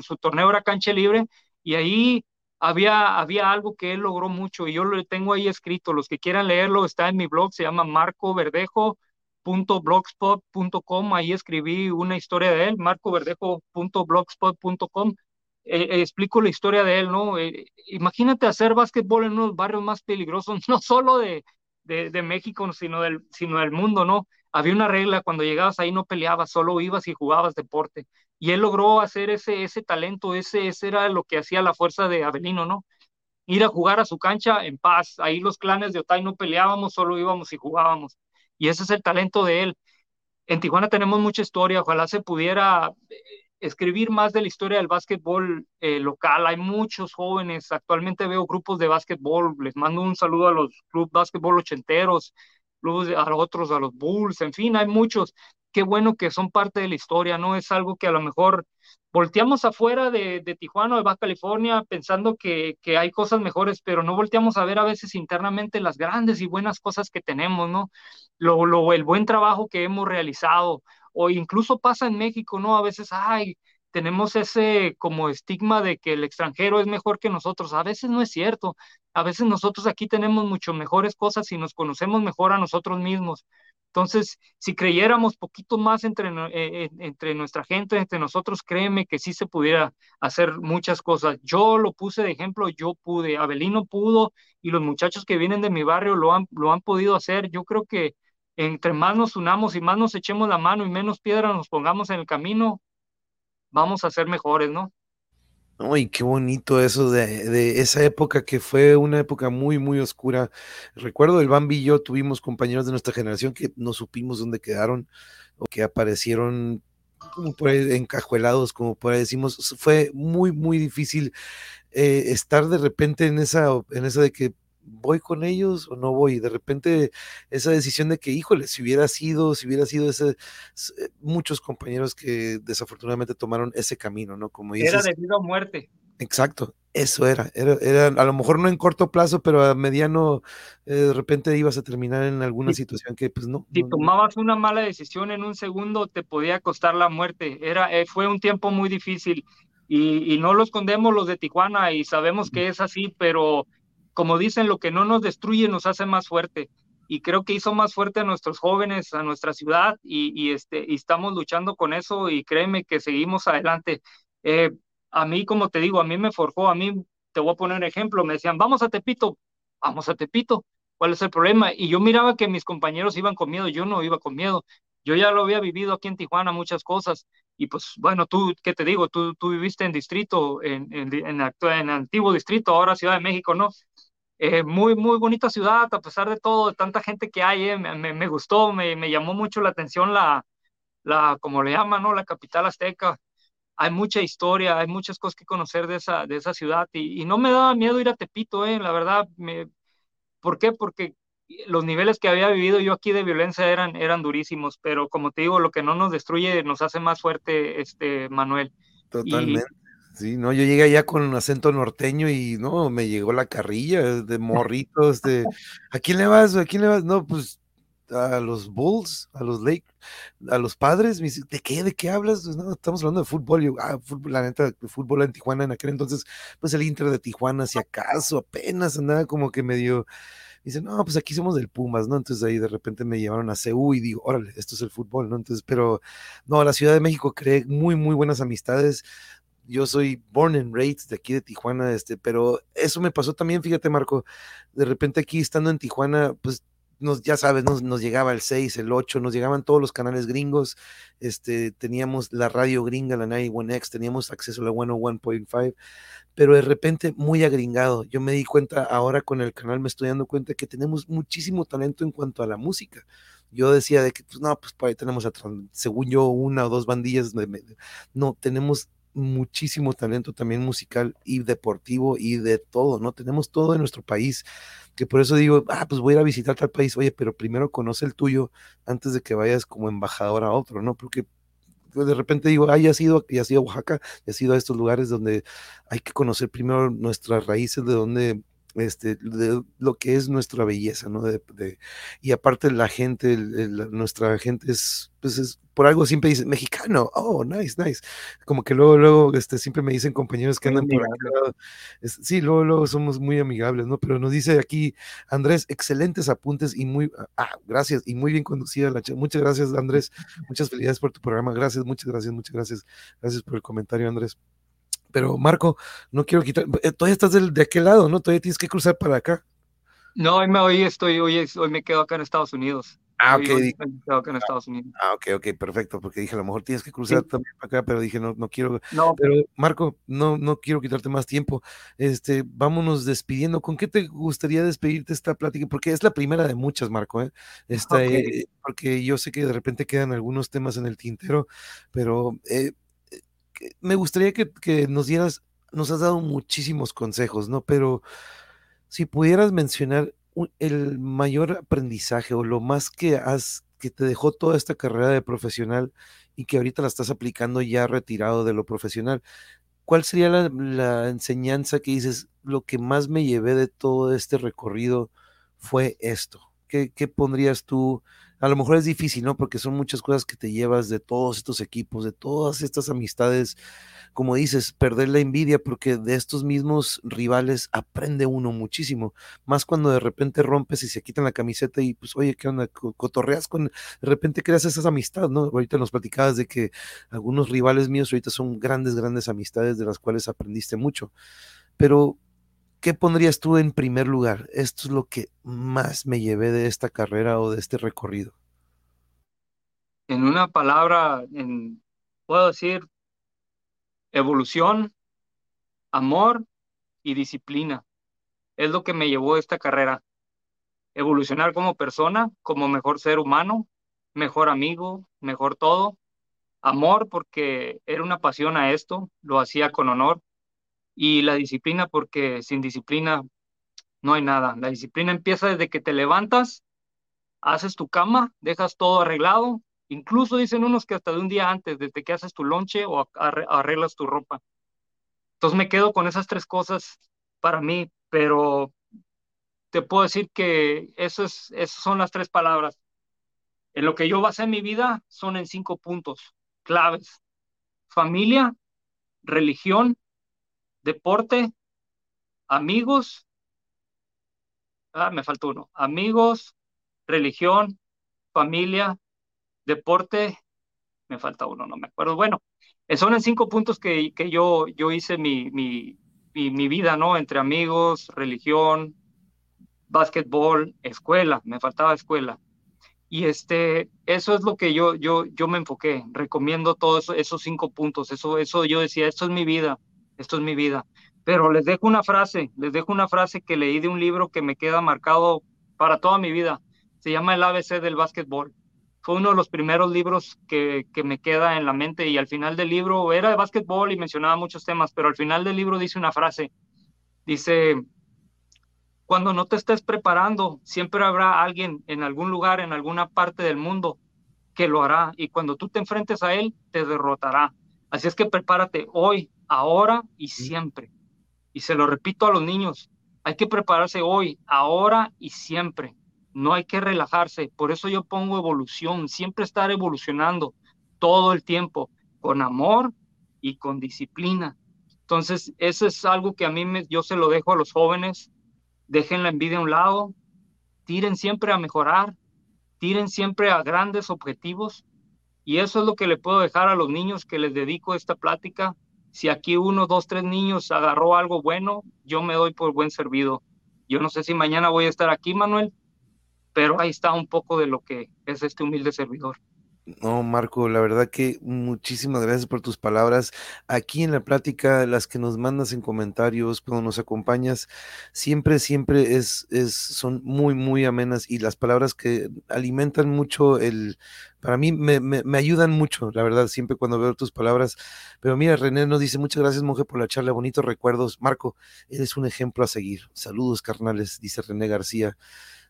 su torneo era cancha libre y ahí había, había algo que él logró mucho y yo lo tengo ahí escrito, los que quieran leerlo está en mi blog, se llama marcoverdejo.blogspot.com, ahí escribí una historia de él, marcoverdejo.blogspot.com, eh, eh, explico la historia de él, ¿no? Eh, imagínate hacer básquetbol en unos barrios más peligrosos, no solo de, de, México, sino del, sino del mundo, ¿no? Había una regla, cuando llegabas ahí no peleabas, solo ibas y jugabas deporte. Y él logró hacer ese, ese talento, ese, ese era lo que hacía la fuerza de Avelino, ¿no? Ir a jugar a su cancha en paz. Ahí los clanes de Otay no peleábamos, solo íbamos y jugábamos. Y ese es el talento de él. En Tijuana tenemos mucha historia, ojalá se pudiera escribir más de la historia del básquetbol eh, local. Hay muchos jóvenes, actualmente veo grupos de básquetbol, les mando un saludo a los clubes básquetbol ochenteros, clubes a los otros, a los Bulls, en fin, hay muchos. Qué bueno que son parte de la historia, ¿no? Es algo que a lo mejor volteamos afuera de, de Tijuana o de Baja California pensando que, que hay cosas mejores, pero no volteamos a ver a veces internamente las grandes y buenas cosas que tenemos, ¿no? Lo, lo, el buen trabajo que hemos realizado o incluso pasa en México, ¿no? A veces, ay, tenemos ese como estigma de que el extranjero es mejor que nosotros. A veces no es cierto. A veces nosotros aquí tenemos mucho mejores cosas y nos conocemos mejor a nosotros mismos. Entonces, si creyéramos poquito más entre, eh, entre nuestra gente, entre nosotros, créeme que sí se pudiera hacer muchas cosas. Yo lo puse de ejemplo, yo pude, Abelino pudo y los muchachos que vienen de mi barrio lo han, lo han podido hacer. Yo creo que entre más nos unamos y más nos echemos la mano y menos piedras nos pongamos en el camino, vamos a ser mejores, ¿no? Ay, qué bonito eso de, esa época que fue una época muy, muy oscura. Recuerdo el Bambi y yo tuvimos compañeros de nuestra generación que no supimos dónde quedaron o que aparecieron encajuelados, como por ahí decimos. Fue muy, muy difícil eh, estar de repente en esa, en esa de que ¿voy con ellos o no voy? De repente esa decisión de que, híjole, si hubiera sido, si hubiera sido ese, eh, muchos compañeros que desafortunadamente tomaron ese camino, ¿no? Como dices. Era debido a muerte. Exacto, eso era, era, era, a lo mejor no en corto plazo, pero a mediano, eh, de repente ibas a terminar en alguna situación que pues no. Si tomabas una mala decisión en un segundo, te podía costar la muerte. Era, eh, fue un tiempo muy difícil y, y, no lo escondemos los de Tijuana y sabemos que es así, pero como dicen, lo que no nos destruye nos hace más fuerte. Y creo que hizo más fuerte a nuestros jóvenes, a nuestra ciudad, y, este, estamos luchando con eso y créeme que seguimos adelante. Eh, a mí, como te digo, a mí me forjó, a mí, te voy a poner ejemplo, me decían, vamos a Tepito, vamos a Tepito, ¿cuál es el problema? Y yo miraba que mis compañeros iban con miedo, yo no iba con miedo, yo ya lo había vivido aquí en Tijuana, muchas cosas, y pues bueno, tú, ¿qué te digo? Tú, viviste en distrito, en, en, en antiguo distrito, ahora Ciudad de México, ¿no? Eh, muy, muy bonita ciudad, a pesar de todo, de tanta gente que hay, eh, me, me, gustó, me, me, llamó mucho la atención la, la, como le llaman, ¿no? La capital azteca, hay mucha historia, hay muchas cosas que conocer de esa, de esa ciudad y, no me daba miedo ir a Tepito, eh, la verdad. Me, ¿Por qué? Porque los niveles que había vivido yo aquí de violencia eran, eran durísimos, pero como te digo, lo que no nos destruye nos hace más fuerte, este, Manuel. Totalmente. Sí, no, yo llegué allá con un acento norteño y no, me llegó la carrilla de morritos, de ¿a quién le vas? ¿A quién le vas? No, pues a los Bulls, a los Lake, a los padres, me dice, ¿de qué? ¿De qué hablas? Pues, estamos hablando de fútbol. Yo, ah, fútbol, la neta, fútbol en Tijuana en aquel entonces, pues el Inter de Tijuana, si acaso, apenas andaba como que medio. Dice, no, pues aquí somos del Pumas, ¿no? Entonces ahí de repente me llevaron a CU y digo, órale, esto es el fútbol, ¿no? Entonces, pero no, la Ciudad de México cree muy, muy buenas amistades yo soy born and raised de aquí de Tijuana, este, pero eso me pasó también, fíjate Marco, de repente aquí estando en Tijuana, pues nos, ya sabes, nos, nos, llegaba el 6, el 8, nos llegaban todos los canales gringos, este, teníamos la radio gringa, la 91X, teníamos acceso a la 101.5, pero de repente muy agringado. Yo me di cuenta, ahora con el canal me estoy dando cuenta que tenemos muchísimo talento en cuanto a la música. Yo decía de que, pues no, pues por ahí tenemos, según yo, una o dos bandillas. no, tenemos muchísimo talento también musical y deportivo y de todo, ¿no? Tenemos todo en nuestro país que por eso digo, ah, pues voy a visitar tal país, oye, pero primero conoce el tuyo antes de que vayas como embajador a otro, ¿no? Porque de repente digo, ah, ya has ido, ya has ido a Oaxaca, ya has a estos lugares donde hay que conocer primero nuestras raíces, de donde este, de lo que es nuestra belleza, ¿no? De, y aparte la gente, nuestra gente es, pues es, por algo siempre dice mexicano, oh, nice, nice. Como que luego, luego, este, siempre me dicen compañeros que andan por acá. sí, luego, luego somos muy amigables, ¿no? Pero nos dice aquí Andrés, excelentes apuntes y muy, ah, gracias, y muy bien conducida la Muchas gracias, Andrés. Muchas felicidades por tu programa. Gracias, muchas gracias, muchas gracias. Gracias por el comentario, Andrés. Pero Marco, no quiero quitar, eh, todavía estás de aquel lado, ¿no? Todavía tienes que cruzar para acá. No, hoy me, hoy estoy, hoy, hoy me quedo acá en Estados Unidos. Ah, ok. me quedo acá en Estados Unidos. Ah, ok, ok, perfecto, porque dije, a lo mejor tienes que cruzar también para acá, pero dije, no, no quiero. No. Pero, Marco, no, no quiero quitarte más tiempo. Este, vámonos despidiendo. ¿Con qué te gustaría despedirte esta plática? Porque es la primera de muchas, Marco, ¿eh? Esta, eh, porque yo sé que de repente quedan algunos temas en el tintero, pero eh, me gustaría que, nos dieras, nos has dado muchísimos consejos, ¿no? Pero si pudieras mencionar el mayor aprendizaje o lo más que has, que te dejó toda esta carrera de profesional y que ahorita la estás aplicando ya retirado de lo profesional, ¿cuál sería la, enseñanza que dices, lo que más me llevé de todo este recorrido fue esto? ¿Qué, qué pondrías tú? A lo mejor es difícil, ¿no? Porque son muchas cosas que te llevas de todos estos equipos, de todas estas amistades, como dices, perder la envidia, porque de estos mismos rivales aprende uno muchísimo, más cuando de repente rompes y se quitan la camiseta y pues, oye, ¿qué onda? Cotorreas con, de repente creas esas amistades, ¿no? Ahorita nos platicabas de que algunos rivales míos ahorita son grandes, grandes amistades de las cuales aprendiste mucho, pero ¿qué pondrías tú en primer lugar? Esto es lo que más me llevé de esta carrera o de este recorrido. En una palabra, en, puedo decir evolución, amor y disciplina. Es lo que me llevó esta carrera. Evolucionar como persona, como mejor ser humano, mejor amigo, mejor todo. Amor porque era una pasión a esto, lo hacía con honor y la disciplina porque sin disciplina no hay nada. La disciplina empieza desde que te levantas, haces tu cama, dejas todo arreglado, incluso dicen unos que hasta de un día antes, desde que haces tu lonche o arreglas tu ropa. Entonces me quedo con esas tres cosas para mí, pero te puedo decir que eso es, esas son las tres palabras. En lo que yo basé mi vida son en cinco puntos claves. Familia, religión, deporte, amigos. Ah, me faltó uno. Amigos, religión, familia, deporte. Me falta uno, no me acuerdo. Bueno, son en cinco puntos que, que yo, yo hice mi, mi, mi, vida, ¿no? Entre amigos, religión, básquetbol, escuela. Me faltaba escuela. Y este, eso es lo que yo, yo, yo me enfoqué. Recomiendo todos esos cinco puntos. Eso, eso yo decía, esto es mi vida, esto es mi vida. Pero les dejo una frase, les dejo una frase que leí de un libro que me queda marcado para toda mi vida. Se llama El ABC del básquetbol. Fue uno de los primeros libros que, que me queda en la mente y al final del libro era de básquetbol y mencionaba muchos temas, pero al final del libro dice una frase. Dice, cuando no te estés preparando, siempre habrá alguien en algún lugar, en alguna parte del mundo, que lo hará. Y cuando tú te enfrentes a él, te derrotará. Así es que prepárate hoy, ahora y siempre. Y se lo repito a los niños, hay que prepararse hoy, ahora y siempre. No hay que relajarse. Por eso yo pongo evolución, siempre estar evolucionando todo el tiempo, con amor y con disciplina. Entonces, eso es algo que a mí me, yo se lo dejo a los jóvenes dejen la envidia a un lado, tiren siempre a mejorar, tiren siempre a grandes objetivos. Y eso es lo que le puedo dejar a los niños que les dedico esta plática. Si aquí uno, dos, tres niños agarró algo bueno, yo me doy por buen servido. Yo no sé si mañana voy a estar aquí, Manuel, pero ahí está un poco de lo que es este humilde servidor. No, Marco, la verdad que muchísimas gracias por tus palabras. Aquí en la plática, las que nos mandas en comentarios, cuando nos acompañas, siempre, siempre es, es, son muy, muy amenas y las palabras que alimentan mucho el, para mí me, me, ayudan mucho, la verdad, siempre cuando veo tus palabras. Pero mira, René nos dice, muchas gracias, monje, por la charla, bonitos recuerdos. Marco, eres un ejemplo a seguir. Saludos, carnales, dice René García.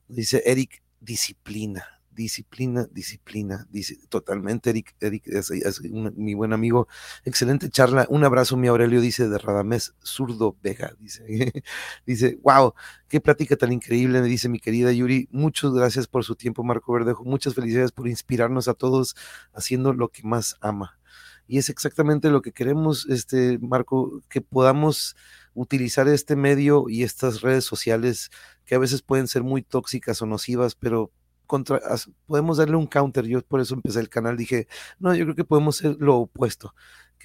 Dice Eric, disciplina disciplina, disciplina, dice totalmente, Eric, Eric es, mi buen amigo, excelente charla, un abrazo, mi Aurelio, dice de Radamés Zurdo Vega, dice, dice, wow, qué plática tan increíble, me dice mi querida Yuri, muchas gracias por su tiempo, Marco Verdejo, muchas felicidades por inspirarnos a todos haciendo lo que más ama. Y es exactamente lo que queremos, este Marco, que podamos utilizar este medio y estas redes sociales que a veces pueden ser muy tóxicas o nocivas, pero contra, podemos darle un counter. Yo por eso empecé el canal. Dije, no, yo creo que podemos ser lo opuesto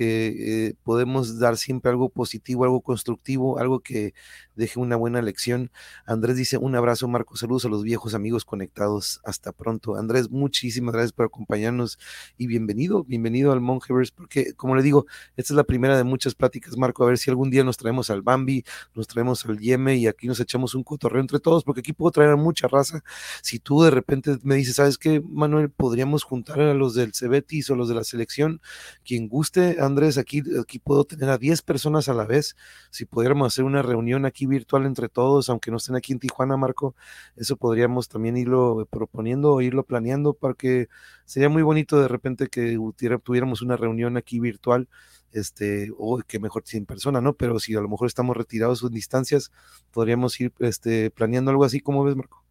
eh, podemos dar siempre algo positivo, algo constructivo, algo que deje una buena lección. Andrés dice, un abrazo, Marco, saludos a los viejos amigos conectados. Hasta pronto. Andrés, muchísimas gracias por acompañarnos y bienvenido, bienvenido al Mongeverse, porque como le digo, esta es la primera de muchas pláticas, Marco, a ver si algún día nos traemos al Bambi, nos traemos al Yeme y aquí nos echamos un cotorreo entre todos, porque aquí puedo traer a mucha raza. Si tú de repente me dices, ¿sabes qué, Manuel? Podríamos juntar a los del Cebetis o los de la selección, quien guste, Andrés, aquí, aquí puedo tener a 10 personas a la vez. Si pudiéramos hacer una reunión aquí virtual entre todos, aunque no estén aquí en Tijuana, Marco, eso podríamos también irlo proponiendo o irlo planeando porque sería muy bonito de repente que tuviéramos una reunión aquí virtual, este, o que mejor sin persona, ¿no? Pero si a lo mejor estamos retirados en distancias, podríamos ir este, planeando algo así, ¿cómo ves, Marco?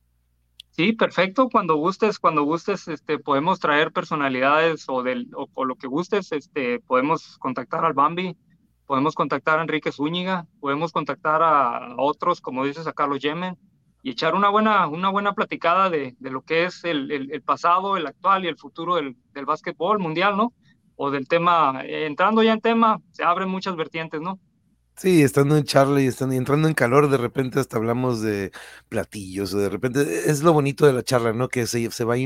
Sí, perfecto. Cuando gustes, cuando gustes, este, podemos traer personalidades o, del, o, lo que gustes, este, podemos contactar al Bambi, podemos contactar a Enrique Zúñiga, podemos contactar a otros, como dices, a Carlos Yemen, y echar una buena, una buena platicada de, de lo que es el, el, pasado, el actual y el futuro del, del básquetbol mundial, ¿no? O del tema, entrando ya en tema, se abren muchas vertientes, ¿no? Sí, estando en charla y estando, entrando en calor, de repente hasta hablamos de platillos, o de repente es lo bonito de la charla, ¿no? Que se, se va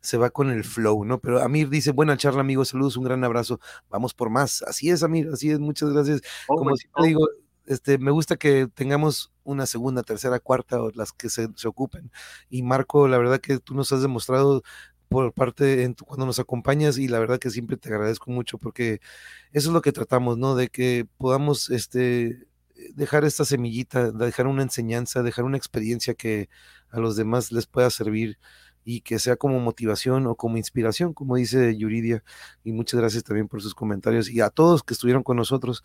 se va con el flow, ¿no? Pero Amir dice, buena charla, amigos, saludos, un gran abrazo, vamos por más. Así es, Amir, así es, muchas gracias. Oh, Como siempre oh. digo, este, me gusta que tengamos una segunda, tercera, cuarta, o las que se, se ocupen. Y Marco, la verdad que tú nos has demostrado por parte en cuando nos acompañas y la verdad que siempre te agradezco mucho porque eso es lo que tratamos, ¿no? De que podamos este dejar esta semillita, dejar una enseñanza, dejar una experiencia que a los demás les pueda servir y que sea como motivación o como inspiración, como dice Yuridia. Y muchas gracias también por sus comentarios y a todos que estuvieron con nosotros.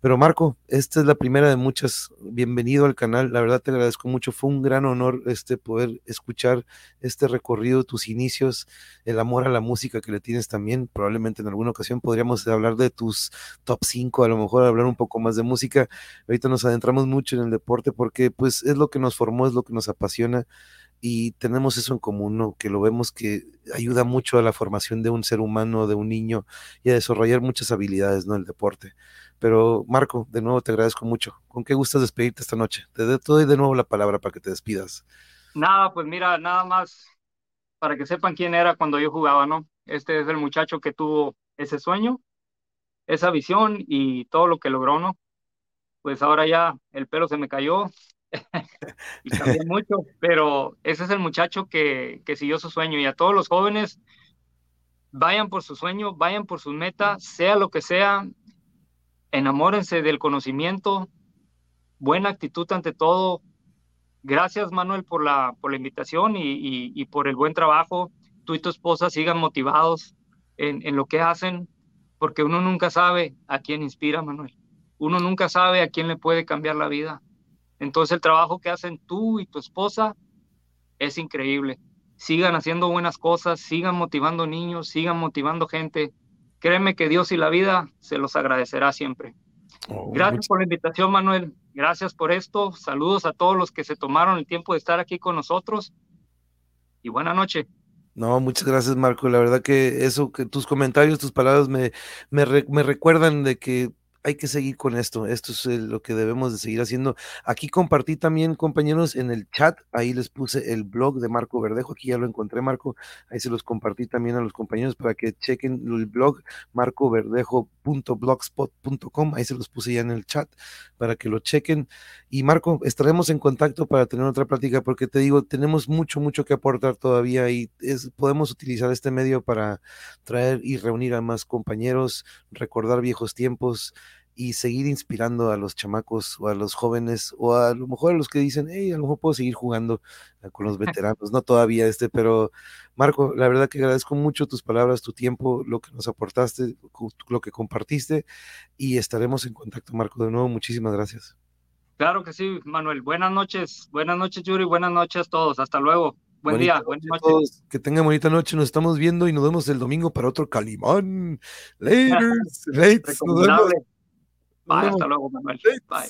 Pero Marco, esta es la primera de muchas. Bienvenido al canal. La verdad te agradezco mucho. Fue un gran honor este poder escuchar este recorrido, tus inicios, el amor a la música que le tienes también. Probablemente en alguna ocasión podríamos hablar de tus top 5, a lo mejor hablar un poco más de música. Ahorita nos adentramos mucho en el deporte porque pues es lo que nos formó, es lo que nos apasiona y tenemos eso en común, ¿no? que lo vemos que ayuda mucho a la formación de un ser humano, de un niño y a desarrollar muchas habilidades, ¿no? El deporte. Pero Marco, de nuevo te agradezco mucho. ¿Con qué gustas despedirte esta noche? Te doy de nuevo la palabra para que te despidas. Nada, pues mira, nada más para que sepan quién era cuando yo jugaba, ¿no? Este es el muchacho que tuvo ese sueño, esa visión y todo lo que logró, ¿no? Pues ahora ya el pelo se me cayó y cambié mucho, pero ese es el muchacho que, que siguió su sueño y a todos los jóvenes, vayan por su sueño, vayan por sus metas, sea lo que sea, enamórense del conocimiento, buena actitud ante todo. Gracias, Manuel, por la, por la invitación y, por el buen trabajo. Tú y tu esposa sigan motivados en, en lo que hacen, porque uno nunca sabe a quién inspira, Manuel. Uno nunca sabe a quién le puede cambiar la vida. Entonces el trabajo que hacen tú y tu esposa es increíble. Sigan haciendo buenas cosas, sigan motivando niños, sigan motivando gente Créeme que Dios y la vida se los agradecerá siempre. Oh, Gracias por la invitación, Manuel. Gracias por esto. Saludos a todos los que se tomaron el tiempo de estar aquí con nosotros. Y buena noche. No, muchas gracias, Marco. La verdad que eso, que tus comentarios, tus palabras me, me, me recuerdan de que hay que seguir con esto. Esto es eh, lo que debemos de seguir haciendo. Aquí compartí también, compañeros, en el chat. Ahí les puse el blog de Marco Verdejo. Aquí ya lo encontré, Marco. Ahí se los compartí también a los compañeros para que chequen el blog marcoverdejo.blogspot.com. Ahí se los puse ya en el chat para que lo chequen. Y Marco, estaremos en contacto para tener otra plática porque te digo, tenemos mucho, mucho que aportar todavía y podemos utilizar este medio para traer y reunir a más compañeros, recordar viejos tiempos y seguir inspirando a los chamacos o a los jóvenes o a lo mejor a los que dicen, hey, a lo mejor puedo seguir jugando ah, con los veteranos, no todavía este, pero Marco, la verdad que agradezco mucho tus palabras, tu tiempo, lo que nos aportaste, lo que compartiste y estaremos en contacto, Marco, de nuevo, muchísimas gracias. Claro que sí, Manuel. Buenas noches, buenas noches, Yuri, buenas noches a todos, hasta luego. Buen día, buenas noches. Que tengan bonita noche, nos estamos viendo y nos vemos el domingo para otro Calimán. Laters, nos Bye, hasta luego, Manuel. Bye.